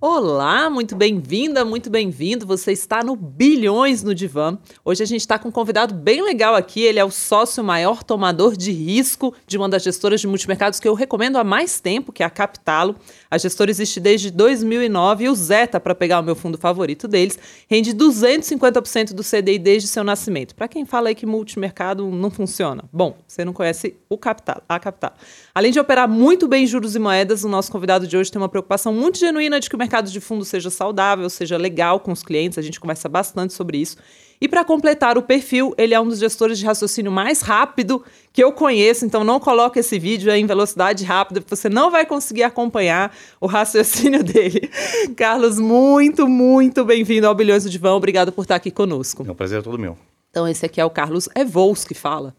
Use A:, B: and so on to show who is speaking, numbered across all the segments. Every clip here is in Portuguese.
A: Olá, muito bem-vinda, muito bem-vindo. Você está no Bilhões no Divã. Hoje a gente está com um convidado bem legal aqui. Ele é o sócio maior tomador de risco de uma das gestoras de multimercados que eu recomendo há mais tempo, que é a Capitalo. A gestora existe desde 2009 e o Zeta, para pegar o meu fundo favorito deles, rende 250% do CDI desde seu nascimento. Para quem fala aí que multimercado não funciona, bom, você não conhece o Capital, a Capital. Além de operar muito bem juros e moedas, o nosso convidado de hoje tem uma preocupação muito genuína de que o mercado de fundo seja saudável, seja legal com os clientes, a gente conversa bastante sobre isso. E para completar o perfil, ele é um dos gestores de raciocínio mais rápido que eu conheço, então não coloque esse vídeo em velocidade rápida, porque você não vai conseguir acompanhar o raciocínio dele. Carlos, muito, muito bem-vindo ao Bilhões do Divão. Obrigado por estar aqui conosco.
B: É um prazer todo meu.
A: Então, esse aqui é o Carlos Evols que fala.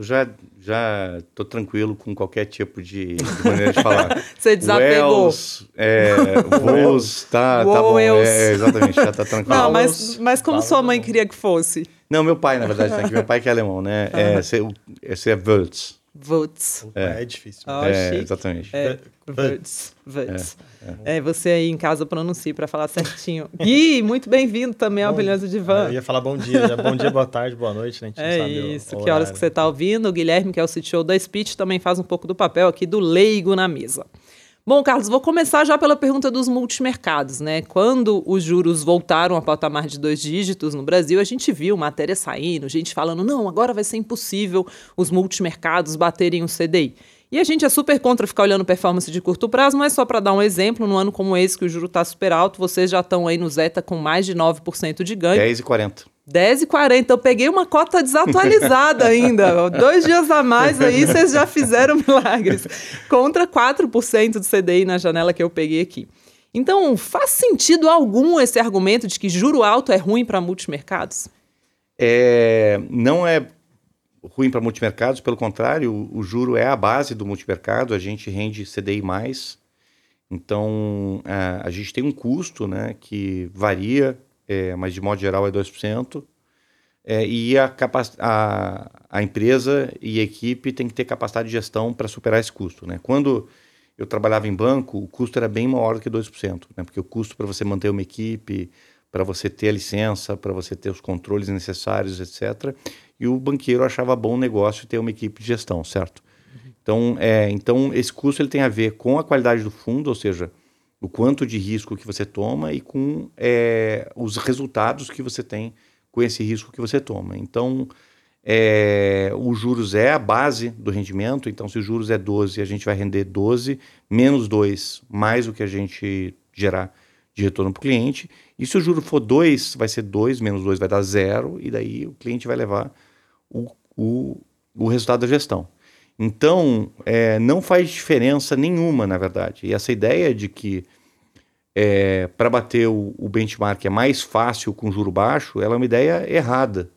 B: Eu já já tô tranquilo com qualquer tipo de, de maneira de falar.
A: Você desapegou.
B: Wells, é, voos, tá, tá bom. É, exatamente, já tá tranquilo.
A: Não, mas, mas como sua mãe queria que fosse?
B: Não, meu pai, na verdade, tá aqui. Meu pai que é alemão, né? É, esse é Wurz.
A: Votes.
C: É, é difícil.
A: Oh,
B: é,
A: chique.
B: exatamente.
A: É, Votes. Votes. É, você aí em casa pronuncie para falar certinho. Gui, muito bem-vindo também ao Bilhões do Divã.
C: Eu ia falar bom dia, já. bom dia, boa tarde, boa noite, né? A gente não
A: É
C: o-
A: isso,
C: o
A: que horas que você está ouvindo. O Guilherme, que é o CTO da Speech, também faz um pouco do papel aqui do leigo na mesa. Bom, Carlos, vou começar já pela pergunta dos multimercados, né? Quando os juros voltaram a patamar de dois dígitos no Brasil, a gente viu matéria saindo, gente falando, não, agora vai ser impossível os multimercados baterem o CDI. E a gente é super contra ficar olhando performance de curto prazo, mas só para dar um exemplo, num ano como esse que o juro está super alto, vocês já estão aí no Zeta com mais de 9% de ganho. 10,40. 10h40, então peguei uma cota desatualizada ainda. Dois dias a mais aí, vocês já fizeram milagres. Contra 4% do CDI na janela que eu peguei aqui. Então, faz sentido algum esse argumento de que juro alto é ruim para multimercados?
B: É, não é ruim para multimercados, pelo contrário, o, o, juro é a base do multimercado, a gente rende CDI mais. Então, a, a gente tem um custo né, que varia é, mas de modo geral é 2%. É, e a, a, a empresa e a equipe tem que ter capacidade de gestão para superar esse custo. Né? Quando eu trabalhava em banco, o custo era bem maior do que 2%, né? porque o custo para você manter uma equipe, para você ter a licença, para você ter os controles necessários, etc. E o banqueiro achava bom negócio ter uma equipe de gestão, certo? Então, é, então esse custo ele tem a ver com a qualidade do fundo, ou seja, o quanto de risco que você toma e com é, os resultados que você tem com esse risco que você toma. Então, é, o juros é a base do rendimento, então se o juros é 12, a gente vai render 12, menos 2, mais o que a gente gerar de retorno para o cliente. E se o juro for 2, vai ser 2, menos 2 vai dar zero, e daí o cliente vai levar o, o, o resultado da gestão. Então, é, não faz diferença nenhuma, na verdade. E essa ideia de que é, para bater o, o benchmark é mais fácil com juro baixo, ela é uma ideia errada.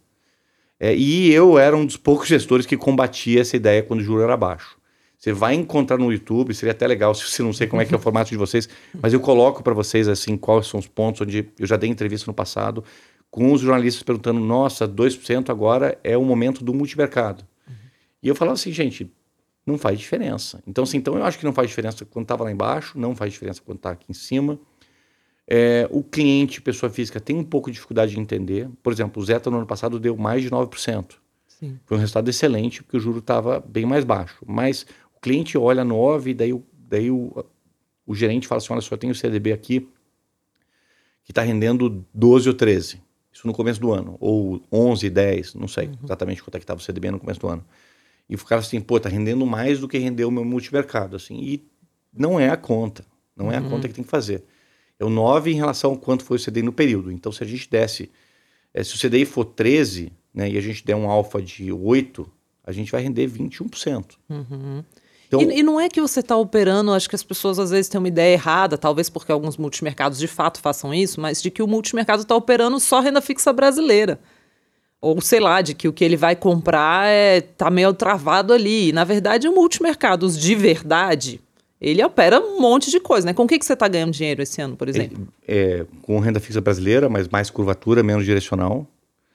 B: É, e eu era um dos poucos gestores que combatia essa ideia quando o juro era baixo. Você vai encontrar no YouTube, seria até legal, se você não sei como é que é o formato de vocês, mas eu coloco para vocês assim quais são os pontos onde eu já dei entrevista no passado com os jornalistas perguntando: "Nossa, 2% agora é o momento do multimercado". E eu falava assim, gente, não faz diferença. Então, assim, então eu acho que não faz diferença quando estava lá embaixo, não faz diferença quando está aqui em cima. É, o cliente, pessoa física, tem um pouco de dificuldade de entender. Por exemplo, o Zeta no ano passado deu mais de 9%.
A: Sim.
B: Foi um resultado excelente, porque o juro estava bem mais baixo. Mas o cliente olha 9, e daí, o- daí o, o gerente fala assim: olha só, tenho o CDB aqui que está rendendo 12 ou 13. Isso no começo do ano. Ou 11, 10, não sei exatamente quanto é que estava o CDB no começo do ano. E o cara assim, pô, tá rendendo mais do que rendeu o meu multimercado. Assim, e não é a conta. Não é a conta que tem que fazer. É o 9 em relação ao quanto foi o CDI no período. Então, se a gente desse, eh, se o CDI for 13, né, e a gente der um alfa de 8, a gente vai render 21%. Então,
A: E, e não é que você está operando, acho que as pessoas às vezes têm uma ideia errada, talvez porque alguns multimercados de fato façam isso, mas de que o multimercado está operando só renda fixa brasileira. Ou sei lá, de que o que ele vai comprar é, tá meio travado ali. E, na verdade, o multimercados de verdade, ele opera um monte de coisa, né? Com o que, que você está ganhando dinheiro esse ano, por exemplo?
B: é, com renda fixa brasileira, mas mais curvatura, menos direcional.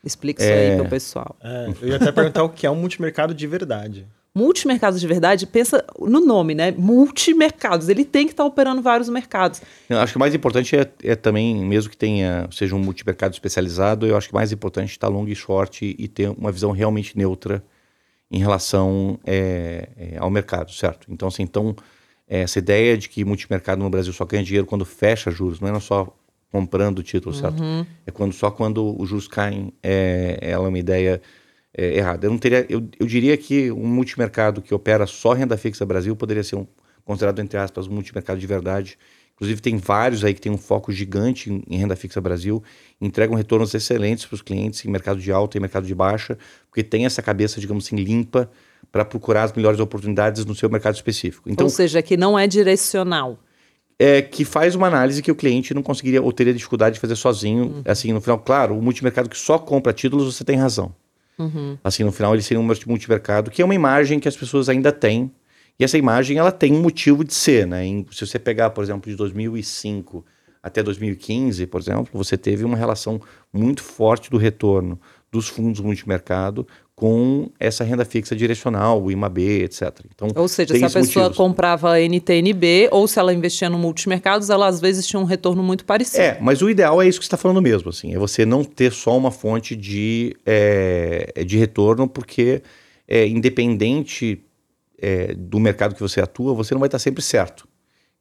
A: Explica isso aí para o pessoal.
C: É, eu ia até perguntar o que é um multimercado de verdade.
A: Multimercados de verdade, pensa no nome, né? Multimercados. Ele tem que estar tá operando vários mercados.
B: Eu acho que o mais importante é, é, também, mesmo que tenha, seja um multimercado especializado, eu acho que o mais importante é estar long e short e, ter uma visão realmente neutra em relação é, é, ao mercado, certo? Então, assim, então, essa ideia de que multimercado no Brasil só ganha dinheiro quando fecha juros, não é só comprando o título, certo?
A: Uhum.
B: É quando só quando os juros caem, é, ela é uma ideia é, errada. Eu não teria, eu, eu diria que um multimercado que opera só renda fixa Brasil poderia ser um, considerado entre aspas um multimercado de verdade. Inclusive tem vários aí que tem um foco gigante em, em renda fixa Brasil, entregam retornos excelentes para os clientes em mercado de alta e mercado de baixa, porque tem essa cabeça, digamos assim, limpa para procurar as melhores oportunidades no seu mercado específico. Então,
A: Ou seja, que não é direcional
B: é, que faz uma análise que o cliente não conseguiria ou teria dificuldade de fazer sozinho. Uhum. Assim, no final, claro, o multimercado que só compra títulos, você tem razão.
A: Uhum.
B: Assim, no final, ele seria um multimercado, que é uma imagem que as pessoas ainda têm. E essa imagem, ela tem um motivo de ser, né? Em, se você pegar, por exemplo, de 2005 até 2015, por exemplo, você teve uma relação muito forte do retorno dos fundos multimercado com essa renda fixa direcional, o IMAB, etc. Então,
A: ou seja, se a pessoa motivos. comprava NTNB ou se ela investia no multimercados, ela às vezes tinha um retorno muito parecido.
B: É, mas o ideal é isso que você está falando mesmo, assim, é você não ter só uma fonte de, é, de retorno, porque é, independente é, do mercado que você atua, você não vai estar sempre certo.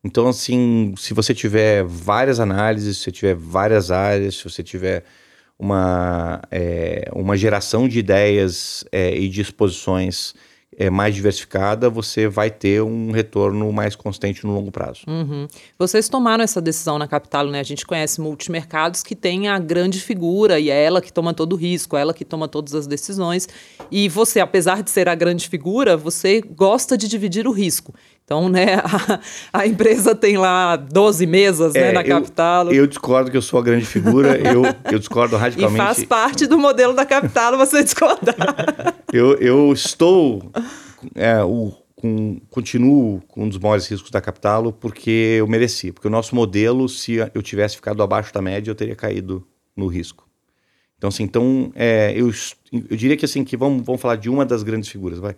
B: Então, assim, se você tiver várias análises, se você tiver várias áreas, se você tiver uma, é, uma geração de ideias é, e de exposições é, mais diversificada, você vai ter um retorno mais constante no longo prazo.
A: Uhum. Vocês tomaram essa decisão na Capital, né? A gente conhece multimercados que tem a grande figura e é ela que toma todo o risco, é ela que toma todas as decisões. E você, apesar de ser a grande figura, você gosta de dividir o risco. Então, né, a, a, empresa tem lá 12 mesas né, é, né, na
B: eu,
A: Capital.
B: Eu discordo que eu sou a grande figura, eu, eu discordo radicalmente.
A: E faz parte do modelo da Capital você discordar.
B: eu, eu estou, é, o, com, continuo com um dos maiores riscos da Capital porque eu mereci. Porque o nosso modelo, se eu tivesse ficado abaixo da média, eu teria caído no risco. Então, assim, então, é, eu, eu diria que assim, que vamos, vamos falar de uma das grandes figuras, vai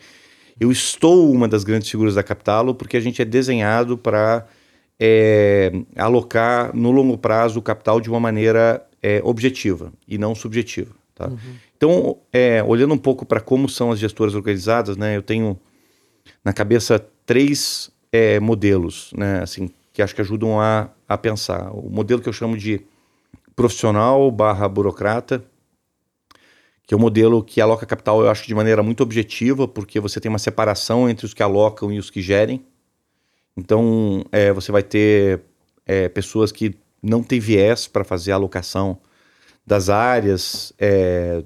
B: eu estou uma das grandes figuras da Capitalo porque a gente é desenhado para é, alocar no longo prazo o capital de uma maneira é, objetiva e não subjetiva. Tá? Uhum. Então, é, olhando um pouco para como são as gestoras organizadas, né, eu tenho na cabeça três é, modelos né, assim, que acho que ajudam a, a pensar. O modelo que eu chamo de profissional barra burocrata, que é um modelo que aloca capital, eu acho, de maneira muito objetiva, porque você tem uma separação entre os que alocam e os que gerem. Então, é, você vai ter é, pessoas que não têm viés para fazer a alocação das áreas. É,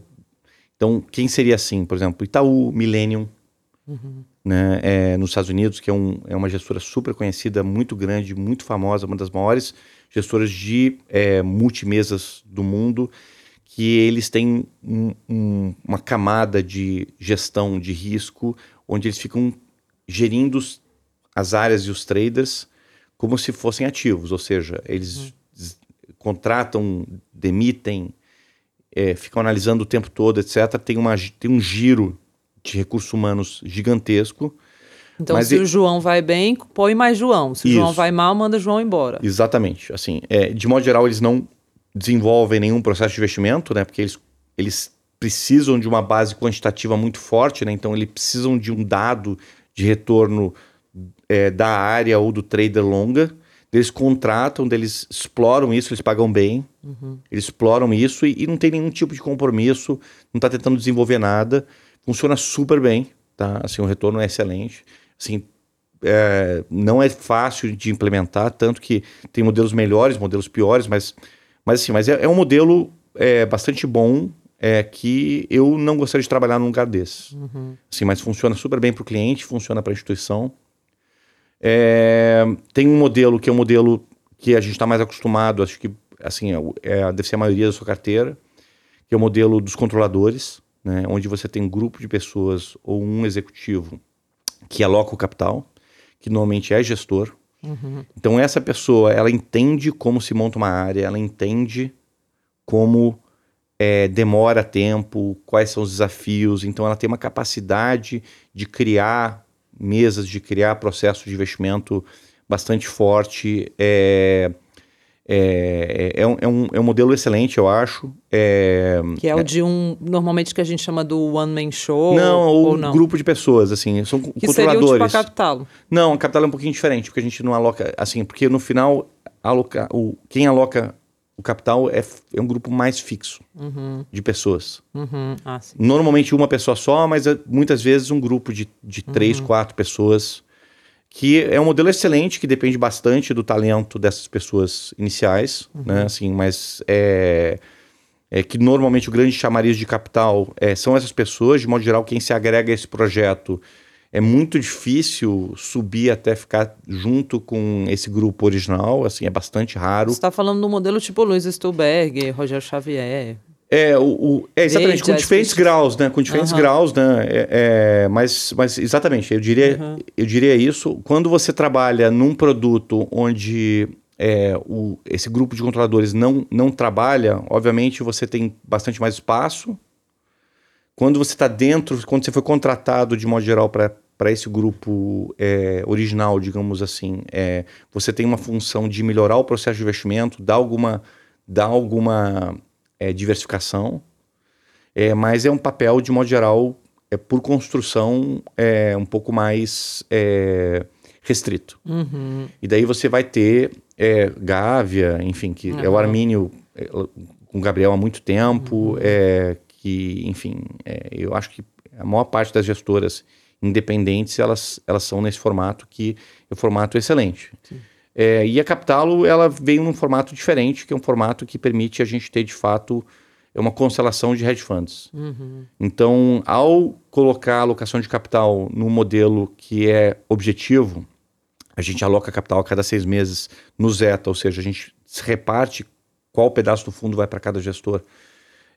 B: então, quem seria assim? Por exemplo, Itaú, Millennium, uhum. né, é, nos Estados Unidos, que é, um, é, uma gestora super conhecida, muito grande, muito famosa, uma das maiores gestoras de é, multimesas do mundo que eles têm um, um, uma camada de gestão de risco, onde eles ficam gerindo as áreas e os traders como se fossem ativos, ou seja, eles uhum. contratam, demitem, é, ficam analisando o tempo todo, etc. Tem, uma, tem um giro de recursos humanos gigantesco.
A: Então, se ele... o João vai bem, põe mais João. Se Isso. o João vai mal, manda João embora.
B: Exatamente. Assim, é, de modo geral, eles não desenvolvem nenhum processo de investimento, né? Porque eles, eles precisam de uma base quantitativa muito forte, né? Então eles precisam de um dado de retorno é, da área ou do trader longa. Eles contratam, eles exploram isso, eles pagam bem, uhum. eles exploram isso e, e, não tem nenhum tipo de compromisso, não está tentando desenvolver nada, funciona super bem, tá? Assim, o retorno é excelente. Assim, é, não é fácil de implementar, tanto que tem modelos melhores, modelos piores, mas mas assim, mas é, é um modelo é, bastante bom é, que eu não gostaria de trabalhar num lugar desse. Uhum. Assim, mas funciona super bem para o cliente, funciona para a instituição. É, tem um modelo que é um modelo que a gente está mais acostumado, acho que assim, é, é, deve ser a maioria da sua carteira, que é o modelo dos controladores, né, onde você tem um grupo de pessoas ou um executivo que aloca o capital, que normalmente é gestor, Uhum. Então essa pessoa, ela entende como se monta uma área, ela entende como é, demora tempo, quais são os desafios. Então, ela tem uma capacidade de criar mesas, de criar processos de investimento bastante forte. É, é, é, um, é, um, é um modelo excelente, eu acho. É,
A: que é o de um, normalmente que a gente chama do one man show?
B: Não, ou, ou não? grupo de pessoas, assim, são que controladores. Seria o tipo
A: a Capital?
B: Não, a Capital é um pouquinho diferente, porque a gente não aloca, assim, porque no final, aloca, o, quem aloca o capital é, é um grupo mais fixo uhum. de pessoas.
A: Uhum. Ah,
B: Normalmente uma pessoa só, mas é, muitas vezes um grupo de, de três, uhum. quatro pessoas que é um modelo excelente, que depende bastante do talento dessas pessoas iniciais, uhum. né? Assim, mas é, é, que normalmente o grande chamariz de capital é, são essas pessoas, de modo geral, quem se agrega a esse projeto é muito difícil subir até ficar junto com esse grupo original, assim, é bastante raro. Você
A: está falando do modelo tipo Luiz Stuhlberg, Rogério Xavier.
B: É, o, o é exatamente, com diferentes graus, né? Com diferentes uhum. graus, né? É, é, mas, mas exatamente, eu diria, uhum. eu diria isso. Quando você trabalha num produto onde é, o, esse grupo de controladores não, não trabalha, obviamente você tem bastante mais espaço. Quando você está dentro, quando você foi contratado de modo geral para esse grupo é, original, digamos assim, é, você tem uma função de melhorar o processo de investimento, dar alguma, dar alguma é, diversificação, é, mas é um papel, de modo geral, é, por construção, é, um pouco mais é, restrito.
A: Uhum.
B: E daí você vai ter é, Gávea, enfim, que uhum. é o Armínio é, com o Gabriel há muito tempo, uhum. é, que, enfim, é, eu acho que a maior parte das gestoras independentes, elas, elas são nesse formato que é um formato excelente. Sim. É, e a Capitalo, ela veio num formato diferente, que é um formato que permite a gente ter, de fato, uma constelação de hedge funds.
A: Uhum.
B: Então, ao colocar a alocação de capital no modelo que é objetivo, a gente aloca capital a cada seis meses no Zeta, ou seja, a gente se reparte qual pedaço do fundo vai para cada gestor.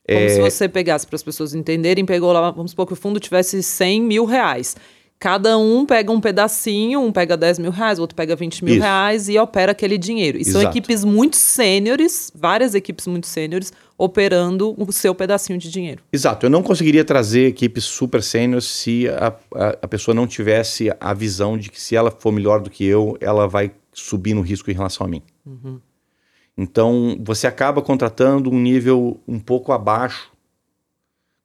A: Como é... se você pegasse, para as pessoas entenderem, pegou lá, vamos supor que o fundo tivesse 100 mil reais. Cada um pega um pedacinho, um pega 10 mil reais, o outro pega 20 mil Isso. reais e opera aquele dinheiro. E Exato. são equipes muito sêniores, várias equipes muito sêniores, operando o seu pedacinho de dinheiro.
B: Exato. Eu não conseguiria trazer equipes super sêniores se a, a, a, pessoa não tivesse a visão de que se ela for melhor do que eu, ela vai subir no risco em relação a mim.
A: Uhum.
B: Então, você acaba contratando um nível um pouco abaixo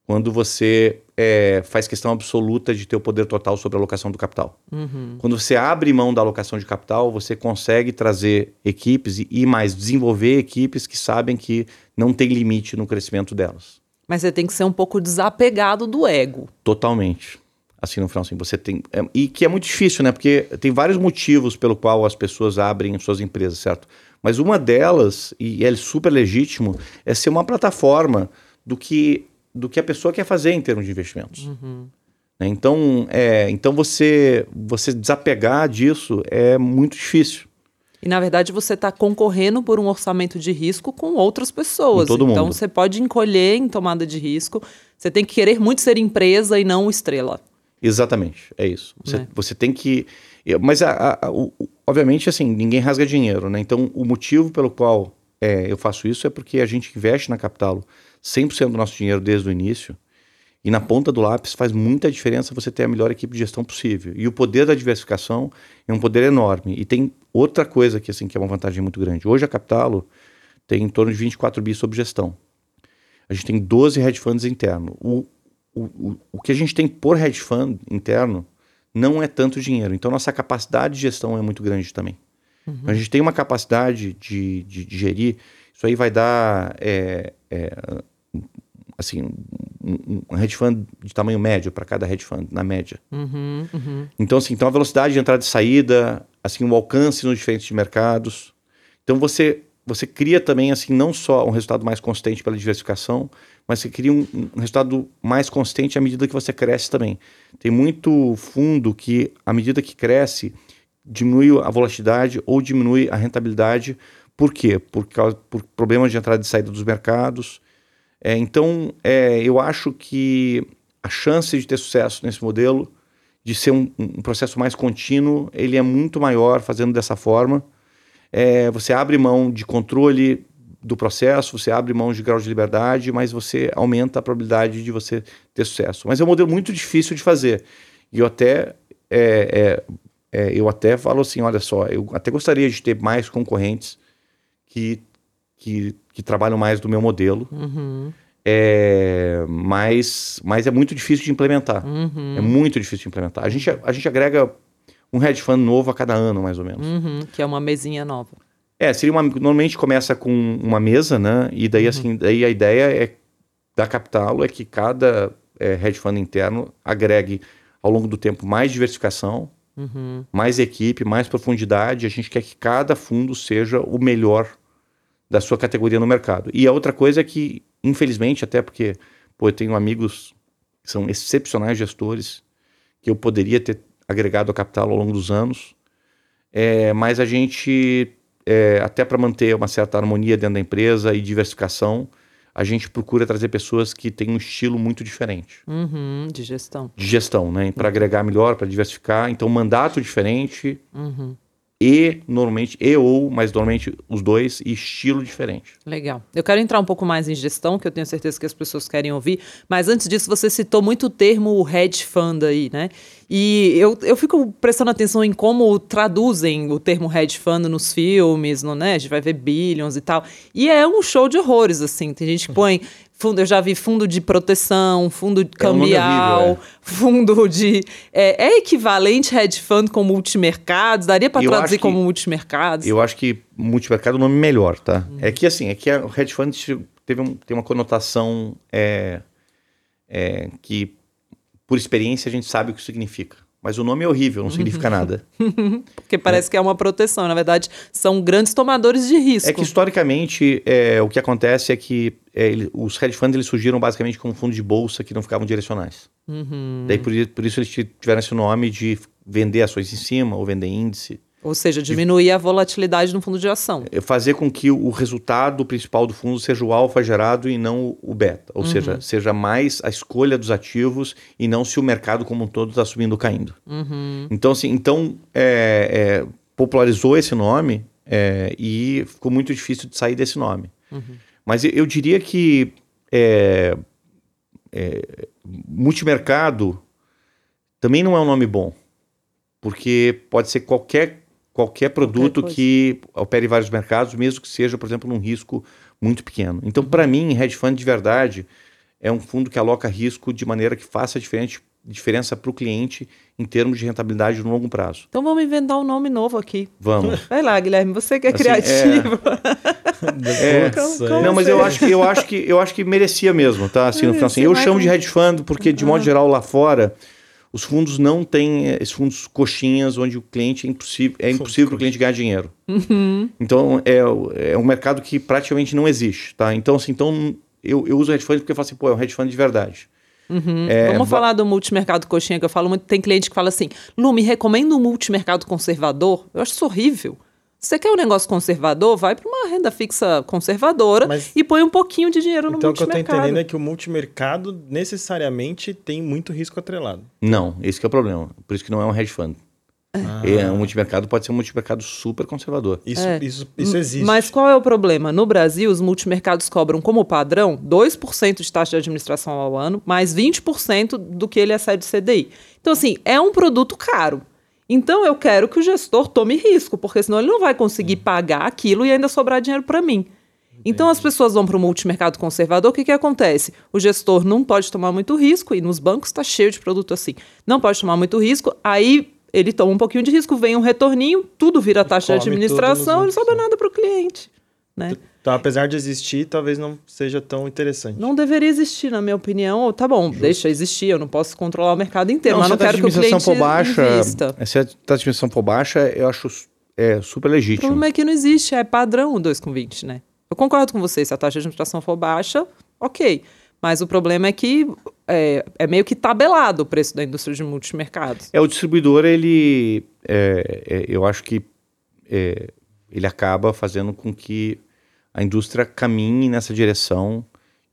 B: quando você é, faz questão absoluta de ter o poder total sobre a alocação do capital.
A: Uhum.
B: Quando você abre mão da alocação de capital, você consegue trazer equipes e, e mais desenvolver equipes que sabem que não tem limite no crescimento delas.
A: Mas você tem que ser um pouco desapegado do ego.
B: Totalmente. Assim, no final, assim, você tem. É, e que é muito difícil, né? Porque tem vários motivos pelo qual as pessoas abrem suas empresas, certo? Mas uma delas, e é super legítimo, é ser uma plataforma do que do que a pessoa quer fazer em termos de investimentos.
A: Uhum.
B: Né? Então, é, então você, você desapegar disso é muito difícil.
A: E na verdade você está concorrendo por um orçamento de risco com outras pessoas.
B: todo
A: então
B: mundo.
A: você pode encolher em tomada de risco. Você tem que querer muito ser empresa e não estrela.
B: Exatamente, é isso. Você, é. você tem que. Mas, a, a, o, obviamente, assim, ninguém rasga dinheiro, né? Então, o motivo pelo qual é, eu faço isso é porque a gente investe na Capitalo 100% do nosso dinheiro desde o início. E na ponta do lápis faz muita diferença você ter a melhor equipe de gestão possível. E o poder da diversificação é um poder enorme. E tem outra coisa que, assim, que é uma vantagem muito grande. Hoje a Capitalo tem em torno de 24 bi sob gestão. A gente tem 12 hedge funds internos. O, o, o, o que a gente tem por hedge fund interno não é tanto dinheiro. Então nossa capacidade de gestão é muito grande também.
A: Uhum.
B: A gente tem uma capacidade de, de, de gerir. Isso aí vai dar é, é, assim, um, um hedge fund de tamanho médio para cada hedge fund, na média.
A: Uhum, uhum.
B: Então, assim, então a velocidade de entrada e saída, assim, o alcance nos diferentes mercados. Então você você cria também assim não só um resultado mais consistente pela diversificação, mas você cria um, um, resultado mais consistente à medida que você cresce também. Tem muito fundo que, à medida que cresce, diminui a volatilidade ou diminui a rentabilidade. Por quê? Por, causa, por problemas de entrada e saída dos mercados, é, então, é, eu acho que a chance de ter sucesso nesse modelo, de ser um, um processo mais contínuo, ele é muito maior fazendo dessa forma. É, você abre mão de controle do processo, você abre mão de grau de liberdade, mas você aumenta a probabilidade de você ter sucesso. Mas é um modelo muito difícil de fazer. E eu até, é, é, é, eu até falo assim, olha só, eu até gostaria de ter mais concorrentes que, que, que trabalham mais do meu modelo.
A: Uhum.
B: É, mas, mas é muito difícil de implementar.
A: Uhum.
B: É muito difícil de implementar. A gente, a gente agrega um hedge fund novo a cada ano, mais ou menos.
A: Uhum, que é uma mesinha nova.
B: É, seria uma, normalmente começa com uma mesa, né? E daí, assim, daí a ideia é da Capital é que cada é, hedge fund interno agregue ao longo do tempo mais diversificação,
A: Uhum.
B: mais equipe, mais profundidade. A gente quer que cada fundo seja o melhor da sua categoria no mercado. E a outra coisa é que, infelizmente, até porque pô, eu tenho amigos que são excepcionais gestores, que eu poderia ter agregado a capital ao longo dos anos, é, mas a gente, é, até para manter uma certa harmonia dentro da empresa e diversificação, a gente procura trazer pessoas que têm um estilo muito diferente
A: Uhum, de gestão.
B: de gestão, né? Para agregar melhor, para diversificar. Então, mandato diferente
A: Uhum.
B: E normalmente, e ou, mas normalmente os dois, e estilo diferente.
A: Legal. Eu quero entrar um pouco mais em gestão, que eu tenho certeza que as pessoas querem ouvir. Mas antes disso, você citou muito o termo hedge fund aí, né? E eu, eu fico prestando atenção em como traduzem o termo hedge fund nos filmes, no, né? A gente vai ver Billions e tal. E é um show de horrores, assim. Tem gente que põe. Fundo, eu já vi fundo de proteção, fundo
B: É
A: cambial,
B: horrível,
A: fundo de. É, é equivalente hedge fund com multimercados? Daria para traduzir
B: que-
A: como multimercados?
B: Eu acho que multimercado é o nome melhor, tá? É que assim, é que o hedge fund teve um, tem uma conotação é, é, que, por experiência, a gente sabe o que significa. Mas o nome é horrível, não significa nada.
A: Porque parece que é uma proteção. Na verdade, são grandes tomadores de risco.
B: É que historicamente é, o que acontece é que é, ele- os hedge funds eles surgiram basicamente como fundos de bolsa que não ficavam direcionais.
A: Uhum.
B: Daí por, por isso eles ti- tiveram esse nome de vender ações em cima ou vender índice.
A: Ou seja, diminuir a volatilidade no fundo de ação.
B: É fazer com que o resultado principal do fundo seja o alfa gerado e não o beta. Ou seja, seja mais a escolha dos ativos e não se o mercado como um todo está subindo ou caindo.
A: Uhum.
B: Então, assim, então é, é, popularizou esse nome é, e ficou muito difícil de sair desse nome. Mas eu, eu diria que é, é, multimercado também não é um nome bom, porque pode ser qualquer, qualquer produto
A: coisa.
B: que opere em vários mercados, mesmo que seja, por exemplo, num risco muito pequeno. Então, para mim, hedge fund de verdade é um fundo que aloca risco de maneira que faça diferente, diferença para o cliente em termos de rentabilidade no longo prazo.
A: Então vamos inventar um nome novo aqui.
B: Vamos.
A: Vai lá, Guilherme, você que é
B: Assim,
A: criativo.
B: É.
C: Putz,
A: Como- como
B: Não, mas eu acho que eu acho que eu acho que merecia mesmo, tá? Assim, no final, assim, eu chamo de hedge fund porque de modo geral lá fora os fundos não têm eh, esses fundos coxinhas onde o cliente é impossível é impossível para o cliente ganhar dinheiro.
A: Uhum.
B: Então é, é um mercado que praticamente não existe, tá? Então assim, então eu, eu uso hedge fund porque eu falo assim, pô, é um hedge fund de verdade. É,
A: Vamos
B: va-
A: falar do multimercado coxinha, que eu falo muito. Tem cliente que fala assim: Lu, me recomenda um multimercado conservador. Eu acho isso horrível. Se você quer um negócio conservador, vai para uma renda fixa conservadora
C: Mas-
A: e põe um pouquinho de dinheiro no
C: Então o que eu tô
A: multimercado.
C: entendendo é que o multimercado necessariamente tem muito risco atrelado.
B: Não, esse que é o problema. Por isso que não é um hedge fund. É, um multimercado pode ser um multimercado super conservador.
C: Isso,
A: É.
C: isso, isso existe.
A: Mas qual é o problema? No Brasil, os multimercados cobram como padrão 2% de taxa de administração ao ano, mais 20% do que ele excede CDI. Então, assim, é um produto caro. Então, eu quero que o gestor tome risco, porque senão ele não vai conseguir pagar aquilo e ainda sobrar dinheiro para mim. Então, as pessoas vão para o multimercado conservador, o que, que acontece? O gestor não pode tomar muito risco, e nos bancos está cheio de produto assim. Não pode tomar muito risco, aí ele toma um pouquinho de risco, vem um retorninho, tudo vira taxa de administração, e
C: nos
A: não sobra nada para o cliente. Né?
C: Então, apesar de existir, talvez não seja tão interessante.
A: Não deveria existir, na minha opinião. Ou, tá bom, deixa existir, eu não posso controlar o mercado inteiro, mas não
B: a taxa
A: quero que o cliente
B: for baixa,
A: invista.
B: se a taxa for baixa, eu acho é, super
A: O
B: legítimo.
A: problema é que não existe, é padrão o 2,20, né? Eu concordo com você, se a taxa de administração for baixa, ok. Mas o problema é que é, é meio que tabelado o preço da indústria de multimercados.
B: É, o distribuidor, ele. é, é, eu acho que é, ele acaba fazendo com que a indústria caminhe nessa direção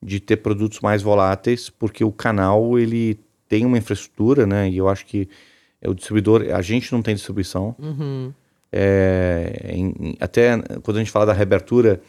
B: de ter produtos mais voláteis, porque o canal ele tem uma infraestrutura, né? E eu acho que é o distribuidor, a gente não tem distribuição.
A: Uhum.
B: É, em- até quando a gente fala da reabertura,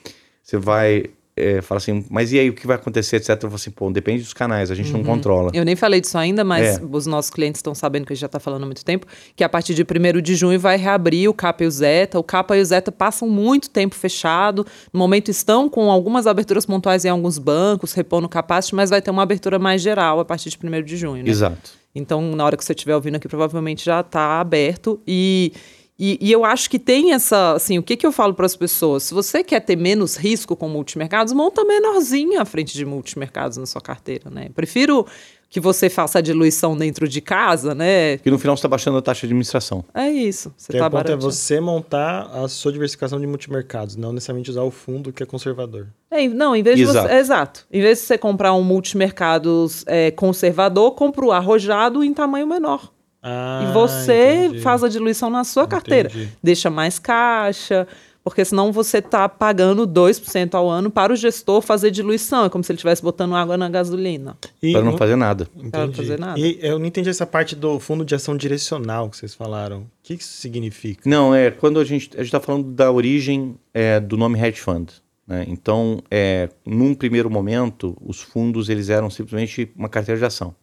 B: você vai é, falar assim, mas e aí o que vai acontecer, etc. Eu falo assim, pô, depende dos canais, a gente não controla.
A: Eu nem falei disso ainda, mas
B: É.
A: os nossos clientes estão sabendo que a gente já está falando há muito tempo, que a partir de 1 de junho vai reabrir o Capa e o Zeta. O Capa e o Zeta passam muito tempo fechado. No momento estão com algumas aberturas pontuais em alguns bancos, repondo capacity, mas vai ter uma abertura mais geral a partir de 1 de junho, né?
B: Exato.
A: Então, na hora que você estiver ouvindo aqui, provavelmente já está aberto. E, e, e eu acho que tem essa. Assim, o que, que eu falo para as pessoas? Se você quer ter menos risco com multimercados, monta menorzinha à frente de multimercados na sua carteira, né? Prefiro que você faça a diluição dentro de casa, né?
B: Porque no final você está baixando a taxa de administração.
A: É isso. Você
C: Que
A: tá
C: o ponto é você montar a sua diversificação de multimercados, não necessariamente usar o fundo que é conservador.
A: É, não, em vez de
B: Exato.
A: você. Exato. Em vez de você comprar um multimercados é, conservador, compra o arrojado em tamanho menor.
C: Ah,
A: e você
C: entendi.
A: faz a diluição na sua carteira.
C: Entendi.
A: Deixa mais caixa, porque senão você está pagando 2% ao ano para o gestor fazer diluição. É como se ele estivesse botando água na gasolina.
C: E
B: Para não fazer nada.
A: Pra não fazer nada.
C: E eu não entendi essa parte do fundo de ação direcional que vocês falaram. O que isso significa?
B: Não, é quando a gente a está falando da origem é, do nome hedge fund. Né? Então, é, num primeiro momento, os fundos eles eram simplesmente uma carteira de ação.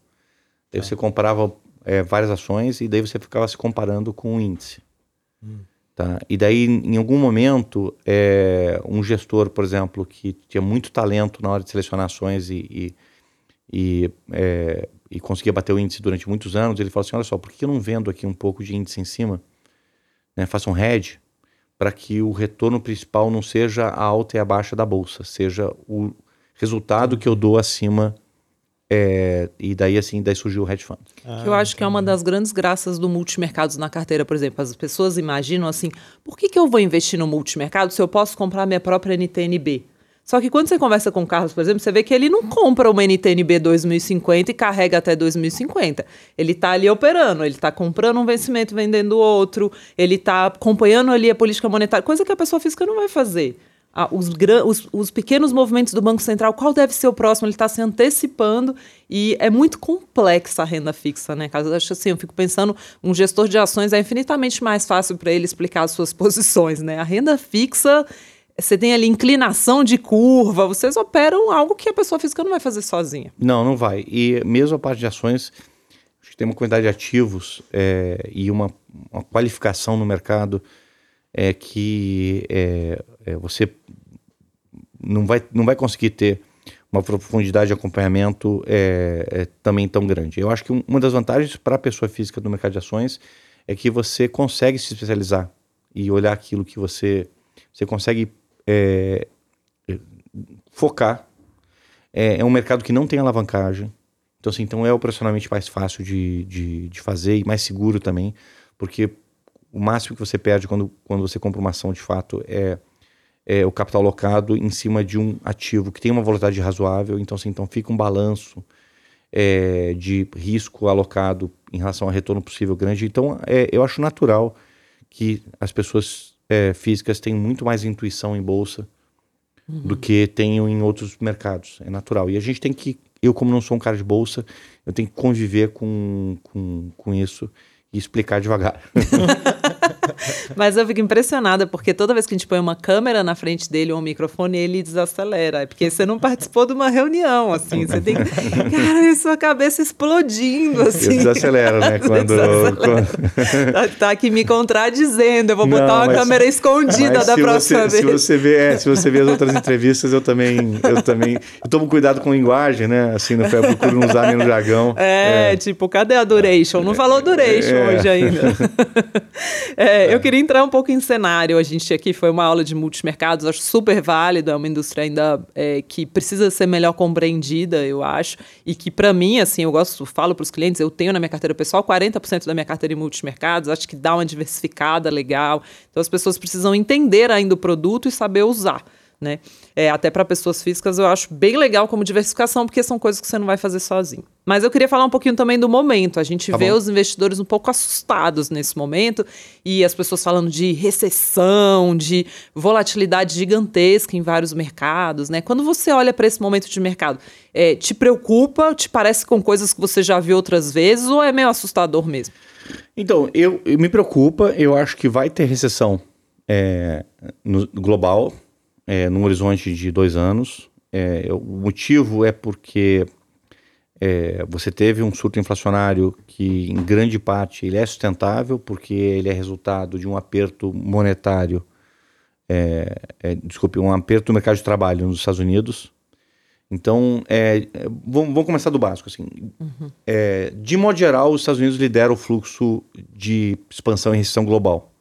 B: Daí você comprava é, várias ações e daí você ficava se comparando com o índice. Tá? E daí, em algum momento, é, um gestor, por exemplo, que tinha muito talento na hora de selecionar ações e, e, e, é, e conseguia bater o índice durante muitos anos, ele falou assim: olha só, por que eu não vendo aqui um pouco de índice em cima? Né, faça um hedge para que o retorno principal não seja a alta e a baixa da bolsa, seja o resultado que eu dou acima. É, e daí assim, daí surgiu o hedge fund.
C: Ah,
A: que eu acho que é uma das grandes graças do multimercados na carteira, por exemplo. As pessoas imaginam assim, por que, que eu vou investir no multimercado se eu posso comprar minha própria NTNB? Só que quando você conversa com o Carlos, por exemplo, você vê que ele não compra uma NTNB 2050 e carrega até 2050. Ele está ali operando, ele está comprando um vencimento, vendendo outro, ele está acompanhando ali a política monetária, coisa que a pessoa física não vai fazer. Os, os- os pequenos movimentos do Banco Central, qual deve ser o próximo? Ele está se antecipando e é muito complexa a renda fixa, né? Eu acho assim, eu fico pensando, um gestor de ações é infinitamente mais fácil para ele explicar as suas posições, né? A renda fixa, você tem ali inclinação de curva, vocês operam algo que a pessoa física não vai fazer sozinha.
B: Não, não vai. E mesmo a parte de ações, acho que tem uma quantidade de ativos é, e uma, uma qualificação no mercado é, que é, é, você não vai, não vai conseguir ter uma profundidade de acompanhamento é, é, também tão grande. Eu acho que um- uma das vantagens para a pessoa física do mercado de ações é que você consegue se especializar e olhar aquilo que você você consegue é, é, focar. É, é um mercado que não tem alavancagem. Então, assim, então é operacionalmente mais fácil de, de, de fazer e mais seguro também, porque o máximo que você perde quando, quando você compra uma ação de fato é, é o capital alocado em cima de um ativo que tem uma volatilidade razoável. Então, assim, então fica um balanço é, de risco alocado em relação a retorno possível grande. Então, é, eu acho natural que as pessoas é, físicas tenham muito mais intuição em bolsa do que tenham em outros mercados. É natural. E a gente tem que, eu como não sou um cara de bolsa, eu tenho que conviver com, com, com isso e explicar devagar.
A: Mas eu fico impressionada, porque toda vez que a gente põe uma câmera na frente dele ou um microfone, ele desacelera. É porque você não participou de uma reunião, assim. Você tem. Cara, e sua cabeça explodindo,
B: Eu
A: assim.
B: desacelero, né? Quando,
A: desacelera. Tá, tá aqui me contradizendo. Eu vou botar
B: Não,
A: uma
B: mas-
A: câmera escondida da próxima
B: você,
A: vez.
B: Se você vê, é, se você vê as outras entrevistas, eu também, eu também, eu tomo cuidado com linguagem, né? Assim, no eu procuro não usar menos jargão.
A: É, tipo, cadê a duration? Não falou duration
B: É.
A: hoje ainda. É, Eu queria entrar um pouco em cenário. A gente aqui foi uma aula de multimercados, acho super válido. É uma indústria ainda é, que precisa ser melhor compreendida, eu acho. E que, para mim, assim, eu gosto, falo para os clientes, eu tenho na minha carteira pessoal 40% da minha carteira em multimercados, acho que dá uma diversificada legal. Então, as pessoas precisam entender ainda o produto e saber usar. Né? É, até para pessoas físicas eu acho bem legal como diversificação, porque são coisas que você não vai fazer sozinho. Mas eu queria falar um pouquinho também do momento. A gente
B: Tá
A: vê
B: bom.
A: os investidores um pouco assustados nesse momento e as pessoas falando de recessão, de volatilidade gigantesca em vários mercados. Né? Quando você olha para esse momento de mercado, é, te preocupa? Te parece com coisas que você já viu outras vezes ou é meio assustador mesmo?
B: Então, eu, eu- me preocupa, eu acho que vai ter recessão é, no, global. É, num horizonte de dois anos. É, o motivo é porque é, você teve um surto inflacionário que, em grande parte, ele é sustentável, porque ele é resultado de um aperto monetário, é, é, desculpe, um aperto do mercado de trabalho nos Estados Unidos. Então, é, é, vamos, vamos, começar do básico. Assim. Uhum. de modo geral, os Estados Unidos lideram o fluxo de expansão e recessão global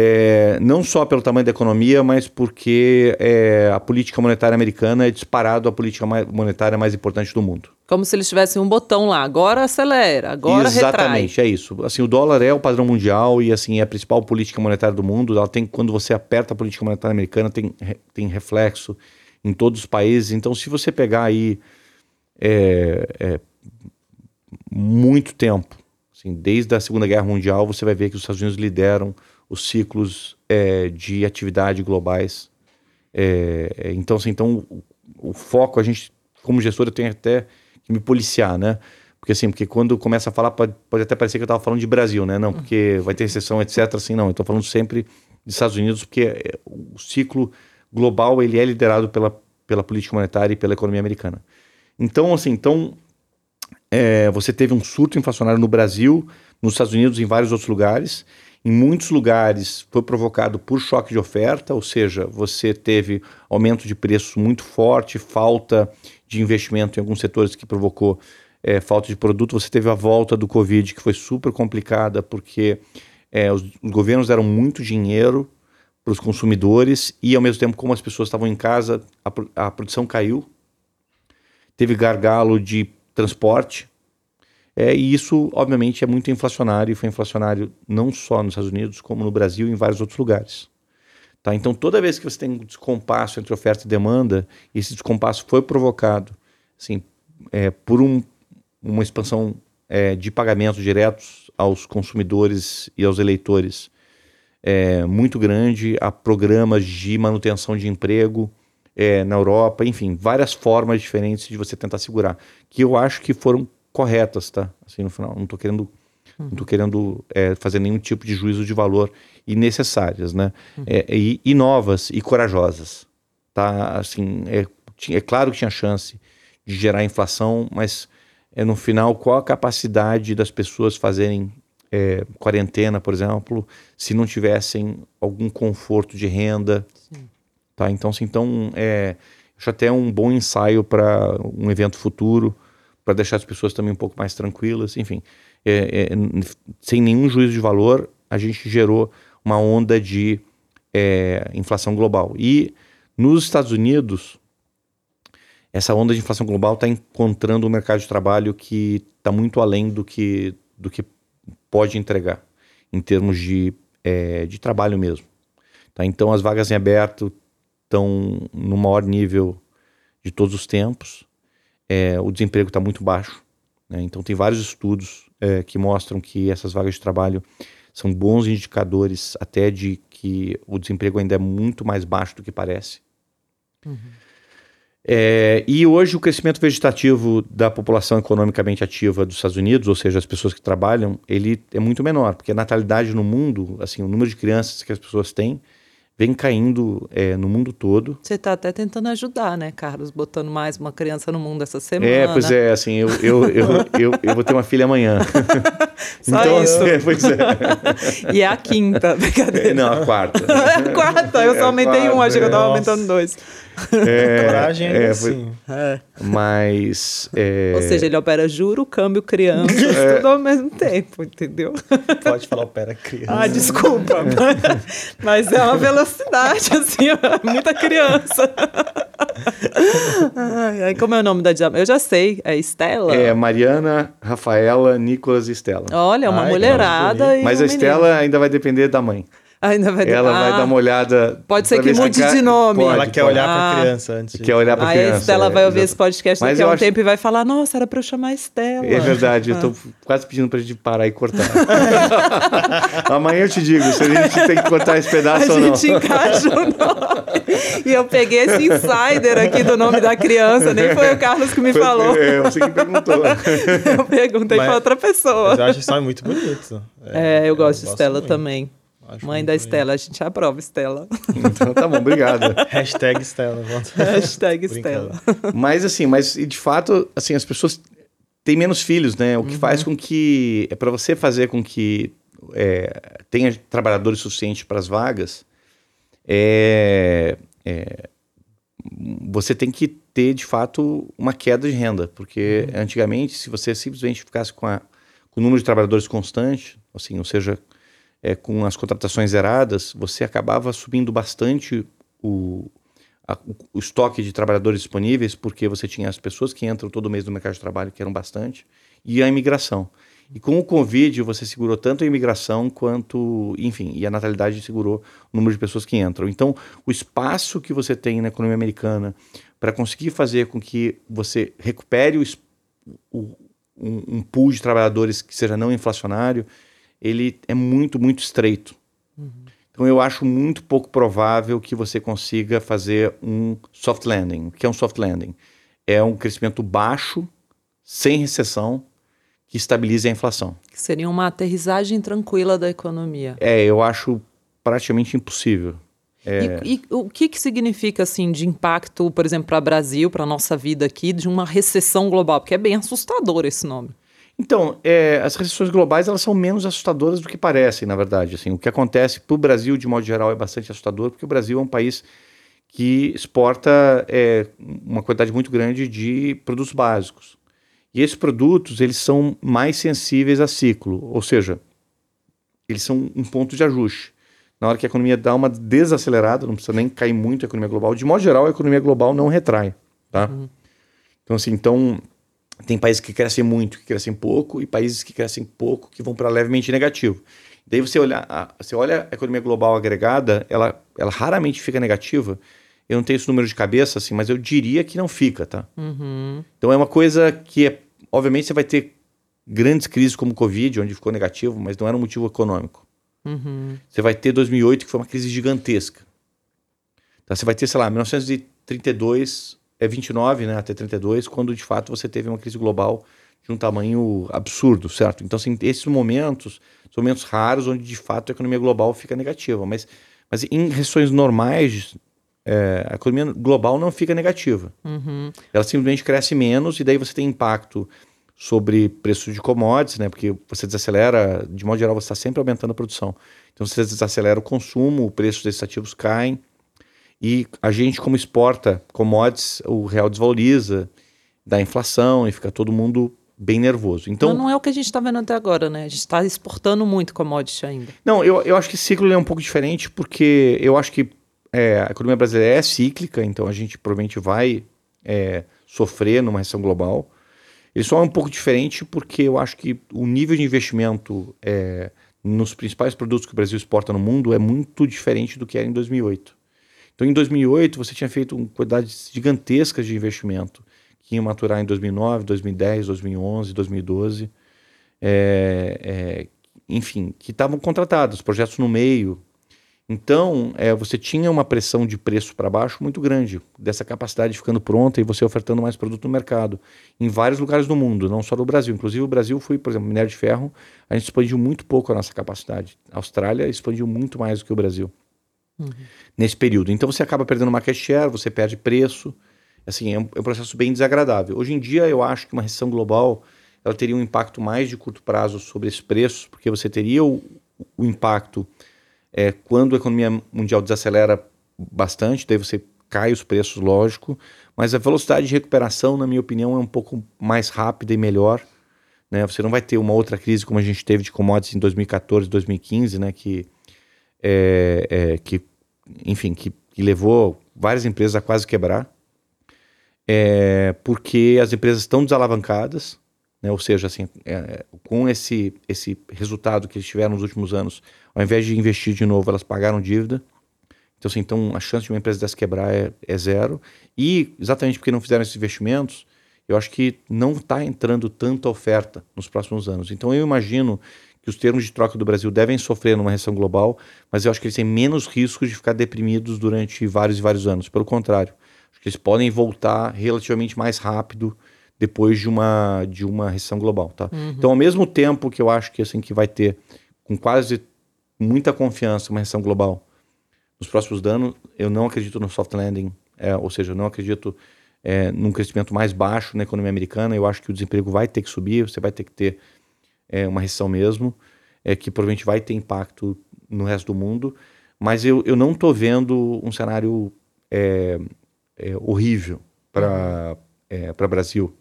B: é, não só pelo tamanho da economia, mas porque é, a política monetária americana é disparado a política monetária mais importante do mundo.
A: Como se eles tivessem um botão lá, agora acelera, agora
B: Exatamente,
A: retrai.
B: é isso. Assim, o dólar é o padrão mundial e assim é a principal política monetária do mundo. Ela tem, quando você aperta a política monetária americana, tem, tem reflexo em todos os países. Então, se você pegar aí é, é muito tempo, assim, desde a Segunda Guerra Mundial, você vai ver que os Estados Unidos lideram os ciclos é, de atividade globais. É, é, então, assim, então o, o, foco, a gente, como gestor, eu tenho até que me policiar, né? Porque assim, porque quando começa a falar, pode, pode até parecer que eu estava falando de Brasil, né? Não, porque vai ter recessão, etc. Assim, não. Eu estou falando sempre dos Estados Unidos, porque é, o ciclo global ele é liderado pela, pela política monetária e pela economia americana. Então, assim, então é, você teve um surto inflacionário no Brasil, nos Estados Unidos, em vários outros lugares. Em muitos lugares foi provocado por choque de oferta, ou seja, você teve aumento de preço muito forte, falta de investimento em alguns setores que provocou é, falta de produto. Você teve a volta do Covid, que foi super complicada, porque é, os, os governos deram muito dinheiro para os consumidores e, ao mesmo tempo, como as pessoas estavam em casa, a, a produção caiu. Teve gargalo de transporte, é, e isso, obviamente, é muito inflacionário, e foi inflacionário não só nos Estados Unidos, como no Brasil e em vários outros lugares. Tá? Então, toda vez que você tem um descompasso entre oferta e demanda, esse descompasso foi provocado assim, é, por um, uma expansão é, de pagamentos diretos aos consumidores e aos eleitores é, muito grande, a programas de manutenção de emprego é, na Europa, enfim, várias formas diferentes de você tentar segurar, que eu acho que foram corretas, tá? Assim, no final, não estou querendo, uhum. não tô querendo é, fazer nenhum tipo de juízo de valor e necessárias, né? Uhum. É, e, e, novas e corajosas, tá? Assim, é, é claro que tinha chance de gerar inflação, mas é no final qual a capacidade das pessoas fazerem é, quarentena, por exemplo, se não tivessem algum conforto de renda, Sim. tá? Então, assim, então é, acho até um bom ensaio para um evento futuro para deixar as pessoas também um pouco mais tranquilas, enfim. É, é, sem nenhum juízo de valor, a gente gerou uma onda de é, inflação global. E nos Estados Unidos, essa onda de inflação global está encontrando um mercado de trabalho que está muito além do que, do que pode entregar, em termos de, é, de trabalho mesmo. Tá? Então, as vagas em aberto estão no maior nível de todos os tempos é, o desemprego está muito baixo. Né? Então, tem vários estudos é, que mostram que essas vagas de trabalho são bons indicadores até de que o desemprego ainda é muito mais baixo do que parece. Uhum. É, e hoje o crescimento vegetativo da população economicamente ativa dos Estados Unidos, ou seja, as pessoas que trabalham, ele é muito menor, porque a natalidade no mundo, assim, o número de crianças que as pessoas têm vem caindo é, no mundo todo.
A: Você está até tentando ajudar, né, Carlos? Botando mais uma criança no mundo essa semana.
B: É, pois é, assim, eu, eu, eu, eu, eu vou ter uma filha amanhã.
A: Só então, isso. Assim, pois é. E é a quinta, brincadeira.
B: Não, a quarta.
A: a quarta, eu só é aumentei um, achei que eu estava aumentando dois.
C: É, Coragem é,
B: assim. É. Mas. É...
A: Ou seja, ele opera juro, câmbio, criança, é. tudo ao mesmo tempo, entendeu?
C: Pode falar opera criança.
A: Ah, desculpa. mas, mas é uma velocidade, assim, muita criança. Ai, como é o nome da diamante? Eu já sei, é Estela?
B: É, Mariana, Rafaela, Nicolas e Estela.
A: Olha, uma Ai, mulherada.
B: Mas
A: um
B: a Estela ainda vai depender da mãe.
A: Ainda vai
B: Ela ah, vai dar uma olhada.
A: Pode ser que mude de nome.
C: Pode, ela quer olhar ah, para criança antes.
B: Quer olhar para criança.
A: A Estela é, vai ouvir esse podcast daqui a um acho... tempo e vai falar: Nossa, era para eu chamar a Estela.
B: É verdade, ah. eu tô quase pedindo para a gente parar e cortar. Amanhã eu te digo se a gente tem que cortar esse pedaço
A: a
B: ou
A: não. A gente encaixa o nome. E eu peguei esse insider aqui do nome da criança, nem foi o Carlos que me foi, falou.
B: É, você que perguntou.
A: eu perguntei para outra pessoa.
C: Mas eu acho isso muito bonito.
A: É, é eu, eu gosto de Estela muito. também.
C: Acho
A: Mãe da. Estela, a gente aprova, Estela.
B: Então tá bom, obrigado.
C: Hashtag Stella. volta.
A: Hashtag. Estela.
B: Mas assim, mas e de fato, assim, as pessoas têm menos filhos, né? O que faz com que é para você fazer com que é, tenha trabalhadores suficientes para as vagas, é, é, você tem que ter de fato uma queda de renda, porque antigamente, se você simplesmente ficasse com, a, com o número de trabalhadores constante, assim, ou seja, é, com as contratações zeradas, você acabava subindo bastante o, a- o, estoque de trabalhadores disponíveis, porque você tinha as pessoas que entram todo mês no mercado de trabalho, que eram bastante, e a imigração. E com o Covid, você segurou tanto a imigração quanto, enfim, e a natalidade segurou o número de pessoas que entram. Então, o espaço que você tem na economia americana para conseguir fazer com que você recupere o, o- um, um pool de trabalhadores que seja não inflacionário, ele é muito, muito estreito. Então eu acho muito pouco provável que você consiga fazer um soft landing. O que é um soft landing? É um crescimento baixo, sem recessão, que estabilize a inflação.
A: Que seria uma aterrissagem tranquila da economia.
B: É, eu acho praticamente impossível. É.
A: E, e o que, que significa, assim, de impacto, por exemplo, para o Brasil, para a nossa vida aqui, de uma recessão global? Porque é bem assustador esse nome.
B: Então, é, as recessões globais elas são menos assustadoras do que parecem, na verdade. Assim, o que acontece para o Brasil, de modo geral, é bastante assustador, porque o Brasil é um país que exporta é, uma quantidade muito grande de produtos básicos. E esses produtos eles são mais sensíveis a ciclo, ou seja, eles são um ponto de ajuste. Na hora que a economia dá uma desacelerada, não precisa nem cair muito a economia global. De modo geral, a economia global não retrai, tá? Então, assim, então tem países que crescem muito, que crescem pouco, e países que crescem pouco, que vão para levemente negativo. Daí você olha, a, você olha a economia global agregada, ela, ela raramente fica negativa. Eu não tenho esse número de cabeça, assim, mas eu diria que não fica, tá? Então é uma coisa que, é, obviamente, você vai ter grandes crises como o Covid, onde ficou negativo, mas não era um motivo econômico. Você vai ter 2008, que foi uma crise gigantesca. Tá? Você vai ter, sei lá, 1932, é 29, né, até 32, quando de fato você teve uma crise global de um tamanho absurdo, certo? Então, assim, esses momentos são momentos raros onde de fato a economia global fica negativa. Mas, mas em recessões normais, é, a economia global não fica negativa. Ela simplesmente cresce menos e daí você tem impacto sobre preço de commodities, né? Porque você desacelera, de modo geral, você está sempre aumentando a produção. Então você desacelera o consumo, o preço desses ativos caem e a gente, como exporta commodities, o real desvaloriza, dá inflação e fica todo mundo bem nervoso. Então,
A: Mas não é o que a gente está vendo até agora, né? A gente está exportando muito commodity ainda.
B: Não, eu, eu acho que esse ciclo é um pouco diferente porque eu acho que é, a economia brasileira é cíclica, então a gente provavelmente vai é, sofrer numa recessão global. Ele só é um pouco diferente porque eu acho que o nível de investimento é, nos principais produtos que o Brasil exporta no mundo é muito diferente do que era em 2008. Então, em 2008, você tinha feito uma quantidade gigantescas de investimento que ia maturar em 2009, 2010, 2011, 2012 é, é, enfim, que estavam contratados, projetos no meio. Então, é, você tinha uma pressão de preço para baixo muito grande, dessa capacidade ficando pronta e você ofertando mais produto no mercado, em vários lugares do mundo, não só no Brasil. Inclusive, o Brasil foi, por exemplo, minério de ferro, a gente expandiu muito pouco a nossa capacidade. A Austrália expandiu muito mais do que o Brasil nesse período. Então, você acaba perdendo market share, você perde preço. Assim, é um, é um processo bem desagradável. Hoje em dia, eu acho que uma recessão global ela teria um impacto mais de curto prazo sobre esses preços, porque você teria o, o impacto é, quando a economia mundial desacelera bastante, daí você cai os preços, lógico, mas a velocidade de recuperação, na minha opinião, é um pouco mais rápida e melhor. Né? Você não vai ter uma outra crise como a gente teve de commodities em 2014, 2015, né? que, é, é, que enfim, que, que levou várias empresas a quase quebrar, é, porque as empresas estão desalavancadas, né? ou seja, assim, é, com esse, esse resultado que eles tiveram nos últimos anos, ao invés de investir de novo, elas pagaram dívida. Então, assim, então a chance de uma empresa dessa quebrar é, é zero. E exatamente porque não fizeram esses investimentos, eu acho que não está entrando tanta oferta nos próximos anos. Então, eu imagino que os termos de troca do Brasil devem sofrer numa recessão global, mas eu acho que eles têm menos riscos de ficar deprimidos durante vários e vários anos. Pelo contrário, acho que eles podem voltar relativamente mais rápido depois de uma, de uma recessão global, tá? Então, ao mesmo tempo que eu acho que assim que vai ter com quase muita confiança uma recessão global nos próximos anos. Eu não acredito no soft landing, é, ou seja, eu não acredito é, num crescimento mais baixo na economia americana. Eu acho que o desemprego vai ter que subir, você vai ter que ter é, uma recessão mesmo, é, que provavelmente vai ter impacto no resto do mundo. Mas eu, eu não estou vendo um cenário é, é, horrível para é, o Brasil.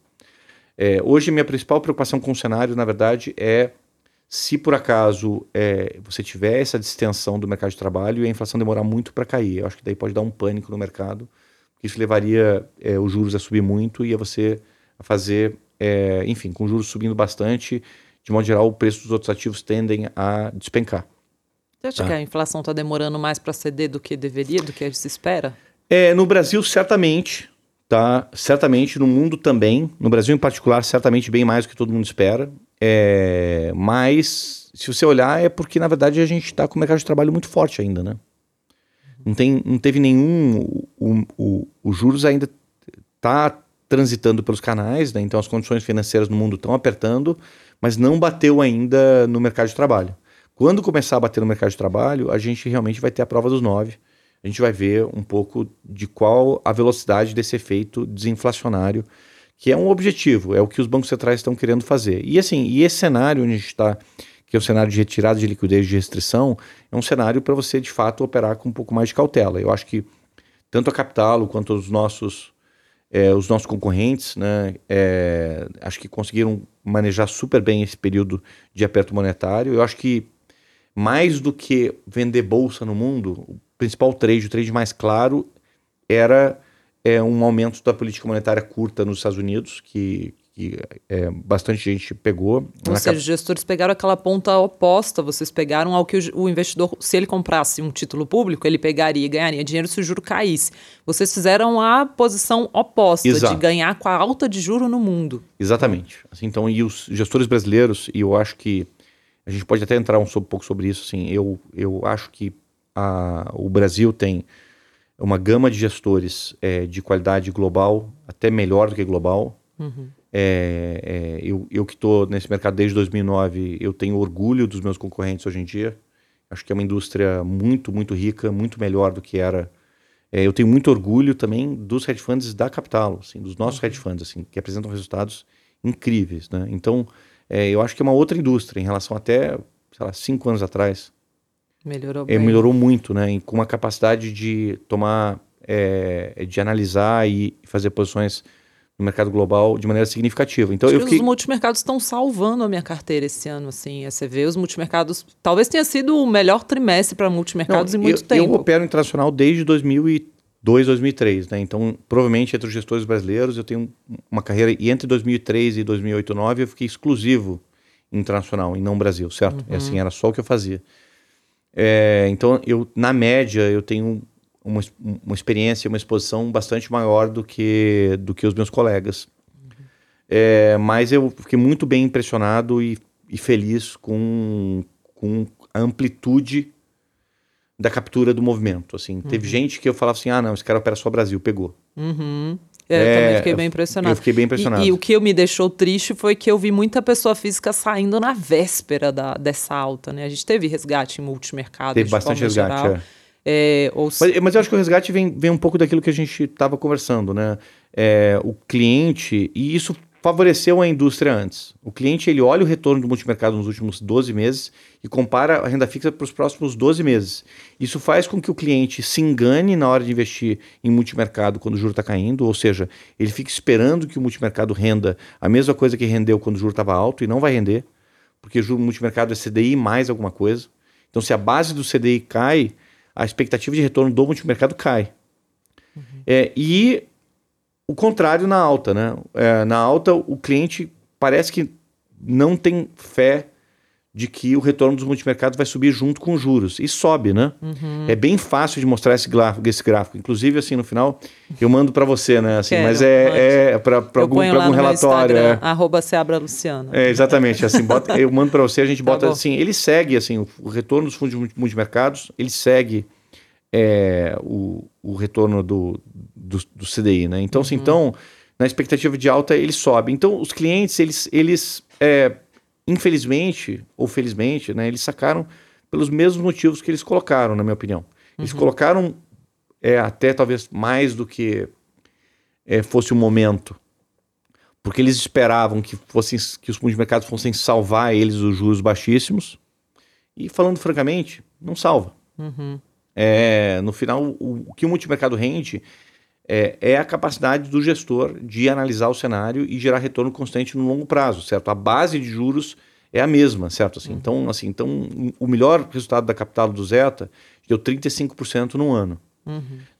B: É, hoje, minha principal preocupação com o cenário, na verdade, é se por acaso é, você tiver essa distensão do mercado de trabalho e a inflação demorar muito para cair. Eu acho que daí pode dar um pânico no mercado, porque isso levaria é, os juros a subir muito e a você a fazer, é, enfim, com juros subindo bastante, de modo geral, o preço dos outros ativos tendem a despencar.
A: Você acha tá. que a inflação está demorando mais para ceder do que deveria, do que se espera?
B: É, no Brasil, certamente, tá? Certamente, no mundo também. No Brasil, em particular, certamente bem mais do que todo mundo espera. É, mas, se você olhar, é porque, na verdade, a gente está com o mercado de trabalho muito forte ainda, né? Não, tem, não teve nenhum... O, o, o juros ainda está transitando pelos canais, né? Então, as condições financeiras no mundo estão apertando, mas não bateu ainda no mercado de trabalho. Quando começar a bater no mercado de trabalho, a gente realmente vai ter a prova dos nove a gente vai ver um pouco de qual a velocidade desse efeito desinflacionário, que é um objetivo, é o que os bancos centrais estão querendo fazer. E assim, e esse cenário onde a gente está, que é o cenário de retirada de liquidez de restrição, é um cenário para você de fato operar com um pouco mais de cautela. Eu acho que tanto a Capitalo quanto os nossos é, os nossos concorrentes, né, é, acho que conseguiram manejar super bem esse período de aperto monetário. Eu acho que mais do que vender bolsa no mundo, principal trade, o trade mais claro, era é, um aumento da política monetária curta nos Estados Unidos, que, que é, bastante gente pegou.
A: Ou seja, cap... os gestores pegaram aquela ponta oposta, vocês pegaram ao que o, o, investidor, se ele comprasse um título público, ele pegaria e ganharia dinheiro se o juro caísse. Vocês fizeram a posição oposta, Exato. de ganhar com a alta de juro no mundo.
B: Exatamente. Assim, então, e os gestores brasileiros, e eu acho que a gente pode até entrar um, um pouco sobre isso, assim, eu, eu acho que a, o Brasil tem uma gama de gestores é, de qualidade global, até melhor do que global. Uhum. É, é, eu, eu que estou nesse mercado desde 2009, eu tenho orgulho dos meus concorrentes hoje em dia. Acho que é uma indústria muito, muito rica, muito melhor do que era. É, eu tenho muito orgulho também dos hedge funds da Capital, assim, dos nossos uhum. hedge funds, assim, que apresentam resultados incríveis. Né? Então, é, eu acho que é uma outra indústria em relação até, sei lá, cinco anos atrás.
A: Melhorou
B: é, melhorou muito, né? com uma capacidade de tomar, é, de analisar e fazer posições no mercado global de maneira significativa. Então
A: Acho
B: eu fiquei...
A: os multimercados estão salvando a minha carteira esse ano, assim. Você vê os multimercados, talvez tenha sido o melhor trimestre para multimercados Não, em muito
B: eu,
A: tempo.
B: Eu opero internacional desde 2002, 2003, né? Então, provavelmente entre os gestores brasileiros eu tenho uma carreira e entre 2003 e 2008, 2009 eu fiquei exclusivo internacional e não Brasil, certo? Uhum. E assim era só o que eu fazia. É, então, eu, na média, eu tenho uma, uma experiência, uma exposição bastante maior do que, do que os meus colegas. Uhum. É, mas eu fiquei muito bem impressionado e, e feliz com, com a amplitude da captura do movimento. Assim, uhum. Teve gente que eu falava assim: ah, não, esse cara opera só Brasil, pegou.
A: Uhum. É, eu também fiquei bem impressionado.
B: Eu fiquei bem impressionado.
A: E, e, o que me deixou triste foi que eu vi muita pessoa física saindo na véspera da, dessa alta, né? A gente teve resgate em multimercado.
B: Teve bastante resgate, geral. é. É, ou... mas, mas, eu acho que o resgate vem, vem um pouco daquilo que a gente estava conversando, né? É, o cliente, e isso favoreceu a indústria antes. O cliente ele olha o retorno do multimercado nos últimos 12 meses e compara a renda fixa para os próximos 12 meses. Isso faz com que o cliente se engane na hora de investir em multimercado quando o juro está caindo, ou seja, ele fica esperando que o multimercado renda a mesma coisa que rendeu quando o juro estava alto e não vai render, porque o juro multimercado é CDI mais alguma coisa. Então, se a base do CDI cai, a expectativa de retorno do multimercado cai. Uhum. É, e o contrário na alta, né? É, na alta, o cliente parece que não tem fé de que o retorno dos multimercados vai subir junto com os juros. E sobe, né? Uhum. É bem fácil de mostrar esse gráfico, esse gráfico. Inclusive, assim, no final, eu mando para você, né? Assim, Quero, mas é, é para algum, pra algum relatório.
A: é. Arroba Seabra Luciano.
B: É, exatamente. Assim, bota, eu mando para você, a gente tá bota assim, ele segue, assim, o, o retorno dos fundos multimercados, ele segue é, o, o retorno do, do, do, CDI, né? Então, assim, uhum. assim, então, na expectativa de alta, ele sobe. Então, os clientes, eles, eles é, infelizmente ou felizmente, né, eles sacaram pelos mesmos motivos que eles colocaram, na minha opinião. Eles
A: Uhum.
B: colocaram é, até talvez mais do que é, fosse o momento, porque eles esperavam que, fossem, que os multimercados fossem salvar eles dos juros baixíssimos. E falando francamente, não salva.
A: Uhum.
B: É, no final, o, o que o multimercado rende é, é a capacidade do gestor de analisar o cenário e gerar retorno constante no longo prazo, certo? A base de juros é a mesma, certo? Assim, Então, assim, então, o melhor resultado da capital do Zeta deu 35% no ano.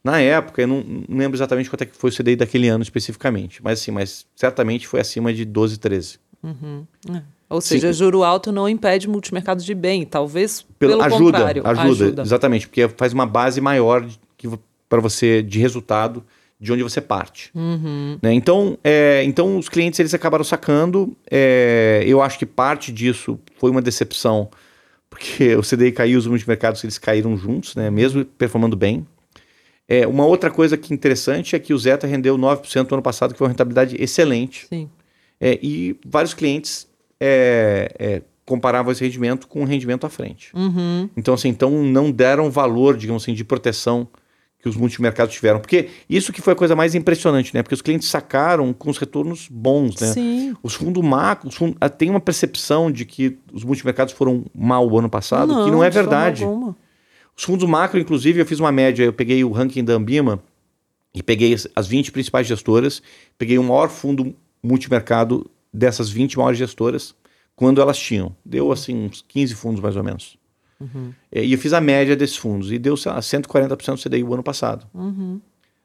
B: Na época, eu não, não lembro exatamente quanto é que foi o CDI daquele ano especificamente, mas assim, mas certamente foi acima de 12, 13.
A: É. Ou seja, juro alto não impede multimercado de bem, talvez pelo,
B: ajuda,
A: contrário.
B: ajuda, exatamente, porque faz uma base maior para você de resultado de onde você parte.
A: Uhum.
B: Né? Então, é, então os clientes eles acabaram sacando. é, eu acho que parte disso foi uma decepção, porque o CDI caiu, os multimercados eles caíram juntos, né? mesmo performando bem. É, uma outra coisa que interessante é que o Zeta rendeu 9% no ano passado, que foi uma rentabilidade excelente.
A: Sim.
B: É, e vários clientes é, é, comparavam esse rendimento com o rendimento à frente.
A: Uhum.
B: Então, assim, então não deram valor, digamos assim, de proteção que os multimercados tiveram. Porque isso que foi a coisa mais impressionante, né? Porque os clientes sacaram com os retornos bons, né?
A: Sim.
B: Os fundos macro, os fundos, ah, tem uma percepção de que os multimercados foram mal o ano passado, que não é
A: forma
B: verdade.
A: alguma.
B: Os fundos macro, inclusive, eu fiz uma média, eu peguei o ranking da Ambima e peguei as 20 principais gestoras, peguei o maior fundo multimercado dessas 20 maiores gestoras, quando elas tinham. Deu, assim, uns 15 fundos, mais ou menos. É, E eu fiz a média desses fundos, e deu sei lá, 140% do CDI o ano passado.
A: Uhum.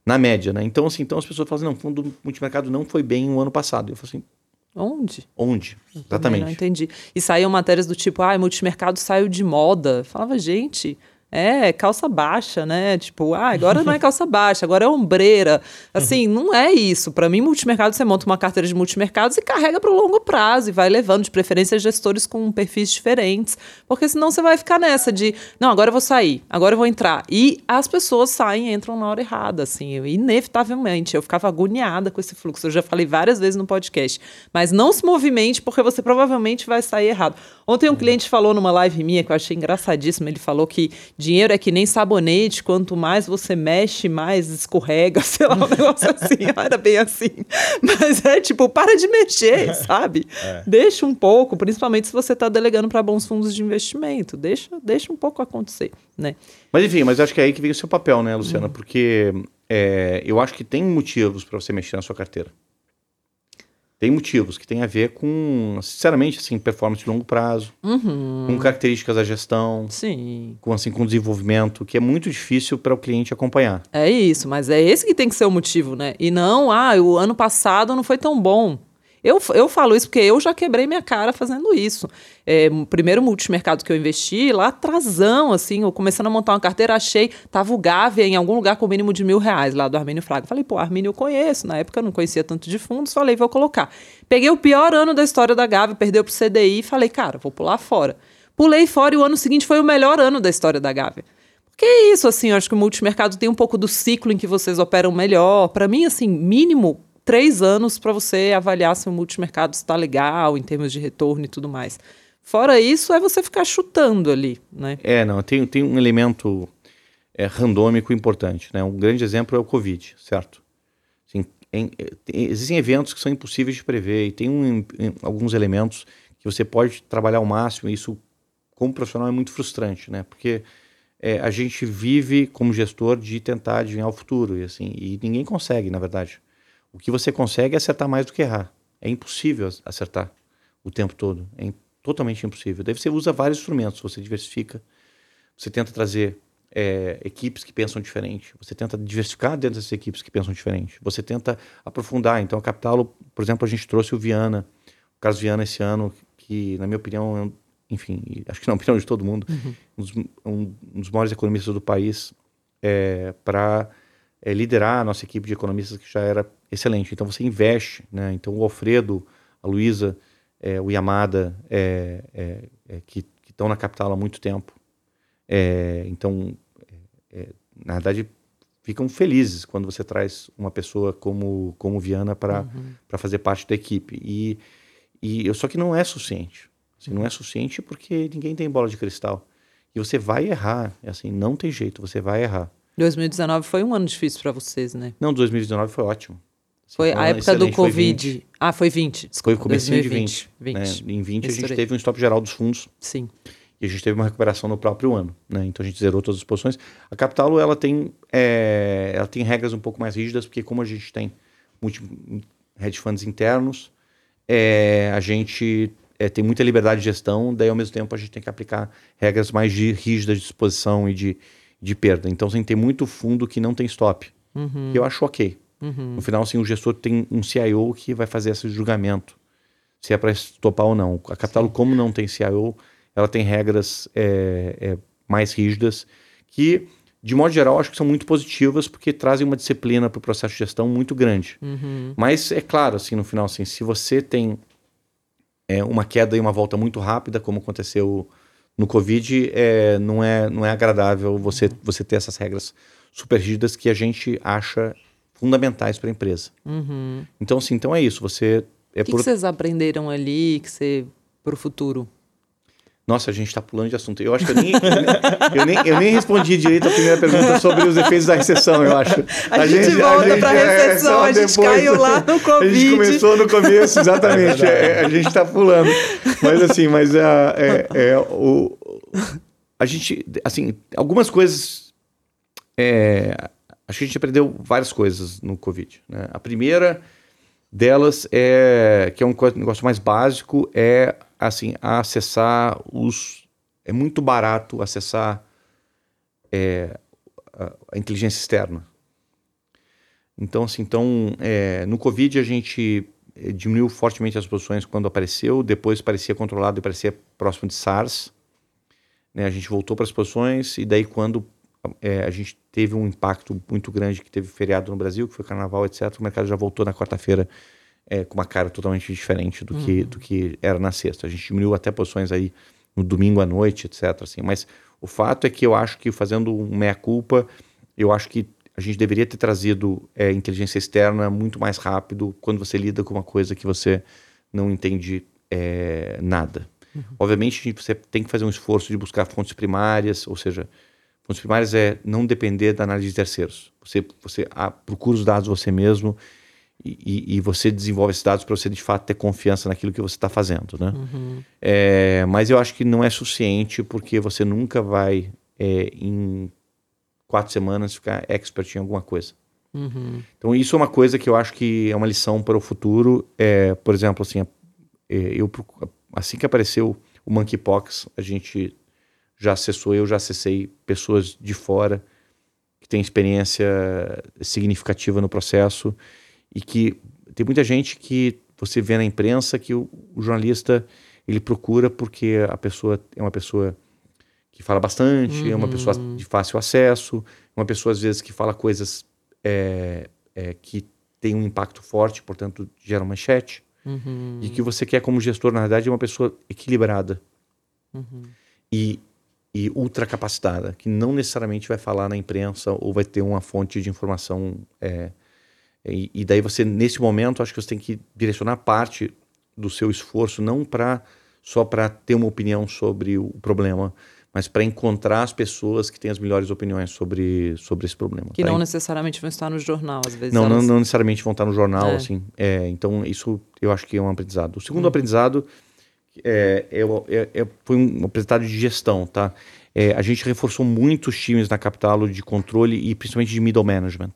B: Na média, né? Então, assim, então as pessoas falam assim, não, o fundo multimercado não foi bem o ano passado. Eu falo assim,
A: Onde?
B: onde?
A: Também Não
B: Exatamente.
A: entendi. E saíam matérias do tipo, ah, multimercado saiu de moda. Eu Falava, gente, é calça baixa, né? Tipo, ah, agora não é calça baixa, agora é ombreira. Assim, não é isso. Para mim, multimercado, você monta uma carteira de multimercados e carrega para o longo prazo e vai levando, de preferência, gestores com perfis diferentes. Porque senão você vai ficar nessa de, não, agora eu vou sair, agora eu vou entrar. E as pessoas saem e entram na hora errada, assim, eu- inevitavelmente. Eu ficava agoniada com esse fluxo. Eu já falei várias vezes no podcast. Mas não se movimente, porque você provavelmente vai sair errado. Ontem um cliente falou numa live minha que eu achei engraçadíssimo. Ele falou que dinheiro é que nem sabonete, quanto mais você mexe, mais escorrega, sei lá, um negócio assim. Era bem assim. Mas é tipo, para de mexer, sabe? Deixa um pouco, principalmente se você está delegando para bons fundos de investimento. Deixa, deixa um pouco acontecer, né?
B: Mas enfim, mas acho que é aí que vem o seu papel, né, Luciana? Porque é, eu acho que tem motivos para você mexer na sua carteira. Tem motivos que tem a ver com, sinceramente, assim, performance de longo prazo, com características da gestão,
A: Sim.
B: com assim, com desenvolvimento, que é muito difícil para o cliente acompanhar.
A: É isso, mas é esse que tem que ser o motivo, né? E não, ah, o ano passado não foi tão bom. Eu, eu falo isso porque eu já quebrei minha cara fazendo isso. É, o primeiro multimercado que eu investi, lá atrasão, assim, eu começando a montar uma carteira, achei, tava o Gávea em algum lugar com mínimo de mil reais, lá do Armênio Fraga. Falei, pô, Armênio eu conheço, na época eu não conhecia tanto de fundos, falei, vou colocar. Peguei o pior ano da história da Gávea, perdeu pro CDI e falei, cara, vou pular fora. Pulei fora e o ano seguinte foi o melhor ano da história da Gávea. Porque é isso, assim, eu acho que o multimercado tem um pouco do ciclo em que vocês operam melhor. Para mim, assim, mínimo três anos para você avaliar se o multimercado está legal em termos de retorno e tudo mais. Fora isso, é você ficar chutando ali, né?
B: É, não, tem, tem um elemento é, randômico importante, né? Um grande exemplo é o Covid, certo? Assim, em- é, tem- existem eventos que são impossíveis de prever e tem um- em- alguns elementos que você pode trabalhar ao máximo e isso, como profissional, é muito frustrante, né? Porque é, a gente vive como gestor de tentar adivinhar o futuro e assim, e ninguém consegue, na verdade. O que você consegue é acertar mais do que errar. É impossível ac- acertar o tempo todo. É totalmente impossível. Daí você usa vários instrumentos, você diversifica, você tenta trazer é, equipes que pensam diferente, você tenta diversificar dentro dessas equipes que pensam diferente, você tenta aprofundar. Então, a Capital, por exemplo, a gente trouxe o Viana, o Carlos Viana esse ano, que, na minha opinião, é um- enfim, acho que na opinião de todo mundo, um, dos, um dos maiores economistas do país, para liderar a nossa equipe de economistas que já era excelente. Então, você investe, né? Então, o Alfredo, a Luísa, é, o Yamada, é, é, é, que estão na capital há muito tempo. É, então, é, é, na verdade, ficam felizes quando você traz uma pessoa como, como Viana para para fazer parte da equipe. E, e eu- só que não é suficiente. Assim, não é suficiente porque ninguém tem bola de cristal. E você vai errar, é assim, não tem jeito, você vai errar.
A: 2019 foi um ano difícil para vocês, né?
B: Não, 2019 foi ótimo.
A: Foi a época do
B: foi
A: Covid.
B: 20,
A: ah, foi 20.
B: Foi
A: Desculpa,
B: o comecinho de
A: 2020.
B: 20. né?
A: 20.
B: Em 20 a gente teve um stop geral dos fundos
A: Sim.
B: e a gente teve uma recuperação no próprio ano, né? Então a gente zerou todas as posições. A Capital ela tem é, ela tem regras um pouco mais rígidas porque como a gente tem multi, hedge funds internos, é, a gente é, tem muita liberdade de gestão, daí ao mesmo tempo a gente tem que aplicar regras mais de, rígidas de exposição e de, de perda. Então tem tem muito fundo que não tem stop,
A: Uhum.
B: eu acho ok. No final, assim, o gestor tem um CIO que vai fazer esse julgamento se é para estopar ou não. A Capital, como não tem CIO, ela tem regras é, é, mais rígidas que, de modo geral, acho que são muito positivas porque trazem uma disciplina para o processo de gestão muito grande.
A: Uhum.
B: Mas é claro, assim, no final, assim, se você tem é, uma queda e uma volta muito rápida, como aconteceu no Covid, é, não, é, não é agradável você, você ter essas regras super rígidas que a gente acha fundamentais para a empresa.
A: Uhum.
B: Então, assim, então é isso. Você é
A: O que,
B: por...
A: que vocês aprenderam ali que você para o futuro?
B: Nossa, a gente está pulando de assunto. Eu acho que eu nem, eu, nem, eu nem respondi direito a primeira pergunta sobre os efeitos da recessão, eu acho.
A: A, gente, volta para a
B: é,
A: recessão,
B: só
A: a gente
B: depois-
A: caiu lá no
B: A
A: Covid.
B: gente começou no começo, exatamente. É, a gente está pulando. Mas assim, mas a, é, é, o, a gente, assim, algumas coisas. é, acho que a gente aprendeu várias coisas no Covid. né? A primeira delas é que é um negócio mais básico é assim acessar os é muito barato acessar é, a, a inteligência externa então assim então é, no covid a gente eh, diminuiu fortemente as posições quando apareceu depois parecia controlado e parecia próximo de SARS né? a gente voltou para as posições e daí quando é, a gente teve um impacto muito grande que teve feriado no Brasil, que foi carnaval, etc. O mercado já voltou na quarta-feira é, com uma cara totalmente diferente do que, do que era na sexta. A gente diminuiu até posições aí no domingo à noite, etc. Assim. Mas o fato é que eu acho que fazendo um meia-culpa, eu acho que a gente deveria ter trazido é, inteligência externa muito mais rápido quando você lida com uma coisa que você não entende é, nada. Obviamente, a gente- você tem que fazer um esforço de buscar fontes primárias, ou seja, fontes primárias é não depender da análise de terceiros. Você, você ah, procura os dados você mesmo e, e- você desenvolve esses dados para você de fato ter confiança naquilo que você está fazendo, né? É, mas eu acho que não é suficiente porque você nunca vai é, em quatro semanas ficar expert em alguma coisa.
A: Uhum.
B: Então isso é uma coisa que eu acho que é uma lição para o futuro. É, por exemplo, assim, é, eu assim que apareceu o monkeypox, a gente já acessou, eu já acessei pessoas de fora que têm experiência significativa no processo e que tem muita gente que você vê na imprensa que o, o jornalista ele procura porque a pessoa é uma pessoa que fala bastante, é uma pessoa de fácil acesso, uma pessoa às vezes que fala coisas é, é, que tem um impacto forte, portanto gera manchete.
A: Uhum.
B: E que você quer como gestor, na verdade, é uma pessoa equilibrada
A: Uhum.
B: e, e ultra capacitada, que não necessariamente vai falar na imprensa ou vai ter uma fonte de informação. é, e, e daí você, nesse momento, acho que você tem que direcionar parte do seu esforço não para só para ter uma opinião sobre o problema, mas para encontrar as pessoas que têm as melhores opiniões sobre, sobre esse problema.
A: Que
B: tá?
A: não necessariamente vão estar no jornal, às vezes.
B: Não, não,
A: elas-
B: não necessariamente vão estar no jornal,
A: É.
B: assim. É, então, isso eu acho que é um aprendizado. O
A: Hum.
B: segundo aprendizado é, é, é- é- foi um aprendizado de gestão, tá? É, a gente reforçou muito os times na Capital de controle e principalmente de middle management.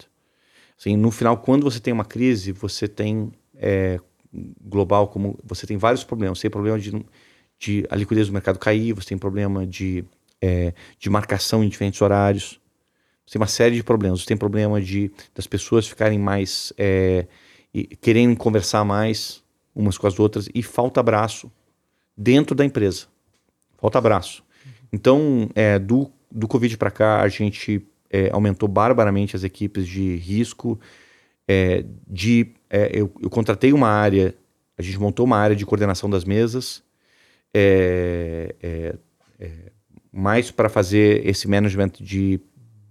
B: Assim, no final, quando você tem uma crise, você tem é, global, como você tem vários problemas. Você tem problema de, de a liquidez do mercado cair, você tem problema de, é, de marcação em diferentes horários. Você tem uma série de problemas. Você tem problema de das pessoas ficarem mais é, querendo conversar mais umas com as outras e falta abraço dentro da empresa. Falta abraço. Então, é, do, do Covid para cá, a gente é, aumentou barbaramente as equipes de risco. é, de, é, eu, eu contratei uma área, a gente montou uma área de coordenação das mesas, é, é, é, mais para fazer esse management de,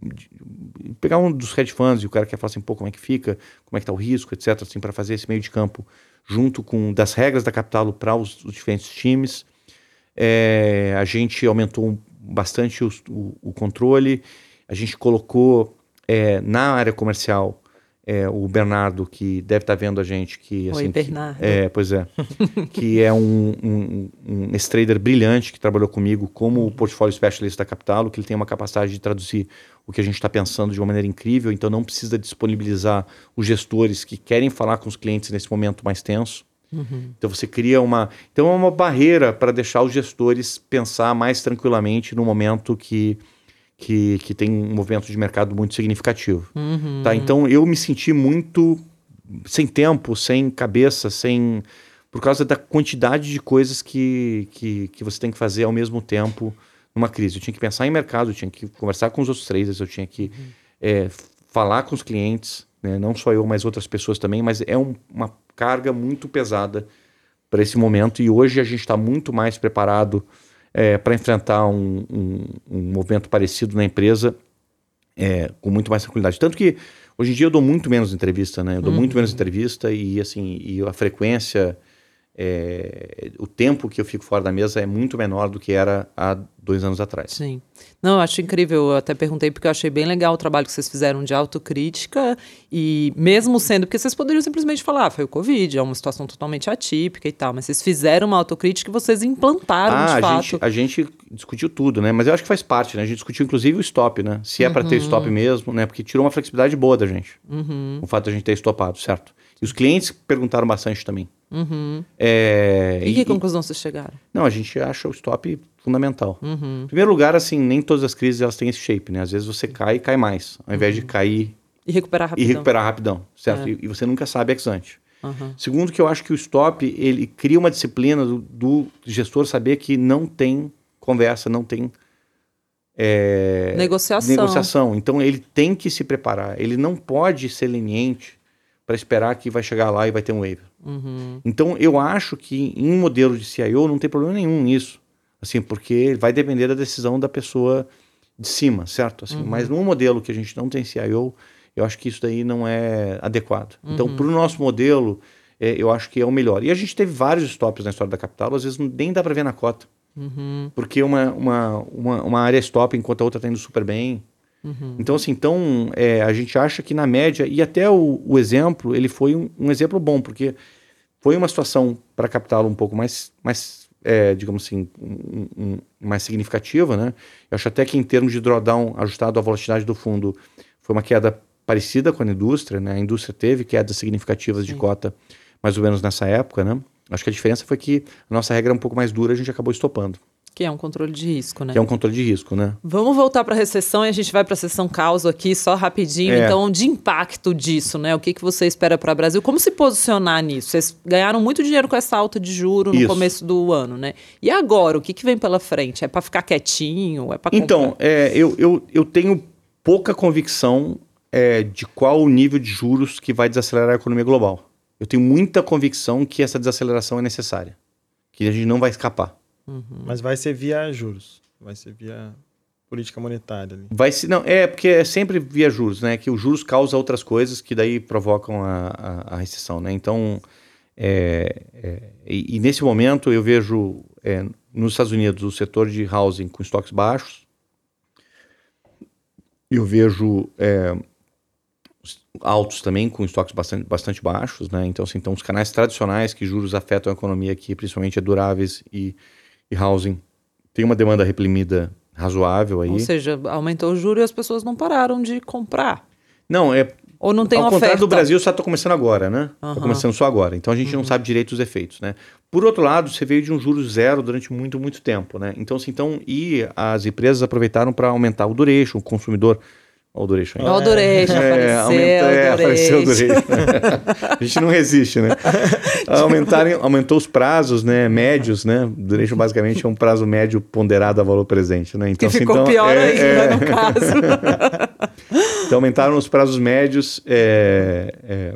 B: de- pegar um dos hedge funds e o cara quer falar assim, pô, como é que fica, como é que tá o risco, etc, assim, para fazer esse meio de campo junto com das regras da capital para os, os diferentes times. A gente aumentou bastante o, o, o controle. A gente colocou é, na área comercial é, o Bernardo, que deve estar vendo a gente. Que,
A: Oi,
B: assim,
A: Bernardo.
B: Que, é, pois é. que é um, um, um trader brilhante que trabalhou comigo como portfólio specialist da Capital, que ele tem uma capacidade de traduzir o que a gente está pensando de uma maneira incrível, então não precisa disponibilizar os gestores que querem falar com os clientes nesse momento mais tenso. Uhum. Então você cria uma. Então é uma barreira para deixar os gestores pensar mais tranquilamente no momento que que, que tem um movimento de mercado muito significativo. Uhum. Tá? Então eu me senti muito sem tempo, sem cabeça, sem por causa da quantidade de coisas que, que, que você tem que fazer ao mesmo tempo numa crise. Eu tinha que pensar em mercado, eu tinha que conversar com os outros traders, eu tinha que uhum. é, falar com os clientes, né? não só eu, mas outras pessoas também, mas é um, uma carga muito pesada para esse momento e hoje a gente está muito mais preparado é, para enfrentar um, um, um, movimento parecido na empresa é, com muito mais tranquilidade. Tanto que hoje em dia eu dou muito menos entrevista, né? Eu dou uhum. muito menos entrevista e assim e a frequência é, o tempo que eu fico fora da mesa é muito menor do que era há dois anos atrás.
A: Sim. Não, eu acho incrível. Eu até perguntei porque eu achei bem legal o trabalho que vocês fizeram de autocrítica e mesmo sendo porque vocês poderiam simplesmente falar, ah, foi o Covid, é uma situação totalmente atípica e tal, mas vocês fizeram uma autocrítica e vocês implantaram
B: ah,
A: de
B: a
A: fato.
B: Gente, a gente discutiu tudo, né? Mas eu acho que faz parte, né? A gente discutiu inclusive o stop, né? Se é uhum. para ter stop mesmo, né? Porque tirou uma flexibilidade boa da gente. Uhum. O fato de a gente ter estopado, certo? E os clientes perguntaram bastante também.
A: Uhum. É, e que e, conclusão vocês chegaram?
B: Não, a gente acha o stop fundamental. Uhum. Em primeiro lugar, assim, nem todas as crises elas têm esse shape, né? Às vezes você cai e cai mais, ao invés de uhum. cair
A: e recuperar rapidão.
B: E recuperar rapidão, certo? É. E, e, você nunca sabe ex ante. Uhum. Segundo, que eu acho que o stop ele cria uma disciplina do, do gestor saber que não tem conversa, não tem é,
A: negociação.
B: negociação. Então ele tem que se preparar. Ele não pode ser leniente para esperar que vai chegar lá e vai ter um waiver. Uhum. Então eu acho que em um modelo de CIO não tem problema nenhum nisso, assim, porque vai depender da decisão da pessoa de cima, certo? Assim, uhum. Mas num modelo que a gente não tem CIO, eu acho que isso daí não é adequado. Então, uhum. Então, para o nosso modelo, é, eu acho que é o melhor. E a gente teve vários stops na história da capital, às vezes nem dá para ver na cota. Uhum. Porque uma, uma, uma, uma área stop enquanto a outra está indo super bem. Uhum. Então, assim, então, é, a gente acha que na média, e até o, o exemplo, ele foi um, um, exemplo bom, porque foi uma situação para captá-lo um pouco mais, mais é, digamos assim, um, um, mais significativa, né? Eu acho até que em termos de drawdown ajustado à volatilidade do fundo, foi uma queda parecida com a indústria, né? A indústria teve quedas significativas Sim. de cota mais ou menos nessa época, né? Acho que a diferença foi que a nossa regra é um pouco mais dura, a gente acabou estopando.
A: Que é um controle de risco, né?
B: Que é um controle de risco, né?
A: Vamos voltar para a recessão e a gente vai para a sessão causa aqui só rapidinho. É. Então, de impacto disso, né? O que, que você espera para o Brasil? Como se posicionar nisso? Vocês ganharam muito dinheiro com essa alta de juro no Isso. começo do ano, né? E agora, o que, que vem pela frente? É para ficar quietinho? É para
B: Então, é, eu, eu, eu tenho pouca convicção é, de qual o nível de juros que vai desacelerar a economia global. Eu tenho muita convicção que essa desaceleração é necessária, que a gente não vai escapar.
C: Uhum. Mas vai ser via juros. Vai ser via política monetária. Ali.
B: Vai ser, não, é porque é sempre via juros, né? Que os juros causam outras coisas que daí provocam a, a, a recessão, né? Então, é, é, e, e, nesse momento eu vejo é, nos Estados Unidos o setor de housing com estoques baixos. Eu vejo é, altos também, com estoques bastante, bastante baixos, né? Então, assim, então, os canais tradicionais que juros afetam a economia aqui, principalmente duráveis e e housing tem uma demanda reprimida razoável aí.
A: Ou seja, aumentou o juro e as pessoas não pararam de comprar.
B: Não, é.
A: Ou não tem
B: Ao
A: oferta.
B: contrário do Brasil, só está começando agora, né? Está uhum. começando só agora. Então a gente uhum. não sabe direito os efeitos, né? Por outro lado, você veio de um juro zero durante muito, muito tempo, né? Então, assim, então e as empresas aproveitaram para aumentar o duration, o consumidor o Duration.
A: Olha o Duration, é, apareceu, aumenta, é, apareceu o Duration.
B: a gente não resiste, né? Aumentaram, aumentou os prazos né, médios, né? Duration basicamente é um prazo médio ponderado a valor presente, né?
A: Então, que ficou então, pior é, ainda, é... no
B: caso. então, aumentaram os prazos médios, é, é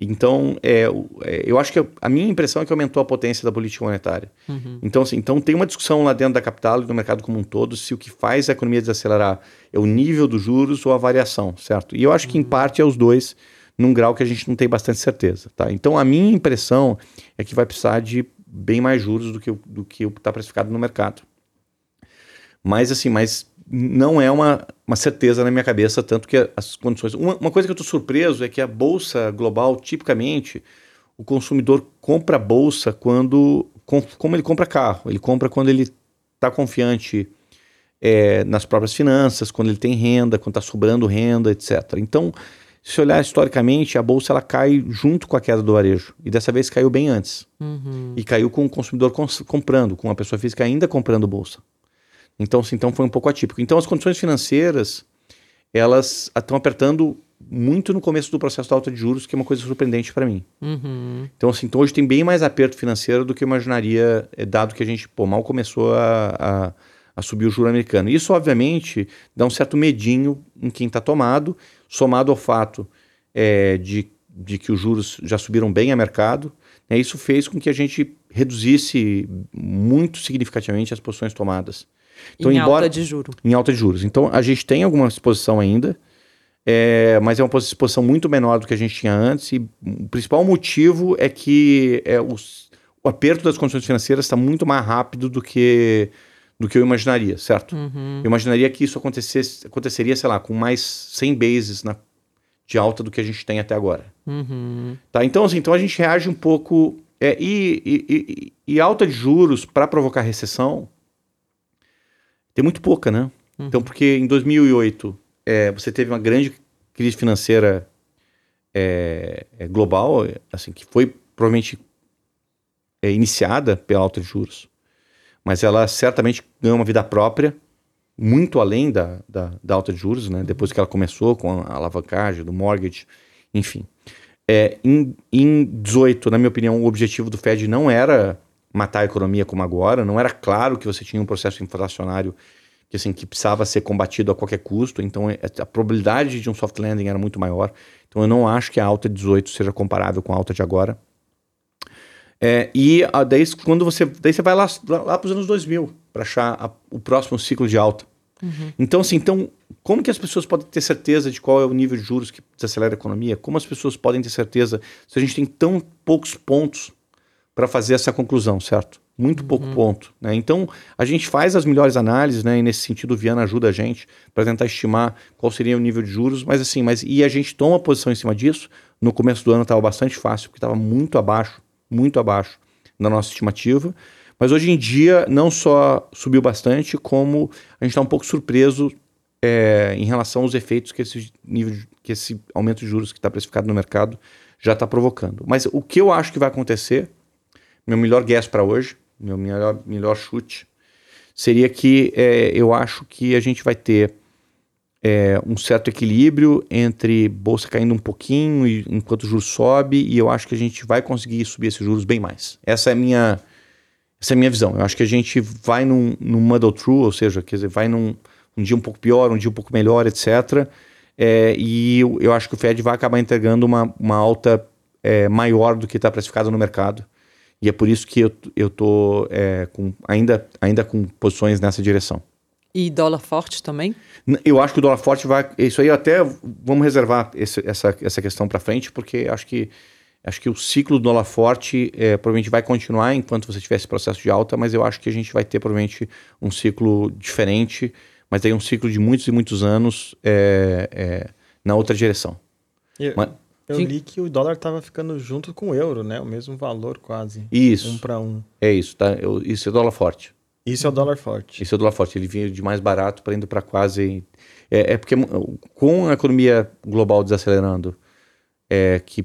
B: então, é, é, eu acho que a minha impressão é que aumentou a potência da política monetária. Uhum. Então, assim, então, tem uma discussão lá dentro da capital e do mercado como um todo se o que faz a economia desacelerar é o nível dos juros ou a variação, certo? E eu acho que, em uhum. parte, é os dois, num grau que a gente não tem bastante certeza. Tá? Então, a minha impressão é que vai precisar de bem mais juros do que, do que está precificado no mercado. Mas assim, mas não é uma, uma certeza na minha cabeça, tanto que as condições. Uma, uma coisa que eu estou surpreso é que a bolsa global, tipicamente, o consumidor compra a bolsa quando. Com, como ele compra carro. Ele compra quando ele está confiante é, nas próprias finanças, quando ele tem renda, quando está sobrando renda, etc. Então, se olhar historicamente, a bolsa ela cai junto com a queda do varejo. E dessa vez caiu bem antes.
A: Uhum.
B: E caiu com o consumidor cons comprando, com a pessoa física ainda comprando bolsa. Então, assim, então foi um pouco atípico. Então, as condições financeiras, elas estão apertando muito no começo do processo da alta de juros, que é uma coisa surpreendente para mim.
A: Uhum.
B: Então, assim, então hoje tem bem mais aperto financeiro do que eu imaginaria, eh, dado que a gente pô, mal começou a, a, a subir o juro americano. Isso, obviamente, dá um certo medinho em quem está tomado, somado ao fato é, de, de que os juros já subiram bem a mercado. Né, isso fez com que a gente reduzisse muito significativamente as posições tomadas. Então,
A: em
B: embora,
A: alta de juro.
B: em alta de juros. Então, a gente tem alguma exposição ainda, é, mas é uma exposição muito menor do que a gente tinha antes. E o principal motivo é que é, os, o aperto das condições financeiras está muito mais rápido do que, do que eu imaginaria, certo?
A: Uhum.
B: Eu imaginaria que isso acontecesse, aconteceria, sei lá, com mais 100 bases na, de alta do que a gente tem até agora.
A: Uhum.
B: Tá? Então, assim, então a gente reage um pouco. É, e, e, e, e alta de juros para provocar recessão tem muito pouca, né? Então, porque em 2008 é, você teve uma grande crise financeira é, é, global, assim, que foi provavelmente é, iniciada pela alta de juros, mas ela certamente ganhou uma vida própria, muito além da, da, da alta de juros, né? Depois que ela começou com a alavancagem do mortgage, enfim. É, em, em 18, na minha opinião, o objetivo do Fed não era matar a economia como agora, não era claro que você tinha um processo inflacionário que, assim, que precisava ser combatido a qualquer custo, então é, a probabilidade de um soft landing era muito maior. Então eu não acho que a alta de 18 seja comparável com a alta de agora. É, e a, daí, quando você, daí você vai lá, lá, lá para os anos 2000 para achar a, o próximo ciclo de alta. Então, assim, então, como que as pessoas podem ter certeza de qual é o nível de juros que desacelera a economia? Como as pessoas podem ter certeza se a gente tem tão poucos pontos para fazer essa conclusão, certo? Muito pouco ponto. Né? Então, a gente faz as melhores análises, né? E nesse sentido, o Viana ajuda a gente para tentar estimar qual seria o nível de juros, mas assim, mas e a gente toma posição em cima disso. No começo do ano estava bastante fácil, porque estava muito abaixo, muito abaixo da nossa estimativa. Mas hoje em dia, não só subiu bastante, como a gente está um pouco surpreso é, em relação aos efeitos que esse nível, de- que esse aumento de juros que está precificado no mercado já está provocando. Mas o que eu acho que vai acontecer, meu melhor guess para hoje, meu melhor, melhor chute, seria que é, eu acho que a gente vai ter é, um certo equilíbrio entre bolsa caindo um pouquinho e, enquanto o juros sobe, e eu acho que a gente vai conseguir subir esses juros bem mais. Essa é a minha, essa é minha visão. Eu acho que a gente vai num, num muddle through, ou seja, quer dizer, vai num um dia um pouco pior, um dia um pouco melhor, etc. É, e eu, eu acho que o Fed vai acabar entregando uma, uma alta é, maior do que está precificado no mercado. E é por isso que eu, eu tô é, com, ainda, ainda com posições nessa direção.
A: E dólar forte também?
B: Eu acho que o dólar forte vai. Isso aí até vamos reservar esse- essa, essa questão para frente, porque acho que acho que o ciclo do dólar forte é, provavelmente vai continuar enquanto você tiver esse processo de alta, mas eu acho que a gente vai ter provavelmente um ciclo diferente, mas aí um ciclo de muitos e muitos anos é, é, na outra direção.
C: Eu,
B: Mas-
C: eu
A: Sim.
C: li que o dólar tava ficando junto com o euro, né? O mesmo valor quase.
B: Isso.
C: Um para um.
B: É isso, tá? Eu- isso é dólar forte.
C: Isso é o dólar forte.
B: Isso é o dólar forte. Ele vinha de mais barato para indo para quase. É, é porque com a economia global desacelerando, é, que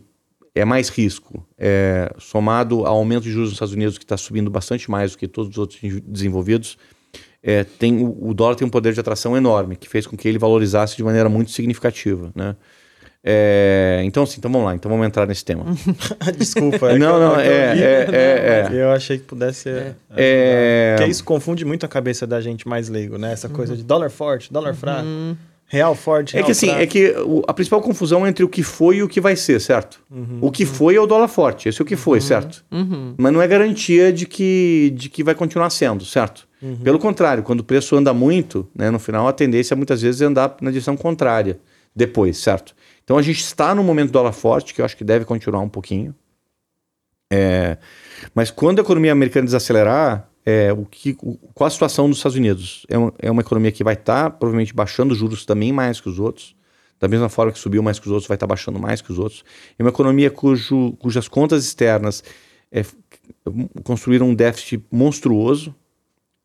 B: é mais risco, é, somado ao aumento de juros nos Estados Unidos, que está subindo bastante mais do que todos os outros desenvolvidos, é, tem, o, o dólar tem um poder de atração enorme, que fez com que ele valorizasse de maneira muito significativa. Né? É, então, assim, então vamos lá, então vamos entrar nesse tema.
C: Desculpa. é
B: não, não,
C: eu
B: é,
C: li-
B: é, é, é.
C: Eu achei que pudesse ser.
B: É.
C: Porque isso confunde muito a cabeça da gente mais leigo, né? Essa
A: Uhum.
C: coisa de dólar forte, dólar fraco, real forte,
B: É
C: real
B: que assim,
C: fraco.
B: é que o- a principal confusão é entre o que foi e o que vai ser, certo? O que foi é o dólar forte, esse é o que foi, certo?
A: Uhum.
B: Mas não é garantia de que, de que vai continuar sendo, certo? Pelo contrário, quando o preço anda muito, né, no final a tendência muitas vezes é andar na direção contrária depois, certo? Então a gente está no momento do dólar forte, que eu acho que deve continuar um pouquinho. É, mas quando a economia americana desacelerar, é, o que, o, qual a situação dos Estados Unidos? É uma, é uma economia que vai estar tá, provavelmente baixando juros também mais que os outros, da mesma forma que subiu mais que os outros, vai estar tá baixando mais que os outros. É uma economia cujo, cujas contas externas é, construíram um déficit monstruoso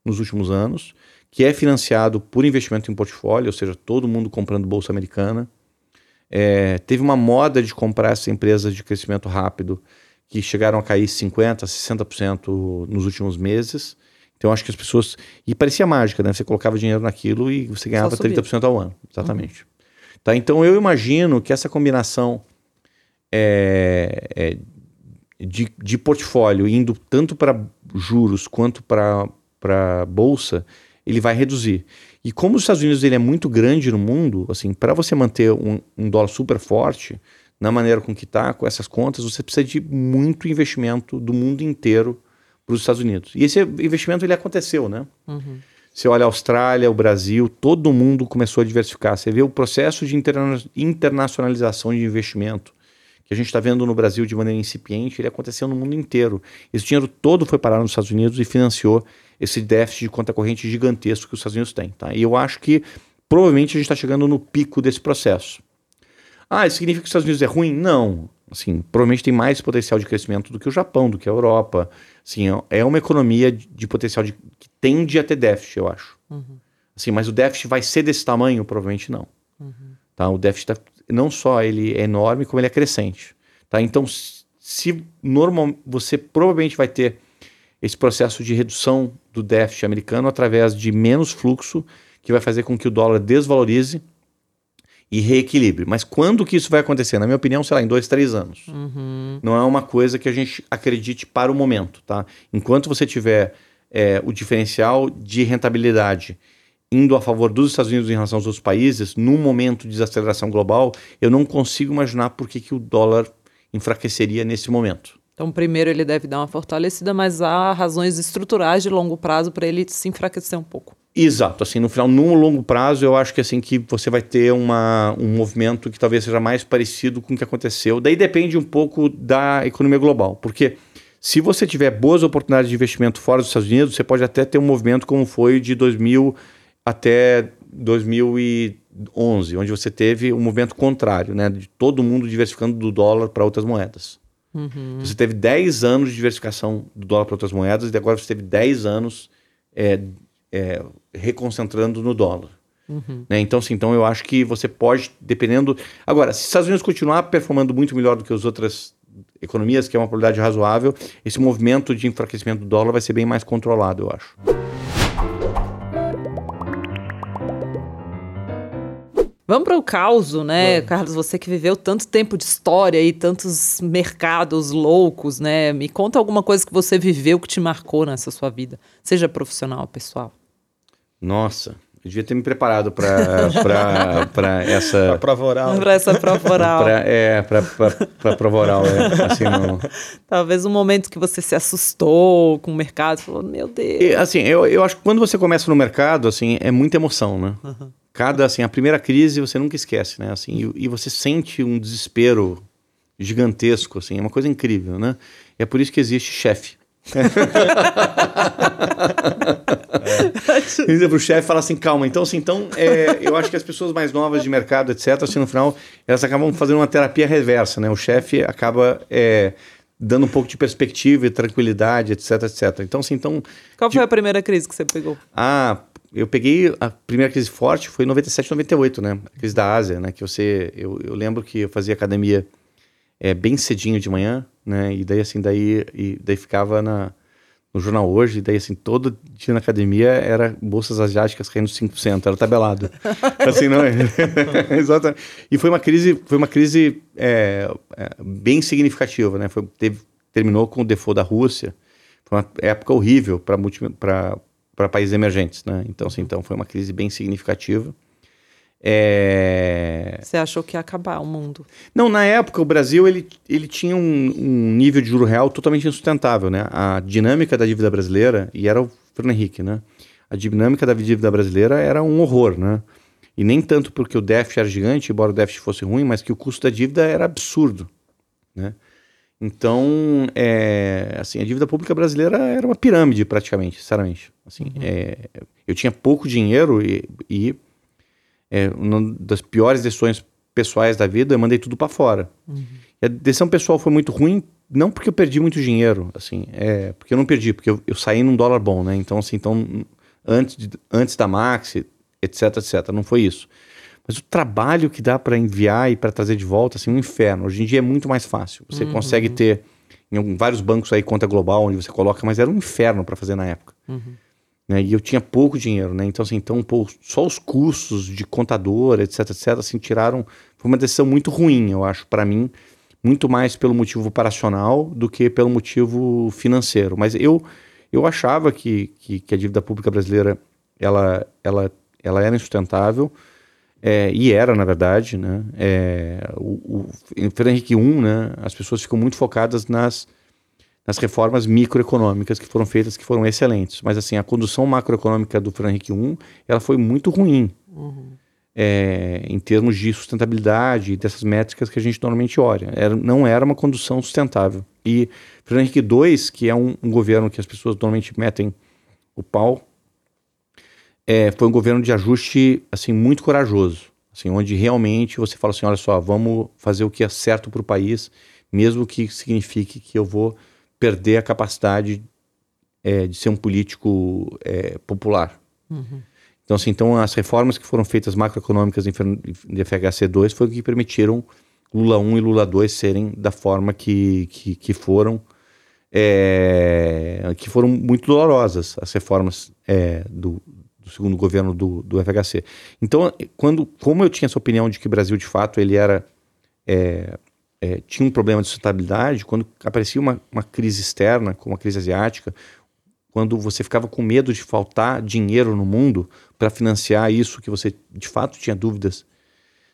B: nos últimos anos, que é financiado por investimento em portfólio, ou seja, todo mundo comprando bolsa americana. É, teve uma moda de comprar essas empresas de crescimento rápido que chegaram a cair 50%, 60% nos últimos meses. Então, acho que as pessoas. E parecia mágica, né? Você colocava dinheiro naquilo e você ganhava 30% ao ano. Exatamente. Uhum. Tá? Então, eu imagino que essa combinação é, é, de, de portfólio indo tanto para juros quanto para bolsa, ele vai reduzir. E como os Estados Unidos ele é muito grande no mundo, assim, para você manter um, um dólar super forte, na maneira com que está, com essas contas, você precisa de muito investimento do mundo inteiro para os Estados Unidos. E esse investimento ele aconteceu, né? Uhum. Você olha a Austrália, o Brasil, todo mundo começou a diversificar. Você vê o processo de interna internacionalização de investimento que a gente está vendo no Brasil de maneira incipiente, ele aconteceu no mundo inteiro. Esse dinheiro todo foi parar nos Estados Unidos e financiou esse déficit de conta corrente gigantesco que os Estados Unidos têm. Tá? E eu acho que provavelmente a gente está chegando no pico desse processo. Ah, isso significa que os Estados Unidos é ruim? Não. Assim, provavelmente tem mais potencial de crescimento do que o Japão, do que a Europa. Assim, é uma economia de potencial de, que tende a ter déficit, eu acho. Uhum. Assim, mas o déficit vai ser desse tamanho? Provavelmente não. Uhum. Tá? O déficit tá, não só ele é enorme, como ele é crescente. Tá? Então, se normal, você provavelmente vai ter esse processo de redução do déficit americano através de menos fluxo, que vai fazer com que o dólar desvalorize e reequilibre. Mas quando que isso vai acontecer? Na minha opinião, sei lá, em dois, três anos. Uhum. Não é uma coisa que a gente acredite para o momento, tá? Enquanto você tiver é, o diferencial de rentabilidade indo a favor dos Estados Unidos em relação aos outros países, num momento de desaceleração global, eu não consigo imaginar por que, que o dólar enfraqueceria nesse momento.
A: Então, primeiro ele deve dar uma fortalecida, mas há razões estruturais de longo prazo para ele se enfraquecer um pouco.
B: Exato, assim, no final, no longo prazo, eu acho que assim que você vai ter uma, um movimento que talvez seja mais parecido com o que aconteceu. Daí depende um pouco da economia global, porque se você tiver boas oportunidades de investimento fora dos Estados Unidos, você pode até ter um movimento como foi de 2000 até 2011, onde você teve um movimento contrário, né, de todo mundo diversificando do dólar para outras moedas. Uhum. Você teve 10 anos de diversificação do dólar para outras moedas e agora você teve 10 anos é, é, reconcentrando no dólar. Uhum. Né? Então, assim, então eu acho que você pode, dependendo. Agora, se os Estados Unidos continuar performando muito melhor do que as outras economias, que é uma probabilidade razoável, esse movimento de enfraquecimento do dólar vai ser bem mais controlado, eu acho.
A: Vamos para o caos, né, Vamos. Carlos? Você que viveu tanto tempo de história e tantos mercados loucos, né? Me conta alguma coisa que você viveu que te marcou nessa sua vida, seja profissional, pessoal.
B: Nossa, eu devia ter me preparado para essa.
C: Para prova oral.
A: Para essa prova oral.
B: pra, é, para prova oral. É, assim, não...
A: Talvez um momento que você se assustou com o mercado, falou, meu Deus.
B: E, assim, eu, eu acho que quando você começa no mercado, assim, é muita emoção, né? Uhum. Cada, assim, a primeira crise você nunca esquece, né? Assim, e, e você sente um desespero gigantesco, assim, é uma coisa incrível, né? E é por isso que existe chefe. é. Dizer pro chefe fala assim, calma. Então, assim, então é, eu acho que as pessoas mais novas de mercado, etc., assim, no final, elas acabam fazendo uma terapia reversa, né? O chefe acaba é, dando um pouco de perspectiva e tranquilidade, etc, etc. Então, assim, então...
A: Qual foi a primeira crise que você pegou?
B: Ah, eu peguei a primeira crise forte foi em 97, 98, né? A crise da Ásia, né? Que você... Eu, eu lembro que eu fazia academia é, bem cedinho de manhã, né? E daí, assim, daí, e daí ficava na, no jornal hoje, e daí, assim, todo dia na academia era bolsas asiáticas caindo 5%, era tabelado. assim, não é? Exatamente. E foi uma crise, foi uma crise é, é, bem significativa, né? Foi, teve, terminou com o default da Rússia. Foi uma época horrível para países emergentes, né? Então, assim, então foi uma crise bem significativa.
A: É... Você achou que ia acabar o mundo?
B: Não, na época o Brasil ele, ele tinha um, um, nível de juro real totalmente insustentável, né? A dinâmica da dívida brasileira, e era o Fernando Henrique, né? A dinâmica da dívida brasileira era um horror, né? E nem tanto porque o déficit era gigante, embora o déficit fosse ruim, mas que o custo da dívida era absurdo, né? Então, é, assim, a dívida pública brasileira era uma pirâmide praticamente, sinceramente. Assim,
A: Uhum.
B: é, eu tinha pouco dinheiro e, e é, uma das piores decisões pessoais da vida, eu mandei tudo para fora.
A: Uhum.
B: A decisão pessoal foi muito ruim, não porque eu perdi muito dinheiro, assim, é, porque eu não perdi, porque eu, eu saí num dólar bom, né? Então, assim, então, antes, de- antes da Maxi, etc, etc, não foi isso. Mas o trabalho que dá para enviar e para trazer de volta, assim, um inferno. Hoje em dia é muito mais fácil. Você consegue ter em vários bancos aí conta global onde você coloca, mas era um inferno para fazer na época. Né? E eu tinha pouco dinheiro, né? Então assim, então pô, só os custos de contador, etc, etc, assim tiraram. Foi uma decisão muito ruim, eu acho, para mim, muito mais pelo motivo operacional do que pelo motivo financeiro. Mas eu eu achava que, que, que a dívida pública brasileira ela ela ela era insustentável. É, e era, na verdade, né? É, o, o em Fernando Henrique I, né? As pessoas ficam muito focadas nas, nas reformas microeconômicas que foram feitas, que foram excelentes. Mas, assim, a condução macroeconômica do Fernando Henrique I, ela foi muito ruim. É, em termos de sustentabilidade e dessas métricas que a gente normalmente olha. Era, não era uma condução sustentável. E Fernando Henrique II, que é um, um governo que as pessoas normalmente metem o pau, é, foi um governo de ajuste assim muito corajoso, assim, onde realmente você fala assim, olha só, vamos fazer o que é certo para o país, mesmo que signifique que eu vou perder a capacidade é, de ser um político é, popular. Então, assim, então as reformas que foram feitas macroeconômicas em de FHC2 foi o que permitiram Lula 1 e Lula 2 serem da forma que, que, que foram, é, que foram muito dolorosas as reformas é, do, do segundo governo do, do FHC. Então, quando, como eu tinha essa opinião de que o Brasil, de fato, ele era é, é, tinha um problema de sustentabilidade, quando aparecia uma, uma crise externa, como a crise asiática, quando você ficava com medo de faltar dinheiro no mundo para financiar isso, que você de fato tinha dúvidas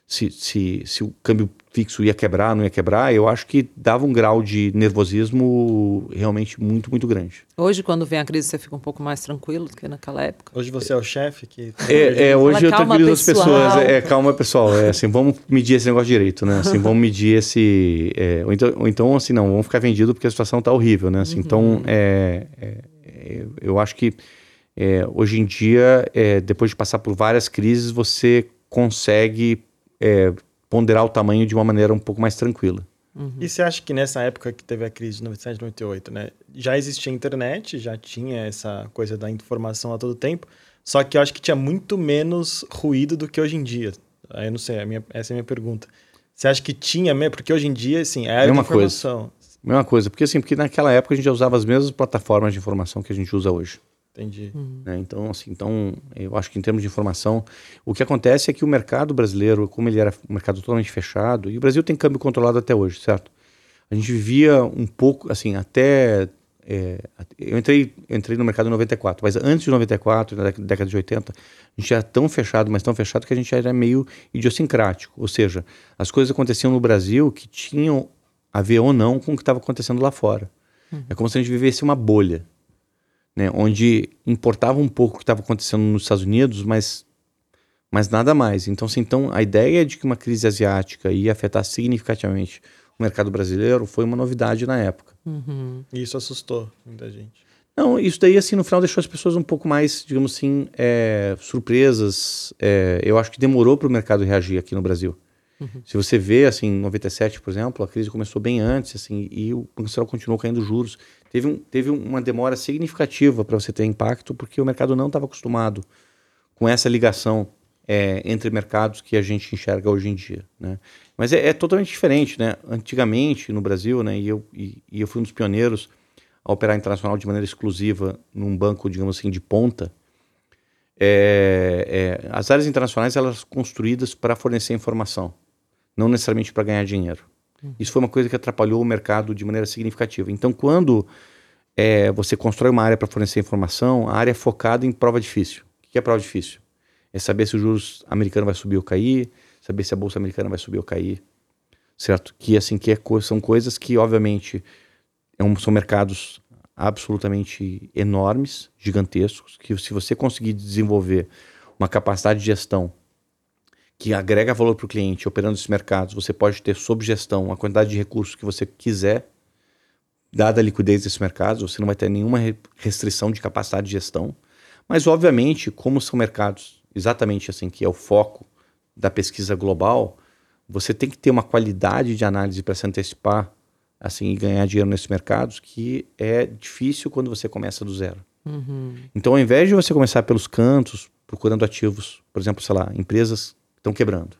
B: se, se, se o câmbio fixo ia quebrar, não ia quebrar, eu acho que dava um grau de nervosismo realmente muito, muito grande.
A: Hoje, quando vem a crise, você fica um pouco mais tranquilo do que naquela época.
C: Hoje você é o chefe que.
B: É, é, hoje
A: Fala,
B: eu
A: calma,
B: tranquilizo as pessoas. É, calma, pessoal. É assim, vamos medir esse negócio direito, né? Assim, vamos medir esse. é, ou, então, ou então, assim, não, vamos ficar vendido porque a situação tá horrível, né? Assim, Então, é, é, é, eu acho que é, hoje em dia, é, depois de passar por várias crises, você consegue é, ponderar o tamanho de uma maneira um pouco mais tranquila.
C: E você acha que nessa época que teve a crise de 97, 98, né? Já existia internet, já tinha essa coisa da informação a todo tempo, só que eu acho que tinha muito menos ruído do que hoje em dia. Aí eu não sei, a minha- essa é a minha pergunta. Você acha que tinha mesmo? Porque hoje em dia, assim, é
B: Mesma
C: informação.
B: Mesma coisa, porque assim, porque naquela época a gente já usava as mesmas plataformas de informação que a gente usa hoje.
C: Entendi.
B: né? Então, assim, então, eu acho que em termos de informação, o que acontece é que o mercado brasileiro, como ele era um mercado totalmente fechado, e o Brasil tem câmbio controlado até hoje, certo? A gente vivia um pouco, assim, até. é, eu entrei, entrei no mercado em 94, mas antes de 94, na década- década de 80, a gente era tão fechado, mas tão fechado que a gente era meio idiosincrático. Ou seja, as coisas aconteciam no Brasil que tinham a ver ou não com o que estava acontecendo lá fora. É como se a gente vivesse uma bolha né, onde importava um pouco o que estava acontecendo nos Estados Unidos, mas, mas nada mais. Então, assim, então, a ideia de que uma crise asiática ia afetar significativamente o mercado brasileiro foi uma novidade na época.
C: E isso assustou muita gente.
B: Não, isso daí, assim, no final deixou as pessoas um pouco mais, digamos assim, é, surpresas. É, eu acho que demorou para o mercado reagir aqui no Brasil. Se você vê, assim, em 97, por exemplo, a crise começou bem antes, assim, e o Banco Central continuou caindo juros. Teve, um, teve uma demora significativa para você ter impacto, porque o mercado não estava acostumado com essa ligação é, entre mercados que a gente enxerga hoje em dia, né? Mas é, é totalmente diferente, né? Antigamente, no Brasil, né, e eu, e, e eu fui um dos pioneiros a operar internacional de maneira exclusiva num banco, digamos assim, de ponta, é, é, as áreas internacionais elas construídas para fornecer informação, não necessariamente para ganhar dinheiro. Isso foi uma coisa que atrapalhou o mercado de maneira significativa. Então, quando é, você constrói uma área para fornecer informação, a área é focada em prova difícil. O que é prova difícil? É saber se o juros americano vai subir ou cair, saber se a bolsa americana vai subir ou cair, certo? Que assim que é são coisas que obviamente é um- são mercados absolutamente enormes, gigantescos, que se você conseguir desenvolver uma capacidade de gestão que agrega valor para o cliente operando esses mercados, você pode ter sob gestão a quantidade de recursos que você quiser dada a liquidez desse mercado, você não vai ter nenhuma restrição de capacidade de gestão. Mas, obviamente, como são mercados exatamente assim, que é o foco da pesquisa global, você tem que ter uma qualidade de análise para se antecipar assim e ganhar dinheiro nesses mercados que é difícil quando você começa do zero. Uhum. Então, ao invés de você começar pelos cantos, procurando ativos, por exemplo, sei lá, empresas estão quebrando,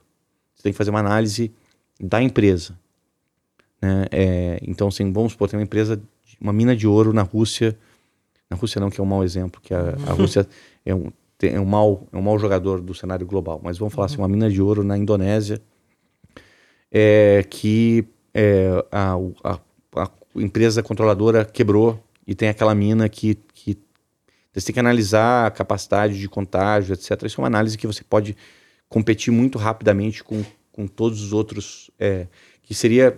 B: você tem que fazer uma análise da empresa. Né? É, então, assim, vamos supor, tem uma empresa, uma mina de ouro na Rússia, na Rússia não, que é um mau exemplo, que a, a. Rússia é um, é, um mau, é um mau jogador do cenário global, mas vamos falar assim, uhum. assim, uma mina de ouro na Indonésia, é, que é, a, a, a, empresa controladora quebrou e tem aquela mina que, que você tem que analisar a capacidade de contágio, etc. Isso é uma análise que você pode competir muito rapidamente com, com todos os outros, é, que seria,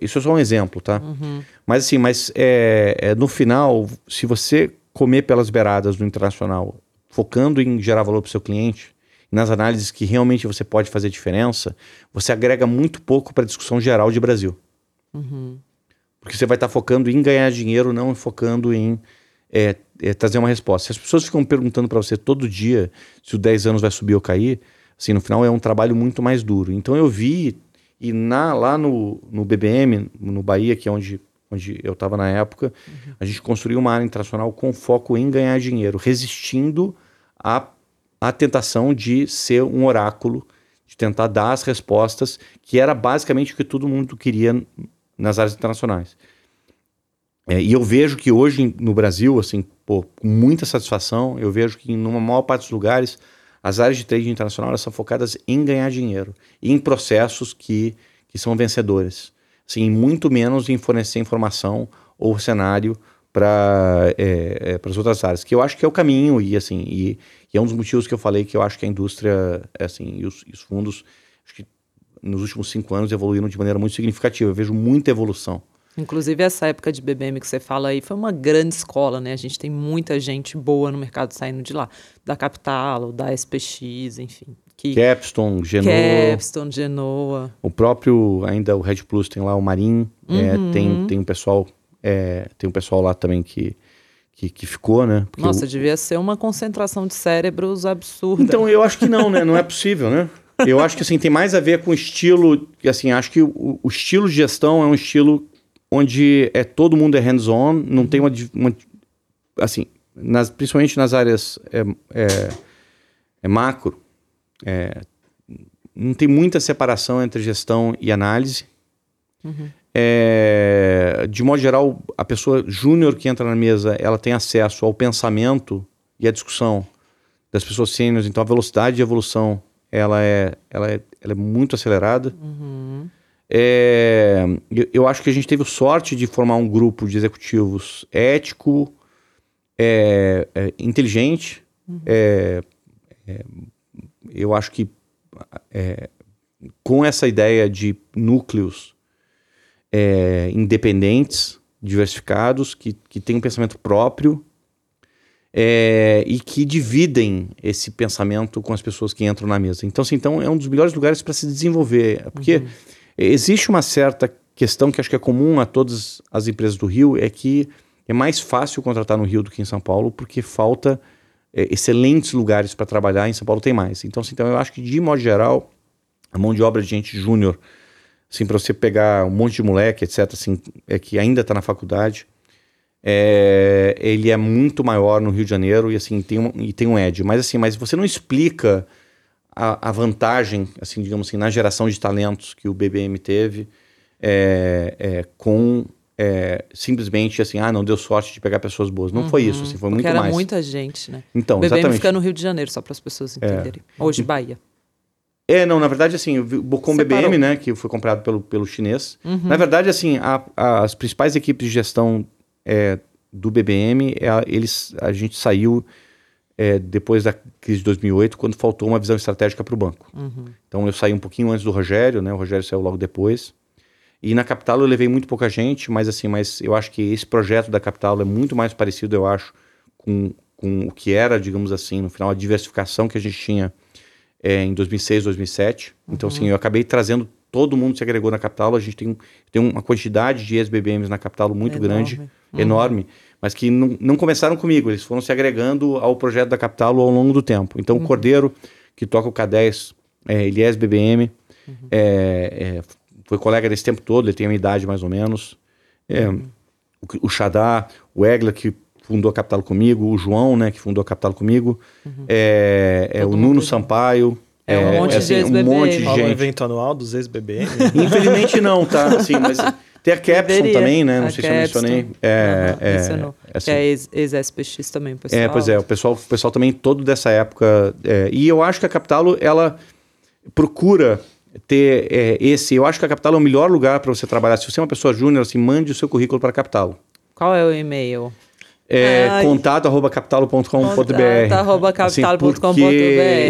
B: isso é só um exemplo, tá? Uhum. Mas assim, mas é, é, no final, se você comer pelas beiradas do internacional, focando em gerar valor para o seu cliente, nas análises que realmente você pode fazer diferença, você agrega muito pouco para a discussão geral de Brasil. Uhum. Porque você vai estar tá focando em ganhar dinheiro, não focando em é, é, trazer uma resposta. Se as pessoas ficam perguntando para você todo dia se o 10 anos vai subir ou cair, assim, no final é um trabalho muito mais duro. Então eu vi, e na, lá no, no BBM, no Bahia, que é onde, onde eu estava na época, uhum. a gente construiu uma área internacional com foco em ganhar dinheiro, resistindo a a tentação de ser um oráculo, de tentar dar as respostas, que era basicamente o que todo mundo queria nas áreas internacionais. É, e eu vejo que hoje no Brasil, assim, pô, com muita satisfação, eu vejo que numa maior parte dos lugares as áreas de trade internacional são focadas em ganhar dinheiro, em processos que, que são vencedores. Assim, muito menos em fornecer informação ou cenário para é, é, as outras áreas, que eu acho que é o caminho e assim e, e, é um dos motivos que eu falei que eu acho que a indústria assim e os, e os, fundos nos últimos cinco anos evoluíram de maneira muito significativa. Eu vejo muita evolução.
A: Inclusive essa época de BBM que você fala aí foi uma grande escola, né? A gente tem muita gente boa no mercado saindo de lá, da Capital, da SPX, enfim.
B: Que... Capstone, Genoa.
A: Capstone, Genoa.
B: O próprio ainda o Red Plus tem lá o Marim, é, uhum. é, tem tem um pessoal é, tem um pessoal lá também que, que, que ficou, né?
A: Porque Nossa, devia ser uma concentração de cérebros absurda.
B: Então, eu acho que não, né? Não é possível, né? Eu acho que assim, tem mais a ver com o estilo. Assim, acho que o, o estilo de gestão é um estilo onde é todo mundo é hands-on, não tem uma, uma. assim, nas, principalmente nas áreas é, é, é macro, é, não tem muita separação entre gestão e análise. Uhum. É, de modo geral, a pessoa júnior que entra na mesa, ela tem acesso ao pensamento e à discussão das pessoas sêniores. Então, a velocidade de evolução ela é, ela é, ela é muito acelerada. Uhum. É, eu, eu, acho que a gente teve sorte de formar um grupo de executivos ético, é, é inteligente. Uhum. É, é, eu acho que com essa ideia de núcleos é, independentes, diversificados, que, que têm um pensamento próprio é, e que dividem esse pensamento com as pessoas que entram na mesa. Então, assim, então é um dos melhores lugares para se desenvolver, porque uhum. Existe uma certa questão que acho que é comum a todas as empresas do Rio, é que é mais fácil contratar no Rio do que em São Paulo, porque falta é, excelentes lugares para trabalhar, em São Paulo tem mais. Então, assim, então eu acho que, de modo geral, a mão de obra de gente júnior assim, para você pegar um monte de moleque, etc., assim, é que ainda está na faculdade, é, ele é muito maior no Rio de Janeiro e assim tem um, e tem um edge. Mas assim, mas você não explica a, a vantagem, assim, digamos assim, na geração de talentos que o BBM teve é, é, com é, simplesmente assim, ah, não deu sorte de pegar pessoas boas. Não uhum, foi isso, assim, foi muito
A: era
B: mais.
A: muita gente, né?
B: Então,
A: o BBM
B: exatamente.
A: fica no Rio de Janeiro, só para as pessoas é. entenderem. Hoje, Bahia.
B: É, não, na verdade, assim, o Bocom BBM, né, que foi comprado pelo, pelo chinês. Uhum. Na verdade, assim, a, a, as principais equipes de gestão é, do BBM, é, eles, a gente saiu é, depois da crise de 2008, quando faltou uma visão estratégica para o banco. Uhum. Então, eu saí um pouquinho antes do Rogério, né, o Rogério saiu logo depois. E na Capital eu levei muito pouca gente, mas assim, mas eu acho que esse projeto da Capital é muito mais parecido, eu acho, com, com o que era, digamos assim, no final, a diversificação que a gente tinha é, em 2006, 2007. Então, assim, uhum. assim, eu acabei trazendo todo mundo se agregou na capital. A gente tem, tem uma quantidade de ex-BBMs na capital muito
A: Enorme.
B: grande,
A: Uhum.
B: enorme, mas que não, não começaram comigo, eles foram se agregando ao projeto da capital ao longo do tempo. Então,
A: Uhum.
B: o Cordeiro, que toca o K10, é, ele é ex-BBM,
A: Uhum.
B: é, é, foi colega desse tempo todo, ele tem a minha idade mais ou menos. É,
A: Uhum.
B: o, o Xadá, o Egla, que fundou a Capital comigo, o João, né, que fundou a Capital comigo, é, é
A: Uhum. Todo
B: o Nuno. Sampaio.
A: É, um monte de
B: assim, um
A: ex-BBM.
B: monte de
C: Rola um
B: gente.
C: evento anual dos ex-BBM.
B: Infelizmente não, tá? Assim, mas tem a Capson
A: Deveria.
B: também, né? Não
A: A
B: sei se eu mencionei. É, é,
A: mencionou.
B: assim,
A: Que é ex- ex-SPX também, pessoal.
B: É, pois é, o pessoal, o pessoal também todo dessa época. é, e eu acho que a Capitalo, ela procura ter é, esse. Eu acho que a Capitalo é o melhor lugar para você trabalhar. Se você é uma pessoa júnior, assim, mande o seu currículo para a Capitalo.
A: Qual é o e-mail?
B: É
A: Ai.
B: contato Assim,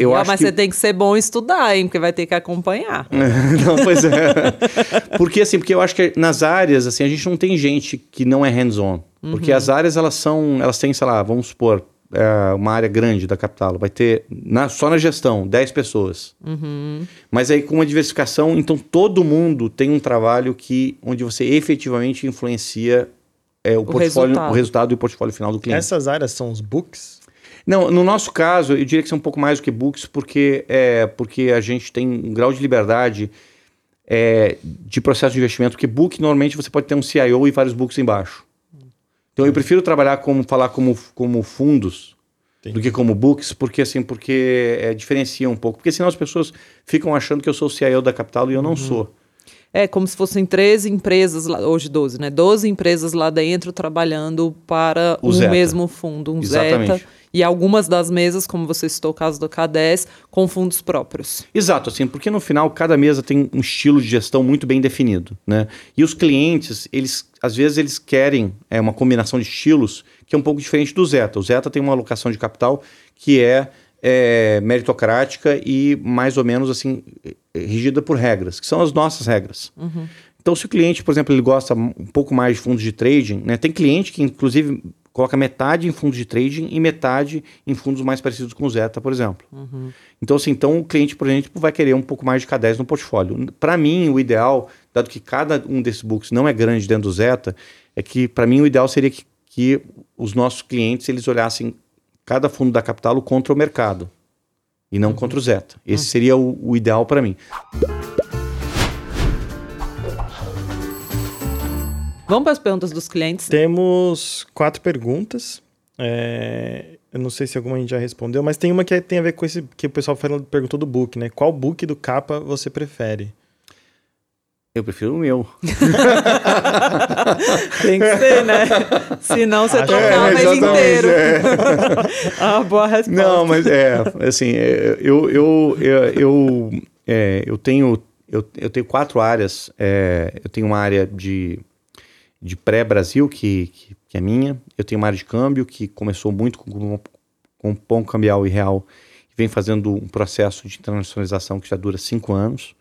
B: eu acho
A: mas
B: que-
A: você tem que ser bom estudar, hein? Porque vai ter que acompanhar.
B: não, pois é. Porque assim, porque eu acho que nas áreas, assim, a gente não tem gente que não é hands-on. Porque as áreas, elas são, elas têm, sei lá, vamos supor, é, uma área grande da capital. Vai ter, na- só na gestão, 10 pessoas. Mas aí com uma diversificação, então todo mundo tem um trabalho que, onde você efetivamente influencia é, o, portfólio,
A: resultado.
B: o resultado e o portfólio final do cliente.
C: Essas áreas são os books.
B: Não, no nosso caso, eu diria que são um pouco mais do que books, porque, é, porque a gente tem um grau de liberdade é, de processo de investimento, porque book, normalmente, você pode ter um CIO e vários books embaixo. Então, eu prefiro trabalhar como, falar como, como fundos do que como books, porque assim, porque é, diferencia um pouco. Porque senão as pessoas ficam achando que eu sou o CIO da capital e eu não sou.
A: É como se fossem 13 empresas, hoje 12, né? 12 empresas lá dentro trabalhando para
B: O
A: um mesmo fundo, um
B: Exatamente.
A: Zeta. E algumas das mesas, como você citou o caso do K10, com fundos próprios.
B: Exato, assim, porque no final cada mesa tem um estilo de gestão muito bem definido, né? E os clientes, eles às vezes eles querem é, uma combinação de estilos que é um pouco diferente do Zeta. O Zeta tem uma alocação de capital que é, é, meritocrática e mais ou menos assim é, rigida por regras, que são as nossas regras. Então, se o cliente, por exemplo, ele gosta um pouco mais de fundos de trading, né? Tem cliente que, inclusive, coloca metade em fundos de trading e metade em fundos mais parecidos com o Zeta, por exemplo. Então, assim, então o cliente, por exemplo, vai querer um pouco mais de K10 no portfólio. Para mim, o ideal, dado que cada um desses books não é grande dentro do Zeta, é que, para mim, o ideal seria que, que os nossos clientes eles olhassem cada fundo da capital contra o mercado e não contra o Zeta. Esse seria o, o ideal para mim.
A: Vamos para as perguntas dos clientes.
C: Temos quatro perguntas. É, eu não sei se alguma a gente já respondeu, mas tem uma que tem a ver com esse que o pessoal falou- perguntou do book, né? Qual book do capa você prefere?
B: Eu prefiro o meu.
A: Tem que ser, né? Senão você
C: Acho-
A: tocava
C: É,
B: exatamente,
A: inteiro.
B: é.
A: ah, boa resposta.
B: Não, mas é, assim, é, eu, eu, eu, eu, é, eu tenho eu, eu tenho quatro áreas. é, eu tenho uma área de, de pré-Brasil, que, que, que é minha. Eu tenho uma área de câmbio, que começou muito com, com pão cambial e real, e vem fazendo um processo de internacionalização que já dura cinco anos.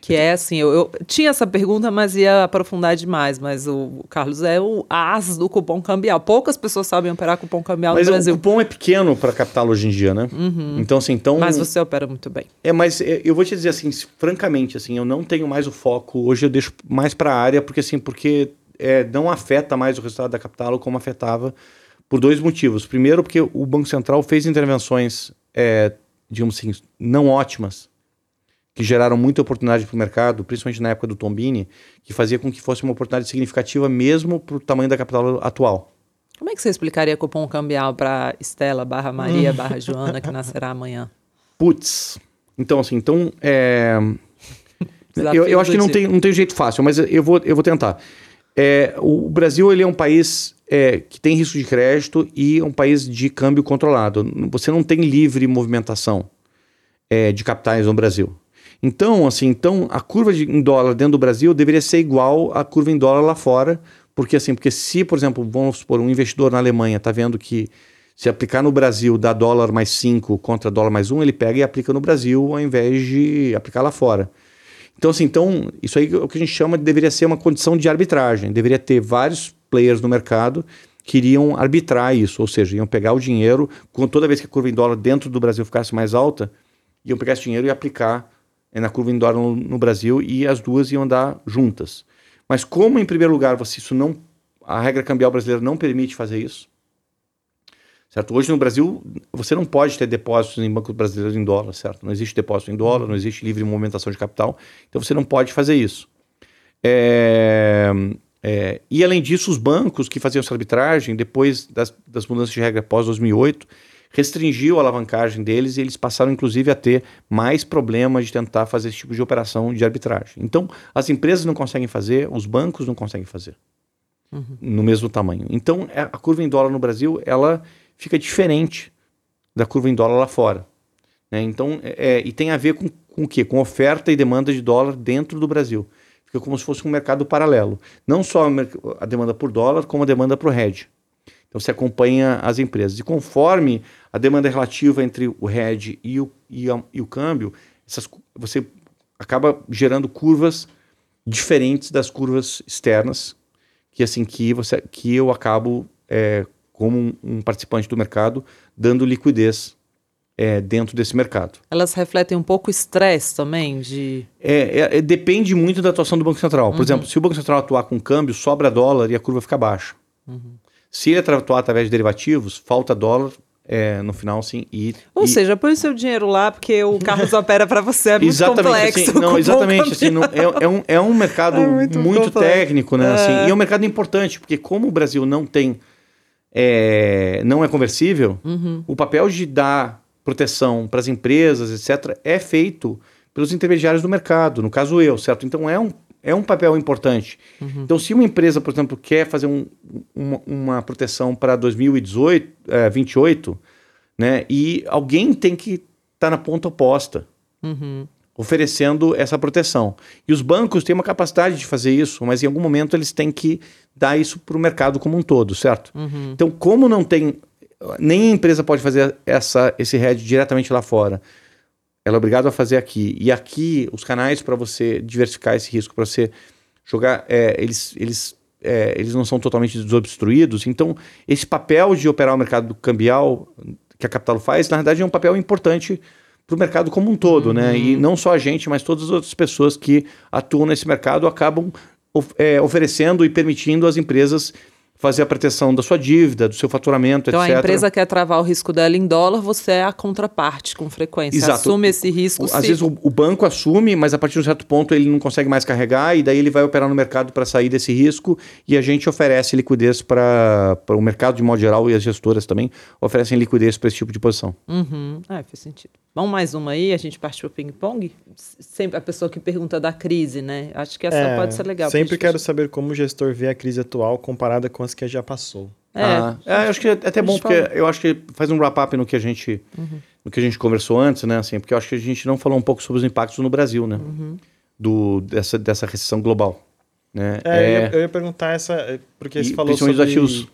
A: Que é assim, eu, eu tinha essa pergunta, mas ia aprofundar demais. Mas o, o Carlos é o as do cupom cambial. Poucas pessoas sabem operar cupom cambial
B: Mas
A: no
B: o
A: Brasil.
B: cupom é pequeno para capital hoje em dia, né? Então, assim, então...
A: Mas você opera muito bem.
B: É, mas é, eu vou te dizer assim, francamente, assim, eu não tenho mais o foco. Hoje eu deixo mais para a área, porque assim, porque é, não afeta mais o resultado da capital como afetava por dois motivos. Primeiro, porque o Banco Central fez intervenções, é, digamos assim, não ótimas, que geraram muita oportunidade para o mercado, principalmente na época do Tombini, que fazia com que fosse uma oportunidade significativa mesmo para o tamanho da capital atual.
A: Como é que você explicaria cupom cambial para Estela barra Maria barra Joana, que nascerá amanhã?
B: Putz. Então, assim, então. É... Eu, eu acho que não tem, não tem jeito fácil, mas eu vou, eu vou tentar. É, o Brasil ele é um país é, que tem risco de crédito e é um país de câmbio controlado. Você não tem livre movimentação é, de capitais no Brasil. Então, assim, então a curva de, em dólar dentro do Brasil deveria ser igual à curva em dólar lá fora, porque assim, porque se, por exemplo, vamos supor, um investidor na Alemanha está vendo que se aplicar no Brasil dá dólar mais 5 contra dólar mais 1, ele pega e aplica no Brasil ao invés de aplicar lá fora. Então, assim, então, isso aí é o que a gente chama de deveria ser uma condição de arbitragem. Deveria ter vários players no mercado que iriam arbitrar isso, ou seja, iam pegar o dinheiro, toda vez que a curva em dólar dentro do Brasil ficasse mais alta, iam pegar esse dinheiro e aplicar na curva dólar no, no, Brasil e as duas iam andar juntas. Mas como, em primeiro lugar, você isso não a regra cambial brasileira não permite fazer isso, certo? Hoje no Brasil você não pode ter depósitos em bancos brasileiros em dólar, certo? Não existe depósito em dólar, não existe livre movimentação de capital, então você não pode fazer isso. É, é, e além disso, os bancos que faziam essa arbitragem, depois das, das mudanças de regra pós 2008, restringiu a alavancagem deles e eles passaram inclusive a ter mais problemas de tentar fazer esse tipo de operação de arbitragem. Então, as empresas não conseguem fazer, os bancos não conseguem fazer uhum. no mesmo tamanho. Então, é, a curva em dólar no Brasil, ela fica diferente da curva em dólar lá fora. Né? Então, é, é, e tem a ver com, com o quê? Com oferta e demanda de dólar dentro do Brasil. Fica como se fosse um mercado paralelo. Não só a demanda por dólar, como a demanda para o hedge. Então você acompanha as empresas. E conforme a demanda relativa entre o hedge e o, e, a, e o câmbio, essas, você acaba gerando curvas diferentes das curvas externas, que assim que você que eu acabo é, como um, um, participante do mercado dando liquidez é, dentro desse mercado.
A: Elas refletem um pouco o estresse também de.
B: É, é, é, depende muito da atuação do Banco Central. Por uhum. exemplo, se o Banco Central atuar com câmbio, sobra dólar e a curva fica baixa. Uhum. Se ele atuar através de derivativos, falta dólar é, no final, sim. E,
A: Ou
B: e...
A: seja, põe o seu dinheiro lá, porque o Carlos opera para você, é muito exatamente, complexo.
B: Assim, não, exatamente, assim, não, é, é, um, é um mercado é muito, muito técnico, né? Assim, é. e é um mercado importante, porque como o Brasil não tem, é, não é conversível, uhum. o papel de dar proteção para as empresas, etc., é feito pelos intermediários do mercado, no caso eu, certo? Então é um é um papel importante. Uhum. Então, se uma empresa, por exemplo, quer fazer um, uma, uma, proteção para 2018, é, 28, né, e alguém tem que estar tá na ponta oposta, uhum. oferecendo essa proteção. E os bancos têm uma capacidade de fazer isso, mas em algum momento eles têm que dar isso para o mercado como um todo, certo? Uhum. Então, como não tem. Nem a empresa pode fazer essa, esse hedge diretamente lá fora ela é obrigada a fazer aqui. E aqui, os canais para você diversificar esse risco, para você jogar, é, eles, eles, é, eles não são totalmente desobstruídos. Então, esse papel de operar o mercado cambial que a Capital faz, na verdade, é um papel importante para o mercado como um todo, uhum. né? E uhum. não só a gente, mas todas as outras pessoas que atuam nesse mercado acabam of é, oferecendo e permitindo às empresas fazer a proteção da sua dívida, do seu faturamento,
A: então,
B: etc.
A: Então a empresa quer travar o risco dela em dólar, você é a contraparte com frequência. Exato. Assume esse risco.
B: Às vezes o, o, banco assume, mas a partir de um certo ponto ele não consegue mais carregar e daí ele vai operar no mercado para sair desse risco e a gente oferece liquidez para o mercado de modo geral e as gestoras também oferecem liquidez para esse tipo de posição.
A: Uhum. É, faz sentido. Vamos mais uma aí, a gente parte para o ping-pong? Sempre a pessoa que pergunta da crise, né? Acho que essa é, pode ser legal.
C: Sempre quero saber como o gestor vê a crise atual comparada com as que já passou.
B: É, ah, é acho que é até bom, porque fala. eu acho que faz um wrap-up no que a gente uhum. no que a gente conversou antes, né? Assim, porque eu acho que a gente não falou um pouco sobre os impactos no Brasil, né? Uhum. Do, dessa, dessa recessão global. Né?
C: É, é... Eu, ia, eu, ia, perguntar essa, porque você falou sobre ativos.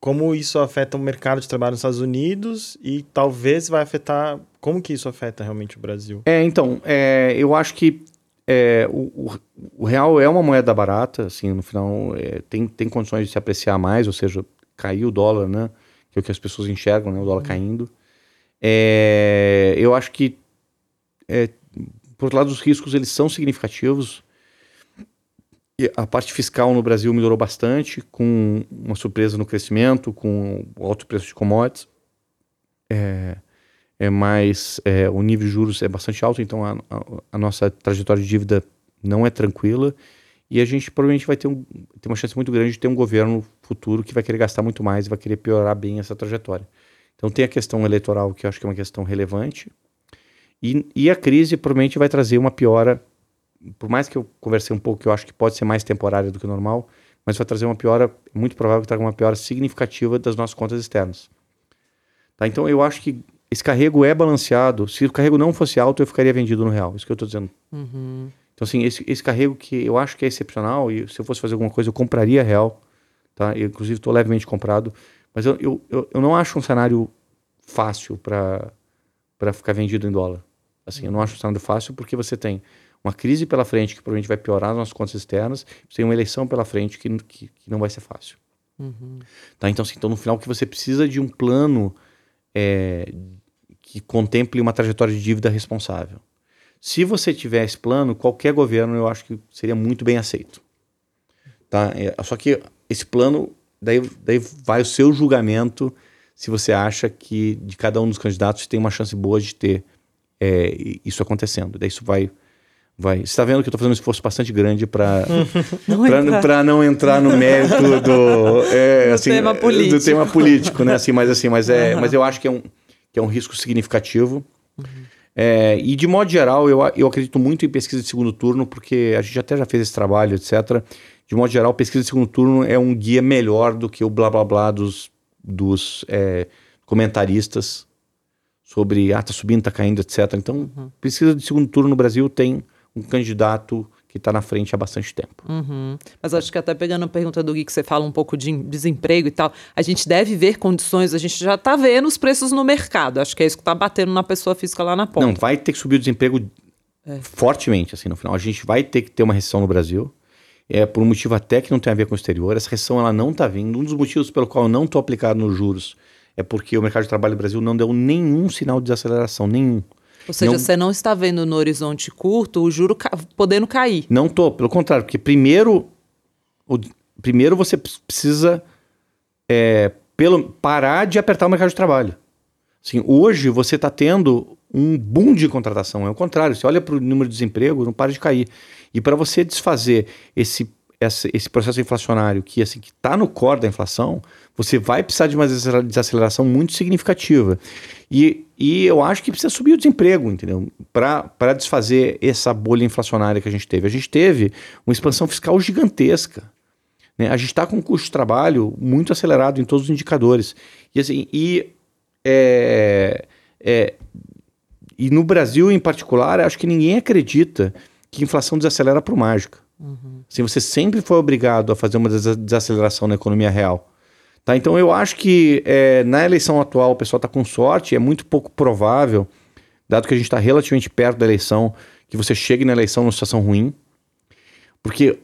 C: como isso afeta o mercado de trabalho nos Estados Unidos e talvez vai afetar. Como que isso afeta realmente o Brasil?
B: É, então, é, eu acho que é, o, o, real é uma moeda barata, assim, no final é, tem, tem condições de se apreciar mais, ou seja, cair o dólar, né? Que é o que as pessoas enxergam, né? O dólar uhum. caindo. É, eu acho que, é, por outro lado, os riscos eles são significativos. E a parte fiscal no Brasil melhorou bastante, com uma surpresa no crescimento, com alto preço de commodities. É, é mais é, o nível de juros é bastante alto, então a, a, a, nossa trajetória de dívida não é tranquila e a gente provavelmente vai ter, um, ter uma chance muito grande de ter um governo futuro que vai querer gastar muito mais e vai querer piorar bem essa trajetória. Então tem a questão eleitoral que eu acho que é uma questão relevante e, e a crise provavelmente vai trazer uma piora, por mais que eu conversei um pouco que eu acho que pode ser mais temporária do que normal, mas vai trazer uma piora, muito provável que traga uma piora significativa das nossas contas externas. Tá? Então eu acho que esse carrego é balanceado. Se o carrego não fosse alto, eu ficaria vendido no real. Isso que eu estou dizendo. Uhum. Então, assim, esse, esse carrego que eu acho que é excepcional, e se eu fosse fazer alguma coisa, eu compraria real. Tá? Eu, inclusive, estou levemente comprado. Mas eu, eu, eu, eu, não acho um cenário fácil para ficar vendido em dólar. Assim, eu não acho um cenário fácil porque você tem uma crise pela frente que provavelmente vai piorar as nossas contas externas, você tem uma eleição pela frente que, que, que não vai ser fácil. Uhum. Tá? Então, assim, então, no final, que você precisa de um plano é, que contemple uma trajetória de dívida responsável. Se você tiver esse plano, qualquer governo eu acho que seria muito bem aceito. Tá? É, só que esse plano, daí, daí vai o seu julgamento se você acha que de cada um dos candidatos tem uma chance boa de ter é, isso acontecendo. Daí isso vai. vai. Você está vendo que eu estou fazendo um esforço bastante grande para não, não entrar no mérito do, é, do, assim, tema político. do tema político, né? Assim, mas assim, mas, é, uhum. mas eu acho que é um, que é um risco significativo. Uhum. É, e de modo geral, eu, eu acredito muito em pesquisa de segundo turno, porque a gente até já fez esse trabalho, etc. De modo geral, pesquisa de segundo turno é um guia melhor do que o blá blá blá dos, dos é, comentaristas sobre ah, tá subindo, tá caindo, etc. Então, uhum. pesquisa de segundo turno no Brasil tem um candidato que está na frente há bastante tempo.
A: Uhum. Mas acho que até pegando a pergunta do Gui, que você fala um pouco de desemprego e tal, a gente deve ver condições, a gente já está vendo os preços no mercado. Acho que é isso que está batendo na pessoa física lá na ponta.
B: Não, vai ter que subir o desemprego é. fortemente, assim, no final. A gente vai ter que ter uma recessão no Brasil. É por um motivo até que não tem a ver com o exterior. Essa recessão ela não está vindo. Um dos motivos pelo qual eu não estou aplicado nos juros é porque o mercado de trabalho do Brasil não deu nenhum sinal de desaceleração, nenhum.
A: Ou seja, não, você não está vendo no horizonte curto o juro ca podendo cair.
B: Não tô, pelo contrário, porque primeiro, o, primeiro você precisa é, pelo, parar de apertar o mercado de trabalho. Assim, hoje você está tendo um boom de contratação, é o contrário. Você olha para o número de desemprego, não para de cair. E para você desfazer esse esse processo inflacionário que assim que está no core da inflação, você vai precisar de uma desaceleração muito significativa. E, e eu acho que precisa subir o desemprego, entendeu? Para desfazer essa bolha inflacionária que a gente teve. A gente teve uma expansão fiscal gigantesca. Né? A gente está com um custo de trabalho muito acelerado em todos os indicadores. E, assim, e, é, é, e no Brasil, em particular, acho que ninguém acredita que inflação desacelera por mágica. Uhum. Assim, você sempre foi obrigado a fazer uma desaceleração na economia real. Tá? Então eu acho que é, na eleição atual o pessoal está com sorte, é muito pouco provável, dado que a gente está relativamente perto da eleição, que você chegue na eleição numa situação ruim. Porque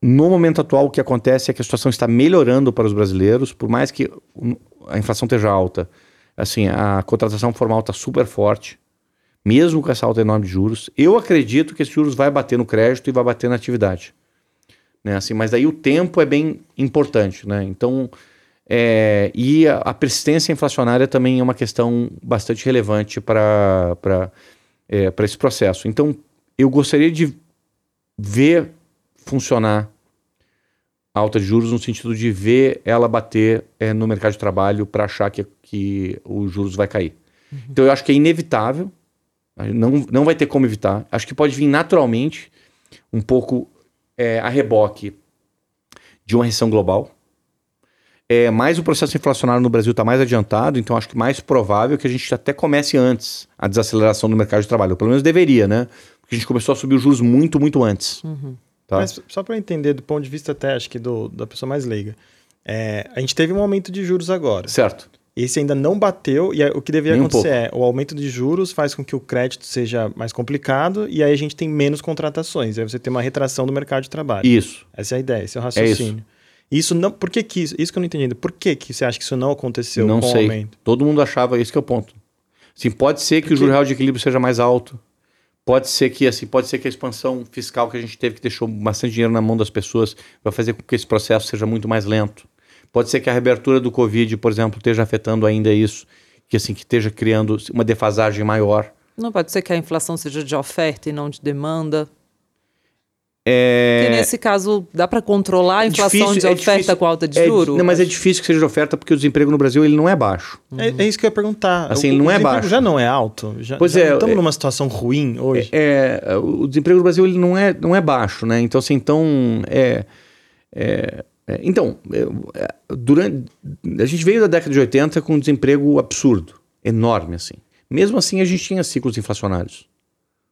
B: no momento atual o que acontece é que a situação está melhorando para os brasileiros, por mais que a inflação esteja alta. Assim, a contratação formal está super forte mesmo com essa alta enorme de juros. Eu acredito que esse juros vai bater no crédito e vai bater na atividade. Né? Assim, mas aí o tempo é bem importante. Né? Então, é, e a, a, persistência inflacionária também é uma questão bastante relevante para é, esse processo. Então, eu gostaria de ver funcionar a alta de juros no sentido de ver ela bater é, no mercado de trabalho para achar que, que os juros vai cair. Uhum. Então, eu acho que é inevitável não, não vai ter como evitar. Acho que pode vir naturalmente um pouco é, a reboque de uma recessão global. É, mas o processo inflacionário no Brasil está mais adiantado, então acho que mais provável que a gente até comece antes a desaceleração do mercado de trabalho. Pelo menos deveria, né? Porque a gente começou a subir os juros muito, muito antes. Uhum.
C: Tá? Mas só para entender do ponto de vista até, acho que do, da pessoa mais leiga. É, a gente teve um aumento de juros agora.
B: Certo.
C: Esse ainda não bateu, e o que deveria Nem acontecer um é o aumento de juros faz com que o crédito seja mais complicado, e aí a gente tem menos contratações. Aí você tem uma retração do mercado de trabalho.
B: Isso.
C: Essa é a ideia, esse é o raciocínio. É isso. Isso não. Por que, que isso? Isso que eu não entendi. Por que, que você acha que isso não aconteceu
B: não com sei. o aumento? Todo mundo achava isso que é o ponto. Assim, pode ser que Porque... o juro real de equilíbrio seja mais alto. Pode ser que assim, pode ser que a expansão fiscal que a gente teve, que deixou bastante dinheiro na mão das pessoas, vai fazer com que esse processo seja muito mais lento. Pode ser que a reabertura do Covid, por exemplo, esteja afetando ainda isso, que assim que esteja criando uma defasagem maior.
A: Não pode ser que a inflação seja de oferta e não de demanda.
B: É...
A: Porque nesse caso, dá para controlar a é inflação difícil, de é oferta difícil, com alta de
B: é,
A: juros?
B: Não, mas é difícil que seja de oferta porque o desemprego no Brasil ele não é baixo.
C: Uhum. É, é, isso que eu ia perguntar.
B: Assim, o, não é baixo.
C: já não é alto? Já,
B: pois
C: já
B: é.
C: Estamos numa situação ruim hoje?
B: É, o desemprego no Brasil ele não é, não é baixo, né? Então, assim, então, é, é é, então, é, durante, a gente veio da década de 80 com um desemprego absurdo, enorme assim. Mesmo assim, a gente tinha ciclos inflacionários.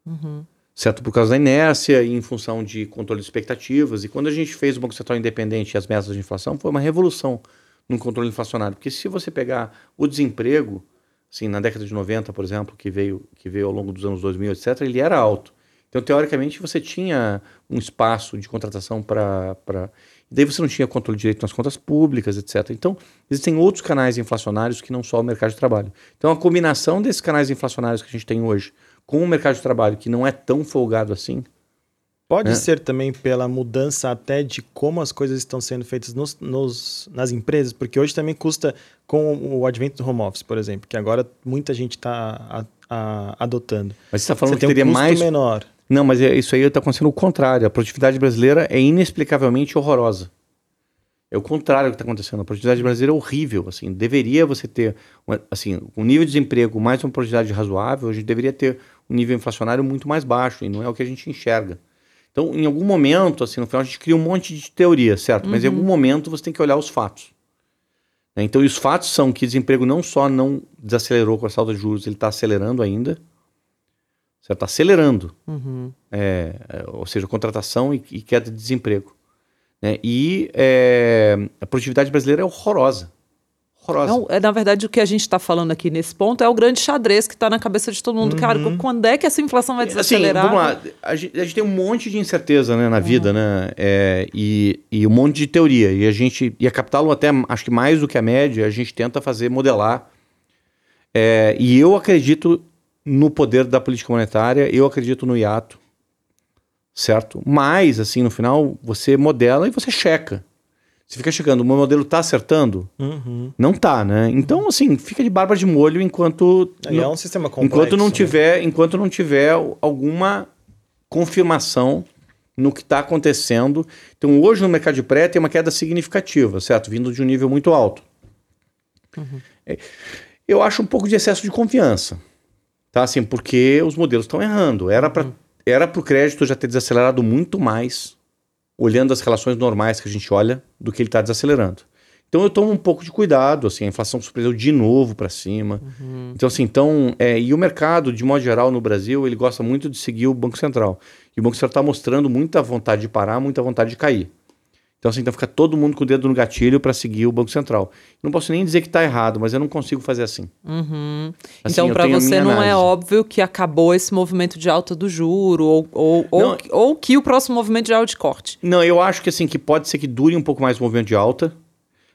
B: Uhum. Certo? Por causa da inércia e em função de controle de expectativas. E quando a gente fez o Banco Central independente e as metas de inflação, foi uma revolução no controle inflacionário. Porque se você pegar o desemprego, assim, na década de 90, por exemplo, que veio, que veio ao longo dos anos 2000, etc., ele era alto. Então, teoricamente, você tinha um espaço de contratação para. Pra... Daí você não tinha controle direito nas contas públicas, etc. Então, existem outros canais inflacionários que não só o mercado de trabalho. Então, a combinação desses canais inflacionários que a gente tem hoje com o mercado de trabalho que não é tão folgado assim.
C: Pode
B: É.
C: ser também pela mudança até de como as coisas estão sendo feitas nos, nos- nas empresas, porque hoje também custa com o advento do home office, por exemplo, que agora muita gente está adotando.
B: Mas você está falando
C: Você
B: que
C: um
B: teria
C: custo
B: mais.
C: menor.
B: Não, mas é- isso aí está acontecendo o contrário. A produtividade brasileira é inexplicavelmente horrorosa. É o contrário que está acontecendo. A produtividade brasileira é horrível. Assim, deveria você ter, assim, um nível de desemprego mais uma produtividade razoável. A gente deveria ter um nível inflacionário muito mais baixo e não é o que a gente enxerga. Então, em algum momento, assim, no final a gente cria um monte de teoria, certo? Mas em algum momento você tem que olhar os fatos. né? Então, e os fatos são que desemprego não só não desacelerou com a alta de juros, ele está acelerando ainda. Certo? Está acelerando
A: Uhum.
B: é, é, ou seja, contratação e, e queda de desemprego. Né? E é, a produtividade brasileira é horrorosa. Horrorosa.
A: Não, é, na verdade, o que a gente está falando aqui nesse ponto é o grande xadrez que está na cabeça de todo mundo. Cara, quando é que essa inflação vai
B: assim,
A: desacelerar?
B: vamos lá. A gente, a gente tem um monte de incerteza né, na vida, né? É, e, e um monte de teoria. E a gente, e a Capital, até acho que mais do que a média, a gente tenta fazer modelar. É, e eu acredito no poder da política monetária, eu acredito no hiato, certo? Mas, assim, no final, você modela e você checa. Você fica checando, o meu modelo está acertando?
C: Uhum.
B: Não tá, né? Então, assim, fica de barba de molho enquanto.
C: Aí é um sistema complexo.
B: enquanto não
C: né?
B: tiver, enquanto não tiver alguma confirmação no que está acontecendo. Então, hoje no mercado de pré tem uma queda significativa, certo? Vindo de um nível muito alto. É, Eu acho um pouco de excesso de confiança, tá? Assim, porque os modelos estão errando. Era para era para o crédito já ter desacelerado muito mais, olhando as relações normais que a gente olha, do que ele está desacelerando. Então eu tomo um pouco de cuidado, assim, a inflação surpreendeu de novo para cima. Então assim, então, é, e o mercado de modo geral no Brasil, ele gosta muito de seguir o Banco Central. E o Banco Central está mostrando muita vontade de parar, muita vontade de cair. Então assim, então fica todo mundo com o dedo no gatilho para seguir o Banco Central. Não posso nem dizer que está errado, mas eu não consigo fazer assim.
A: Uhum.
B: Assim,
A: então, para você não é
B: análise.
A: óbvio que acabou esse movimento de alta do juro ou, ou, ou, ou que o próximo movimento já é o de corte.
B: Não, eu acho que assim, que pode ser que dure um pouco mais o movimento de alta,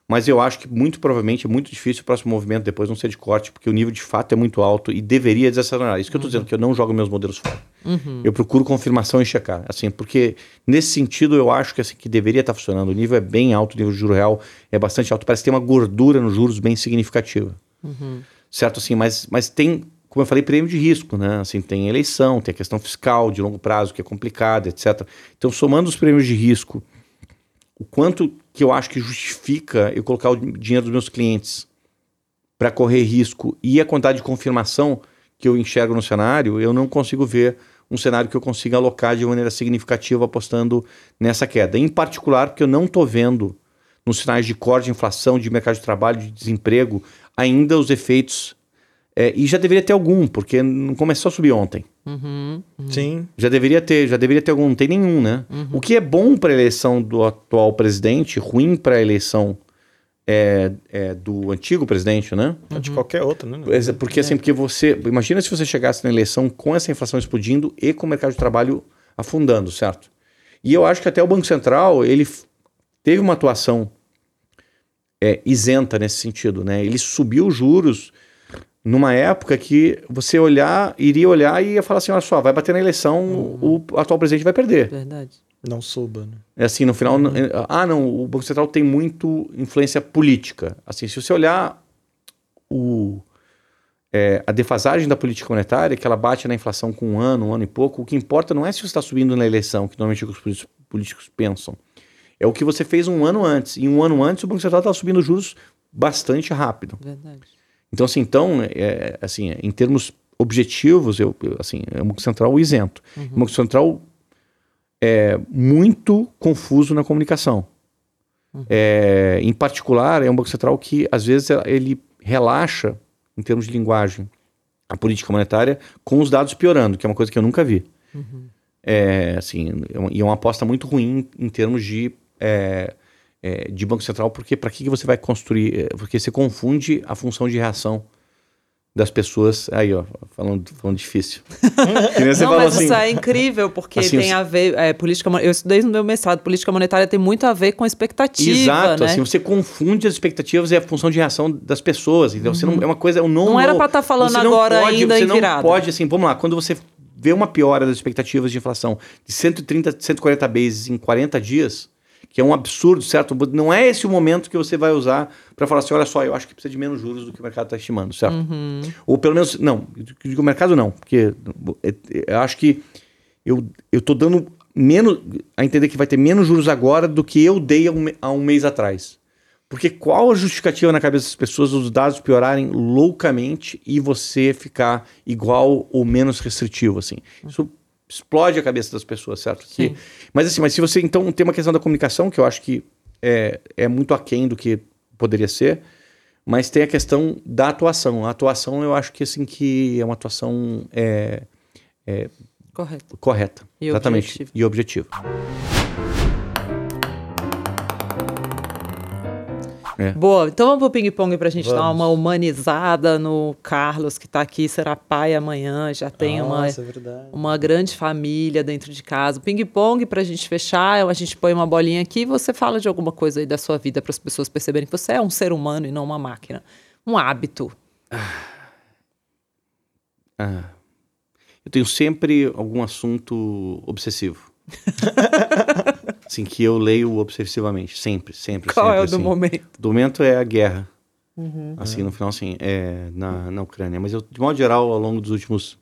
B: mas eu acho que muito provavelmente é muito difícil o próximo movimento depois não ser de corte, porque o nível de fato é muito alto e deveria desacelerar. Isso que eu estou dizendo, que eu não jogo meus modelos fora. Eu procuro confirmação e checar, assim, porque nesse sentido eu acho que, assim, que deveria estar funcionando. O nível é bem alto, o nível de juro real é bastante alto, parece ter uma gordura nos juros bem significativa. Certo, assim, mas, mas tem, como eu falei, prêmio de risco, né? Assim, tem eleição, tem a questão fiscal de longo prazo, que é complicada, etc. Então, somando os prêmios de risco, o quanto que eu acho que justifica eu colocar o dinheiro dos meus clientes para correr risco e a quantidade de confirmação que eu enxergo no cenário, eu não consigo ver um cenário que eu consiga alocar de maneira significativa apostando nessa queda. Em particular, porque eu não estou vendo nos sinais de corte de inflação, de mercado de trabalho, de desemprego, ainda os efeitos. É, e já deveria ter algum, porque não começou a subir ontem.
A: Uhum.
C: Sim.
B: Já deveria ter, já deveria ter algum, não tem nenhum, né? O que é bom para a eleição do atual presidente, ruim para a eleição é, é, do antigo presidente, né?
C: De qualquer outro, né?
B: Porque assim, porque você. Imagina se você chegasse na eleição com essa inflação explodindo e com o mercado de trabalho afundando, certo? E eu acho que até o Banco Central ele teve uma atuação é, isenta nesse sentido, né? Ele subiu os juros numa época que você olhar, iria olhar e ia falar assim, olha só, vai bater na eleição, o atual presidente vai perder.
A: Verdade.
C: Não suba, né?
B: É assim, no final, n- ah, não, o Banco Central tem muito influência política. Assim, se você olhar o, é, a defasagem da política monetária, que ela bate na inflação com um ano, um ano e pouco, o que importa não é se você está subindo na eleição, que normalmente os políticos- políticos pensam. É o que você fez um ano antes. E um ano antes o Banco Central estava subindo juros bastante rápido.
A: Verdade.
B: Então, assim, então, é, assim, em termos objetivos, eu, eu, assim, é um Banco Central isento. Um Banco Central é muito confuso na comunicação. É, em particular, é um Banco Central que, às vezes, ele relaxa, em termos de linguagem, a política monetária com os dados piorando, que é uma coisa que eu nunca vi. É, assim, é e é uma aposta muito ruim em termos de, é, é, de Banco Central, porque para que que você vai construir? é, Porque você confunde a função de reação das pessoas. Aí, ó, falando, falando difícil.
A: não, mas assim, isso é incrível, porque assim, tem a ver. É, política, eu estudei no meu mestrado, política monetária tem muito a ver com expectativa. Exato,
B: né? assim, você confunde as expectativas e a função de reação das pessoas. Então, uhum. você não, uhum. é uma coisa. Não,
A: não era para estar tá falando agora pode, ainda
B: você
A: em virada.
B: Não pode, assim, vamos lá, quando você vê uma piora das expectativas de inflação de 130, 140 bases em 40 dias que é um absurdo, certo? Não é esse o momento que você vai usar para falar assim, olha só, eu acho que precisa de menos juros do que o mercado está estimando, certo? Uhum. Ou pelo menos, não, o mercado não, porque é, é, eu acho que eu estou dando menos, a entender que vai ter menos juros agora do que eu dei há um, há um mês atrás. Porque qual a justificativa na cabeça das pessoas os dados piorarem loucamente e você ficar igual ou menos restritivo, assim? Isso explode a cabeça das pessoas, certo? Que, mas assim, mas se você então tem uma questão da comunicação que eu acho que é, é muito aquém do que poderia ser, mas tem a questão da atuação. A atuação eu acho que assim que é uma atuação é, é
A: correta.
B: correta, e exatamente objetivo. e objetiva.
A: É. Boa, então vamos pro ping-pong pra gente vamos. dar uma humanizada no Carlos, que tá aqui, será pai amanhã, já tem Nossa, uma, é uma grande família dentro de casa. Ping-pong pra gente fechar, a gente põe uma bolinha aqui e você fala de alguma coisa aí da sua vida para as pessoas perceberem que você é um ser humano e não uma máquina. Um hábito. Ah.
B: Ah. Eu tenho sempre algum assunto obsessivo. assim, que eu leio obsessivamente, sempre, sempre.
A: Qual
B: sempre,
A: é o
B: assim.
A: do momento?
B: Do momento é a guerra. Uhum. Assim, no final, assim, é, na, na Ucrânia. Mas eu, de modo geral, ao longo dos últimos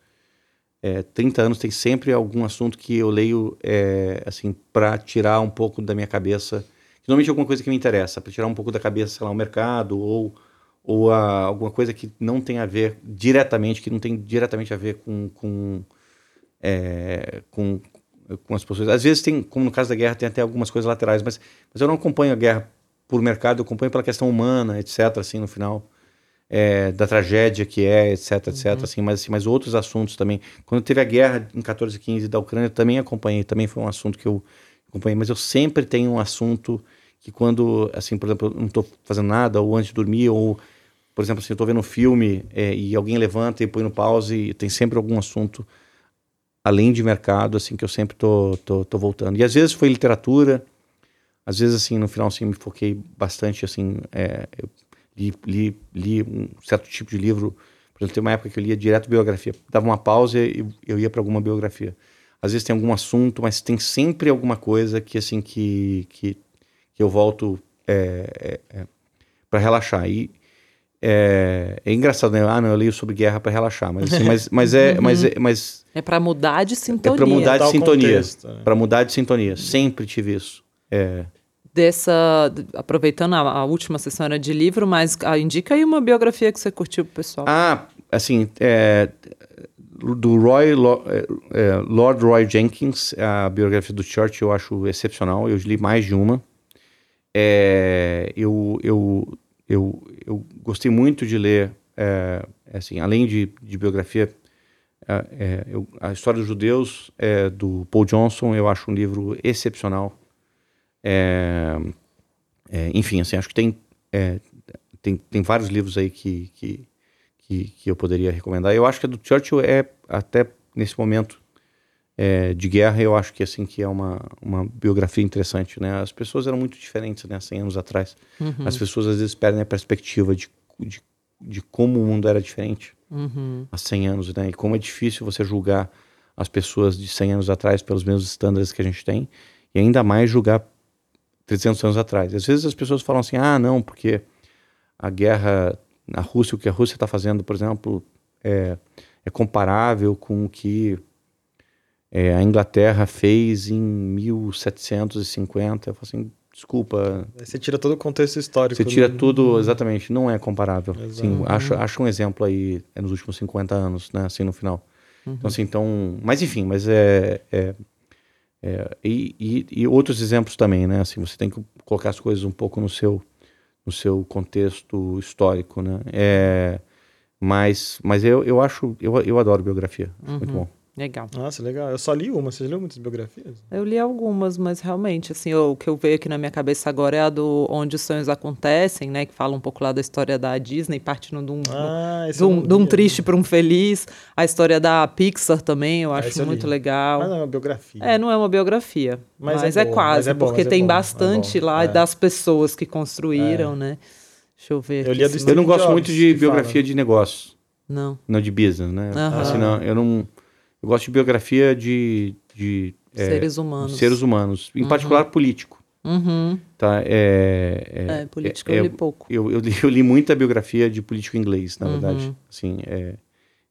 B: é, 30 anos, tem sempre algum assunto que eu leio, é, assim, para tirar um pouco da minha cabeça. Normalmente alguma coisa que me interessa, para tirar um pouco da cabeça, sei lá, o mercado ou, ou a, alguma coisa que não tem a ver diretamente, que não tem diretamente a ver com, com, é, com, com as pessoas. Às vezes tem, como no caso da guerra, tem até algumas coisas laterais, mas, mas eu não acompanho a guerra por mercado, eu acompanho pela questão humana, etc, assim, no final. É, da tragédia que é, etc, etc, uhum. assim, mas, assim, mas outros assuntos também. Quando teve a guerra em 14 e 15 da Ucrânia, eu também acompanhei, também foi um assunto que eu acompanhei, mas eu sempre tenho um assunto que quando, assim, por exemplo, eu não estou fazendo nada, ou antes de dormir, ou, por exemplo, assim, eu estou vendo um filme é, e alguém levanta e põe no pause e tem sempre algum assunto além de mercado, assim, que eu sempre tô, tô, tô voltando. E às vezes foi literatura, às vezes, assim, no final, assim, me foquei bastante, assim, é, eu li, li, li um certo tipo de livro, por exemplo, tem uma época que eu lia direto biografia, dava uma pausa e eu ia para alguma biografia. Às vezes tem algum assunto, mas tem sempre alguma coisa que, assim, que, que, que eu volto é, é, é para relaxar. E, é, é, engraçado, né? Ah, não, eu leio sobre guerra para relaxar, mas, assim, mas, mas é, uhum. mas, é, mas
A: é para mudar de sintonia.
B: É para mudar de sintonia. Né? Para mudar de sintonia. Sempre tive isso. É.
A: Dessa, aproveitando a, a, última sessão era de livro, mas ah, indica aí uma biografia que você curtiu pro pessoal.
B: Ah, assim, é, do Roy, é, é, Lord Roy Jenkins, a biografia do Churchill eu acho excepcional. Eu li mais de uma. É, eu, eu eu, eu gostei muito de ler, é, assim, além de, de biografia, é, é, eu, a história dos judeus é, do Paul Johnson eu acho um livro excepcional. É, enfim, assim, acho que tem, tem, tem vários livros aí que, que, que, que, eu poderia recomendar. Eu acho que a do Churchill é, até nesse momento de guerra, eu acho que assim que é uma, uma biografia interessante. Né? As pessoas eram muito diferentes né, 100 anos atrás. Uhum. As pessoas às vezes perdem a perspectiva de, de de como o mundo era diferente uhum. há 100 anos, né? E como é difícil você julgar as pessoas de 100 anos atrás pelos mesmos estándares que a gente tem, e ainda mais julgar 300 anos atrás. Às vezes as pessoas falam assim: ah, não, porque a guerra na Rússia, o que a Rússia está fazendo, por exemplo, é, é comparável com o que é, a Inglaterra fez em 1750. Eu falo assim, desculpa.
C: Você tira todo o contexto histórico.
B: Você tira do... tudo, exatamente, não é comparável. Sim, acho, acho um exemplo aí é nos últimos 50 anos, né, assim, no final. Uhum. Então, assim, então, mas enfim, mas é, é, é e, e, e, outros exemplos também, né, assim, você tem que colocar as coisas um pouco no seu, no seu contexto histórico, né, é, mas, mas eu, eu acho, eu, eu adoro biografia, uhum. muito bom.
A: Legal.
C: Nossa, legal. Eu só li uma. Você já leu muitas biografias?
A: Eu li algumas, mas realmente, assim, o que eu vejo aqui na minha cabeça agora é a do Onde os Sonhos Acontecem, né? Que fala um pouco lá da história da Disney, partindo de um,
C: Ah,
A: de um,
C: não
A: de um
C: li,
A: triste para um feliz. A história da Pixar também, eu
C: Ah,
A: acho
C: esse eu li.
A: muito legal.
C: Mas não é uma biografia.
A: É, não é uma biografia, mas,
C: Mas
A: é,
C: é boa,
A: quase,
C: mas é bom,
A: porque
C: mas é
A: tem
C: bom, é
A: bastante
C: bom,
A: lá
C: é.
A: das pessoas que construíram, né? Deixa eu ver.
C: Eu
A: aqui
C: li
B: Eu não gosto
C: Jobs,
B: muito de
C: fala.
B: biografia de negócios,
A: Não.
B: não de business, né?
A: Aham.
B: Assim, não, eu não. Eu gosto de biografia de, de é,
A: Seres humanos.
B: seres humanos, em particular político.
A: Uhum.
B: Tá? É, é,
A: É, política
B: é-
A: eu li pouco.
B: eu, eu, li, eu li muita biografia de político inglês, na
A: Uhum.
B: verdade. Assim, é,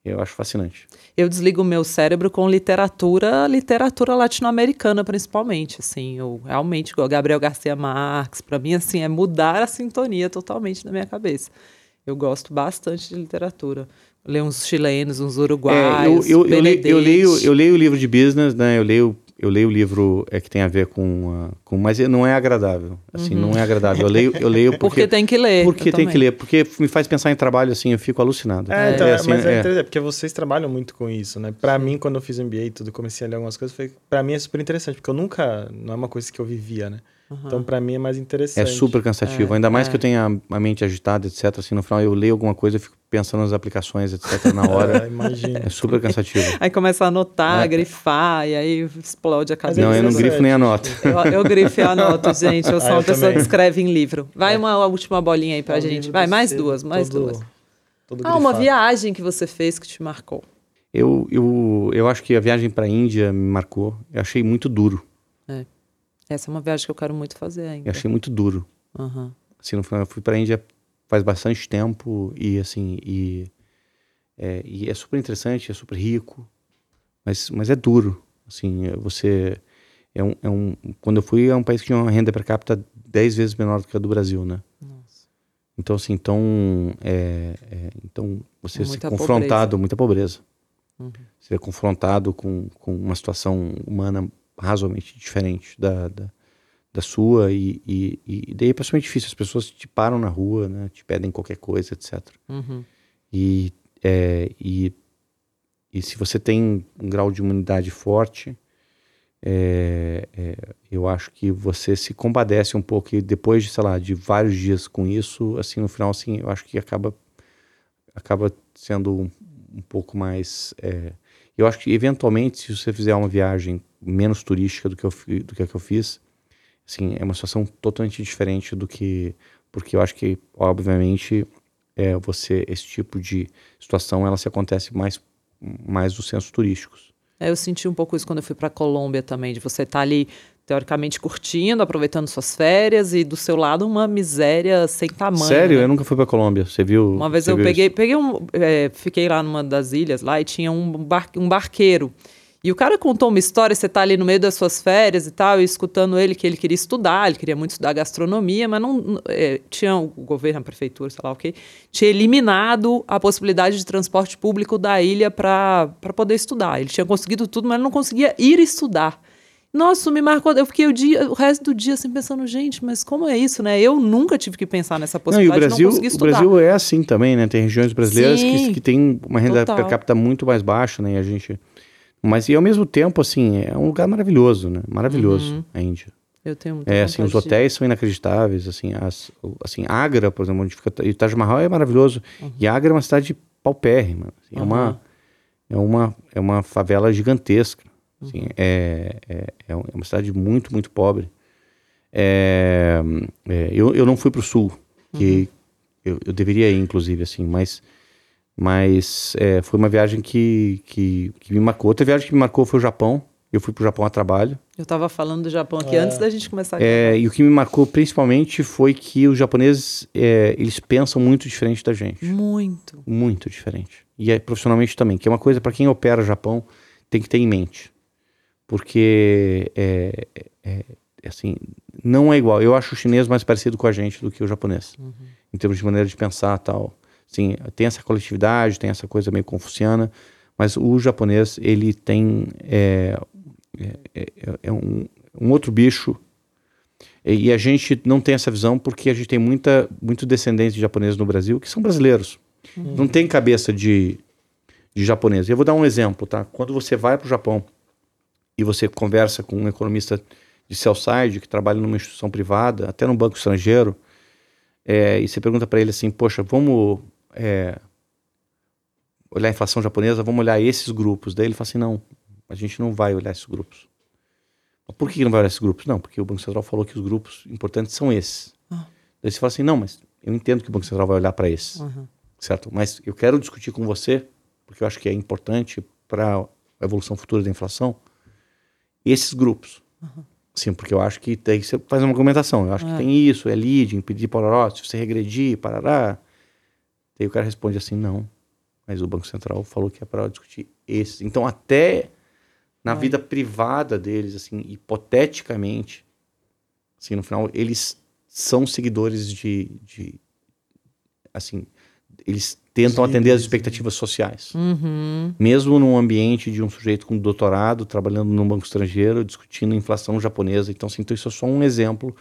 B: eu acho fascinante.
A: Eu desligo o meu cérebro com literatura, literatura latino-americana, principalmente, assim, eu realmente, Gabriel Garcia Marques, para mim, assim, é mudar a sintonia totalmente na minha cabeça. Eu gosto bastante de literatura. Ler uns chilenos, uns
B: É, eu,
A: uruguaios,
B: eu, eu, leio, eu, leio, eu leio o livro de business, né? Eu leio, eu leio o livro é, que tem a ver com, ah, com. Mas não é agradável. Assim, não é agradável. Eu leio, eu leio
A: Porque
B: porque.
A: tem que ler.
B: porque tem que
A: também.
B: ler. Porque me faz pensar em trabalho, assim, eu fico alucinado.
C: É, então,
B: assim,
C: mas é,
B: é.
C: interessante, porque vocês trabalham muito com isso, né? Pra mim, quando eu fiz MBA e tudo, comecei a ler algumas coisas, foi, pra mim é super interessante, porque eu nunca, não é uma coisa que eu vivia, né? Então, pra mim é mais
B: É
C: interessante.
B: super cansativo. Ainda mais
A: é.
B: que eu tenha a, mente agitada, etc. Assim, no final eu leio alguma coisa, eu fico pensando nas aplicações, etc. na
C: É,
B: hora.
C: imagina.
B: é super cansativo.
A: Aí começa a anotar,
B: É.
A: grifar, e aí explode a cabeça.
C: é
B: não, eu não grifo nem anoto.
A: Eu, eu grifo e anoto, gente. Eu sou
C: Ah,
A: uma
C: eu
A: pessoa
C: também.
A: que escreve em livro. Vai uma última bolinha aí pra
C: É
A: gente. Vai, mais duas, mais
C: todo-
A: duas.
C: todo
A: Ah, uma viagem que você fez que te marcou.
B: Eu, eu, eu acho que a viagem para a Índia me marcou. Eu achei muito duro.
A: Essa é uma viagem que eu quero muito fazer ainda.
B: Eu achei muito duro.
A: Aham.
B: Assim, no final, eu fui para a Índia faz bastante tempo e assim e é, e é super interessante, é super rico, mas mas é duro. Assim, é- você é um, é um quando eu fui é um país que tinha uma renda per capita 10 vezes menor do que a do Brasil, né?
A: Nossa.
B: Então assim, então é, é, então você ser
A: Muita
B: confrontado, muita pobreza.
A: Uhum.
B: Você é confrontado com, com uma situação humana razoavelmente diferente da, da, da sua e, e, e daí é bastante difícil. As pessoas te param na rua, né? Te pedem qualquer coisa, etc.
A: Uhum.
B: E, é, e, e se você tem um grau de imunidade forte, é, é, eu acho que você se compadece um pouco e depois de, sei lá, de vários dias com isso, assim, no final, assim, eu acho que acaba, acaba sendo um, um pouco mais... é, eu acho que, eventualmente, se você fizer uma viagem menos turística do que eu, do que a que eu fiz, assim, é uma situação totalmente diferente do que... Porque eu acho que, obviamente, é, você esse tipo de situação ela se acontece mais mais nos centros turísticos.
A: É, eu senti um pouco isso quando eu fui pra Colômbia também, de você estar ali, teoricamente, curtindo, aproveitando suas férias, e do seu lado uma miséria sem tamanho.
B: Sério,
A: né?
B: eu nunca fui para Colômbia. Você viu?
A: Uma vez eu peguei,
B: isso?
A: peguei um, é, fiquei lá numa das ilhas lá e tinha um, bar, um barqueiro. E o cara contou uma história, você tá ali no meio das suas férias e tal, e escutando ele que ele queria estudar, ele queria muito estudar gastronomia, mas não é, tinha o governo, a prefeitura, sei lá o quê, tinha eliminado a possibilidade de transporte público da ilha para poder estudar. Ele tinha conseguido tudo, mas não conseguia ir estudar. Nossa, me marcou. Eu fiquei o, dia, o resto do dia assim pensando, gente, mas como é isso, né? Eu nunca tive que pensar nessa
B: Não, e o
A: possibilidade
B: Brasil, o. Brasil é assim também, né? Tem regiões brasileiras
A: Sim,
B: que, que têm uma renda
A: total.
B: per capita muito mais baixa, né? E a gente, mas e ao mesmo tempo, assim, é um lugar maravilhoso, né? Maravilhoso
A: Uhum.
B: a Índia.
A: Eu tenho muita
B: É, assim, os hotéis são inacreditáveis, assim, as, assim, Agra, por exemplo, onde fica, e Taj Mahal é maravilhoso. E Agra é uma cidade paupérrima, assim, é
A: Uhum.
B: uma é uma é uma favela gigantesca, assim, é, é, é é uma cidade muito, muito pobre. É, é, eu, eu não fui para o sul, que eu, eu deveria ir, inclusive, assim, mas mas é, foi uma viagem que, que, que me marcou. Outra viagem que me marcou foi o Japão. Eu fui para o Japão a trabalho.
A: Eu tava falando do Japão aqui
C: É.
A: antes da gente começar a
B: É, e o que me marcou principalmente foi que os japoneses, é, eles pensam muito diferente da gente.
A: Muito.
B: Muito diferente. E é, profissionalmente também, que é uma coisa para quem opera Japão tem que ter em mente. Porque, é, é- é assim, não é igual. Eu acho o chinês mais parecido com a gente do que o japonês. Em termos de maneira de pensar tal. Assim, tem essa coletividade, tem essa coisa meio confuciana, mas o japonês, ele tem... é, é, é- é um, um outro bicho e a gente não tem essa visão porque a gente tem muita, muito descendente de japoneses no Brasil que são brasileiros. Não tem cabeça de, de japonês. Eu vou dar um exemplo, tá? Quando você vai para o Japão e você conversa com um economista de sell-side que trabalha numa instituição privada, até num banco estrangeiro, é, e você pergunta para ele assim, poxa, vamos é, olhar a inflação japonesa, vamos olhar esses grupos. Daí ele fala assim, não, a gente não vai olhar esses grupos. Por que não vai olhar esses grupos? Não, porque o Banco Central falou que os grupos importantes são esses. Ah. Daí você fala assim, não, mas eu entendo que o Banco Central vai olhar para esses, uhum. certo? Mas eu quero discutir com você, porque eu acho que é importante para a evolução futura da inflação, esses grupos. Uhum. Sim, porque eu acho que tem que você faz uma argumentação. Eu acho é. que tem isso, é lead, impedir pororó, se você regredir, parará. Daí o cara responde assim, não. Mas o Banco Central falou que é para discutir esses. Então, até na é. vida privada deles, assim, hipoteticamente, assim, no final, eles são seguidores de, de assim, eles tentam Sim, atender as expectativas sociais. Uhum. Mesmo num ambiente de um sujeito com doutorado, trabalhando num banco estrangeiro, discutindo inflação japonesa. Então, assim, então isso é só um exemplo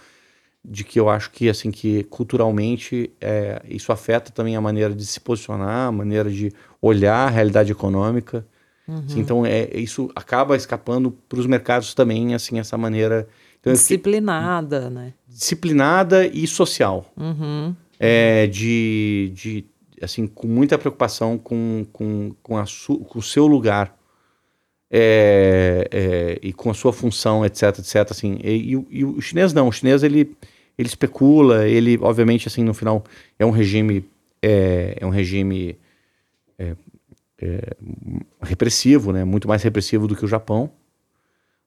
B: de que eu acho que, assim, que culturalmente é, isso afeta também a maneira de se posicionar, a maneira de olhar a realidade econômica. Uhum. Assim, então, é, isso acaba escapando para os mercados também, assim, essa maneira... Então,
A: disciplinada, né?
B: Disciplinada e social. Uhum. É, de, de assim, com muita preocupação com, com, com, a su, com o seu lugar é, é, e com a sua função, etc, etc, assim. E, e, e, o chinês não, o chinês ele, ele especula, ele, obviamente, assim, no final é um regime é, é um regime repressivo, né? Muito mais repressivo do que o Japão.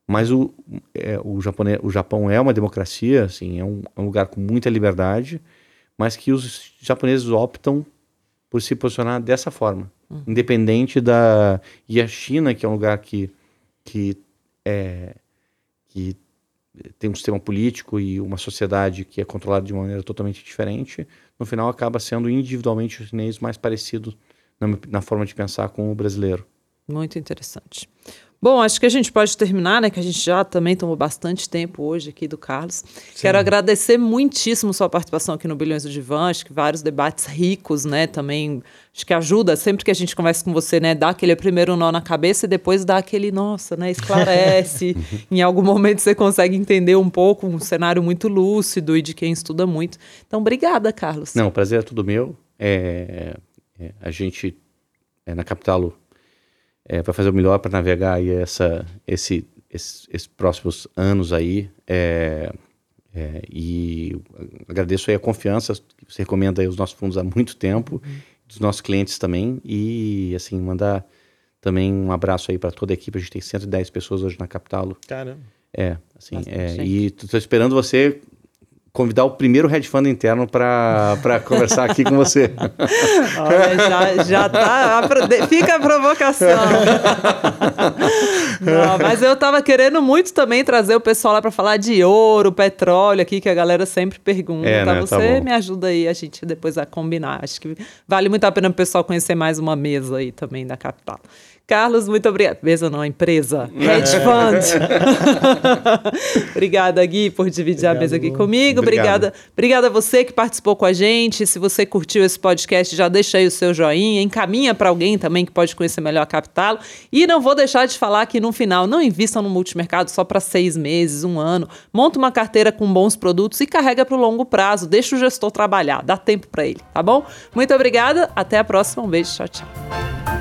B: Mas o, é, o, japonês, o Japão é uma democracia, assim, é um, é um lugar com muita liberdade, mas que os japoneses optam por se posicionar dessa forma, uhum. independente da e a China que é um lugar que que é que tem um sistema político e uma sociedade que é controlada de uma maneira totalmente diferente, no final acaba sendo individualmente o chinês mais parecido na, na forma de pensar com o brasileiro.
A: Muito interessante. Bom, acho que a gente pode terminar, né? Que a gente já também tomou bastante tempo hoje aqui do Carlos. Sim. Quero agradecer muitíssimo sua participação aqui no Bilhões do Divã. Acho que vários debates ricos, né? Também acho que ajuda. Sempre que a gente conversa com você, né? Dá aquele primeiro nó na cabeça e depois dá aquele, nossa, né? Esclarece. em algum momento você consegue entender um pouco, um cenário muito lúcido e de quem estuda muito. Então, obrigada, Carlos.
B: Não, o prazer é tudo meu. É, é, a gente, é, na Capital é, para fazer o melhor para navegar aí essa, esse, esses, esses próximos anos aí. É, é, e agradeço aí a confiança que você recomenda aí os nossos fundos há muito tempo, uhum. dos nossos clientes também. E, assim, mandar também um abraço aí para toda a equipe. A gente tem 110 pessoas hoje na Capital.
C: Caramba.
B: É, assim, é, e estou esperando você convidar o primeiro hedge fund interno para conversar aqui com você.
A: Olha, já, já tá. Fica a provocação. Não, mas eu tava querendo muito também trazer o pessoal lá para falar de ouro, petróleo aqui, que a galera sempre pergunta. É, né? Tá você tá me ajuda aí, a gente depois a combinar. Acho que vale muito a pena o pessoal conhecer mais uma mesa aí também da capital. Carlos, muito obrigada. Mesa não, empresa. Hedge Fund. obrigada, Gui, por dividir Obrigado, a mesa aqui comigo. Obrigada. Obrigada a você que participou com a gente. Se você curtiu esse podcast, já deixa aí o seu joinha. Encaminha para alguém também que pode conhecer melhor a Capital. E não vou deixar de falar que no final, não invistam no multimercado só para seis meses, um ano. Monta uma carteira com bons produtos e carrega para o longo prazo. Deixa o gestor trabalhar. Dá tempo para ele, tá bom? Muito obrigada. Até a próxima. Um beijo. Tchau, tchau.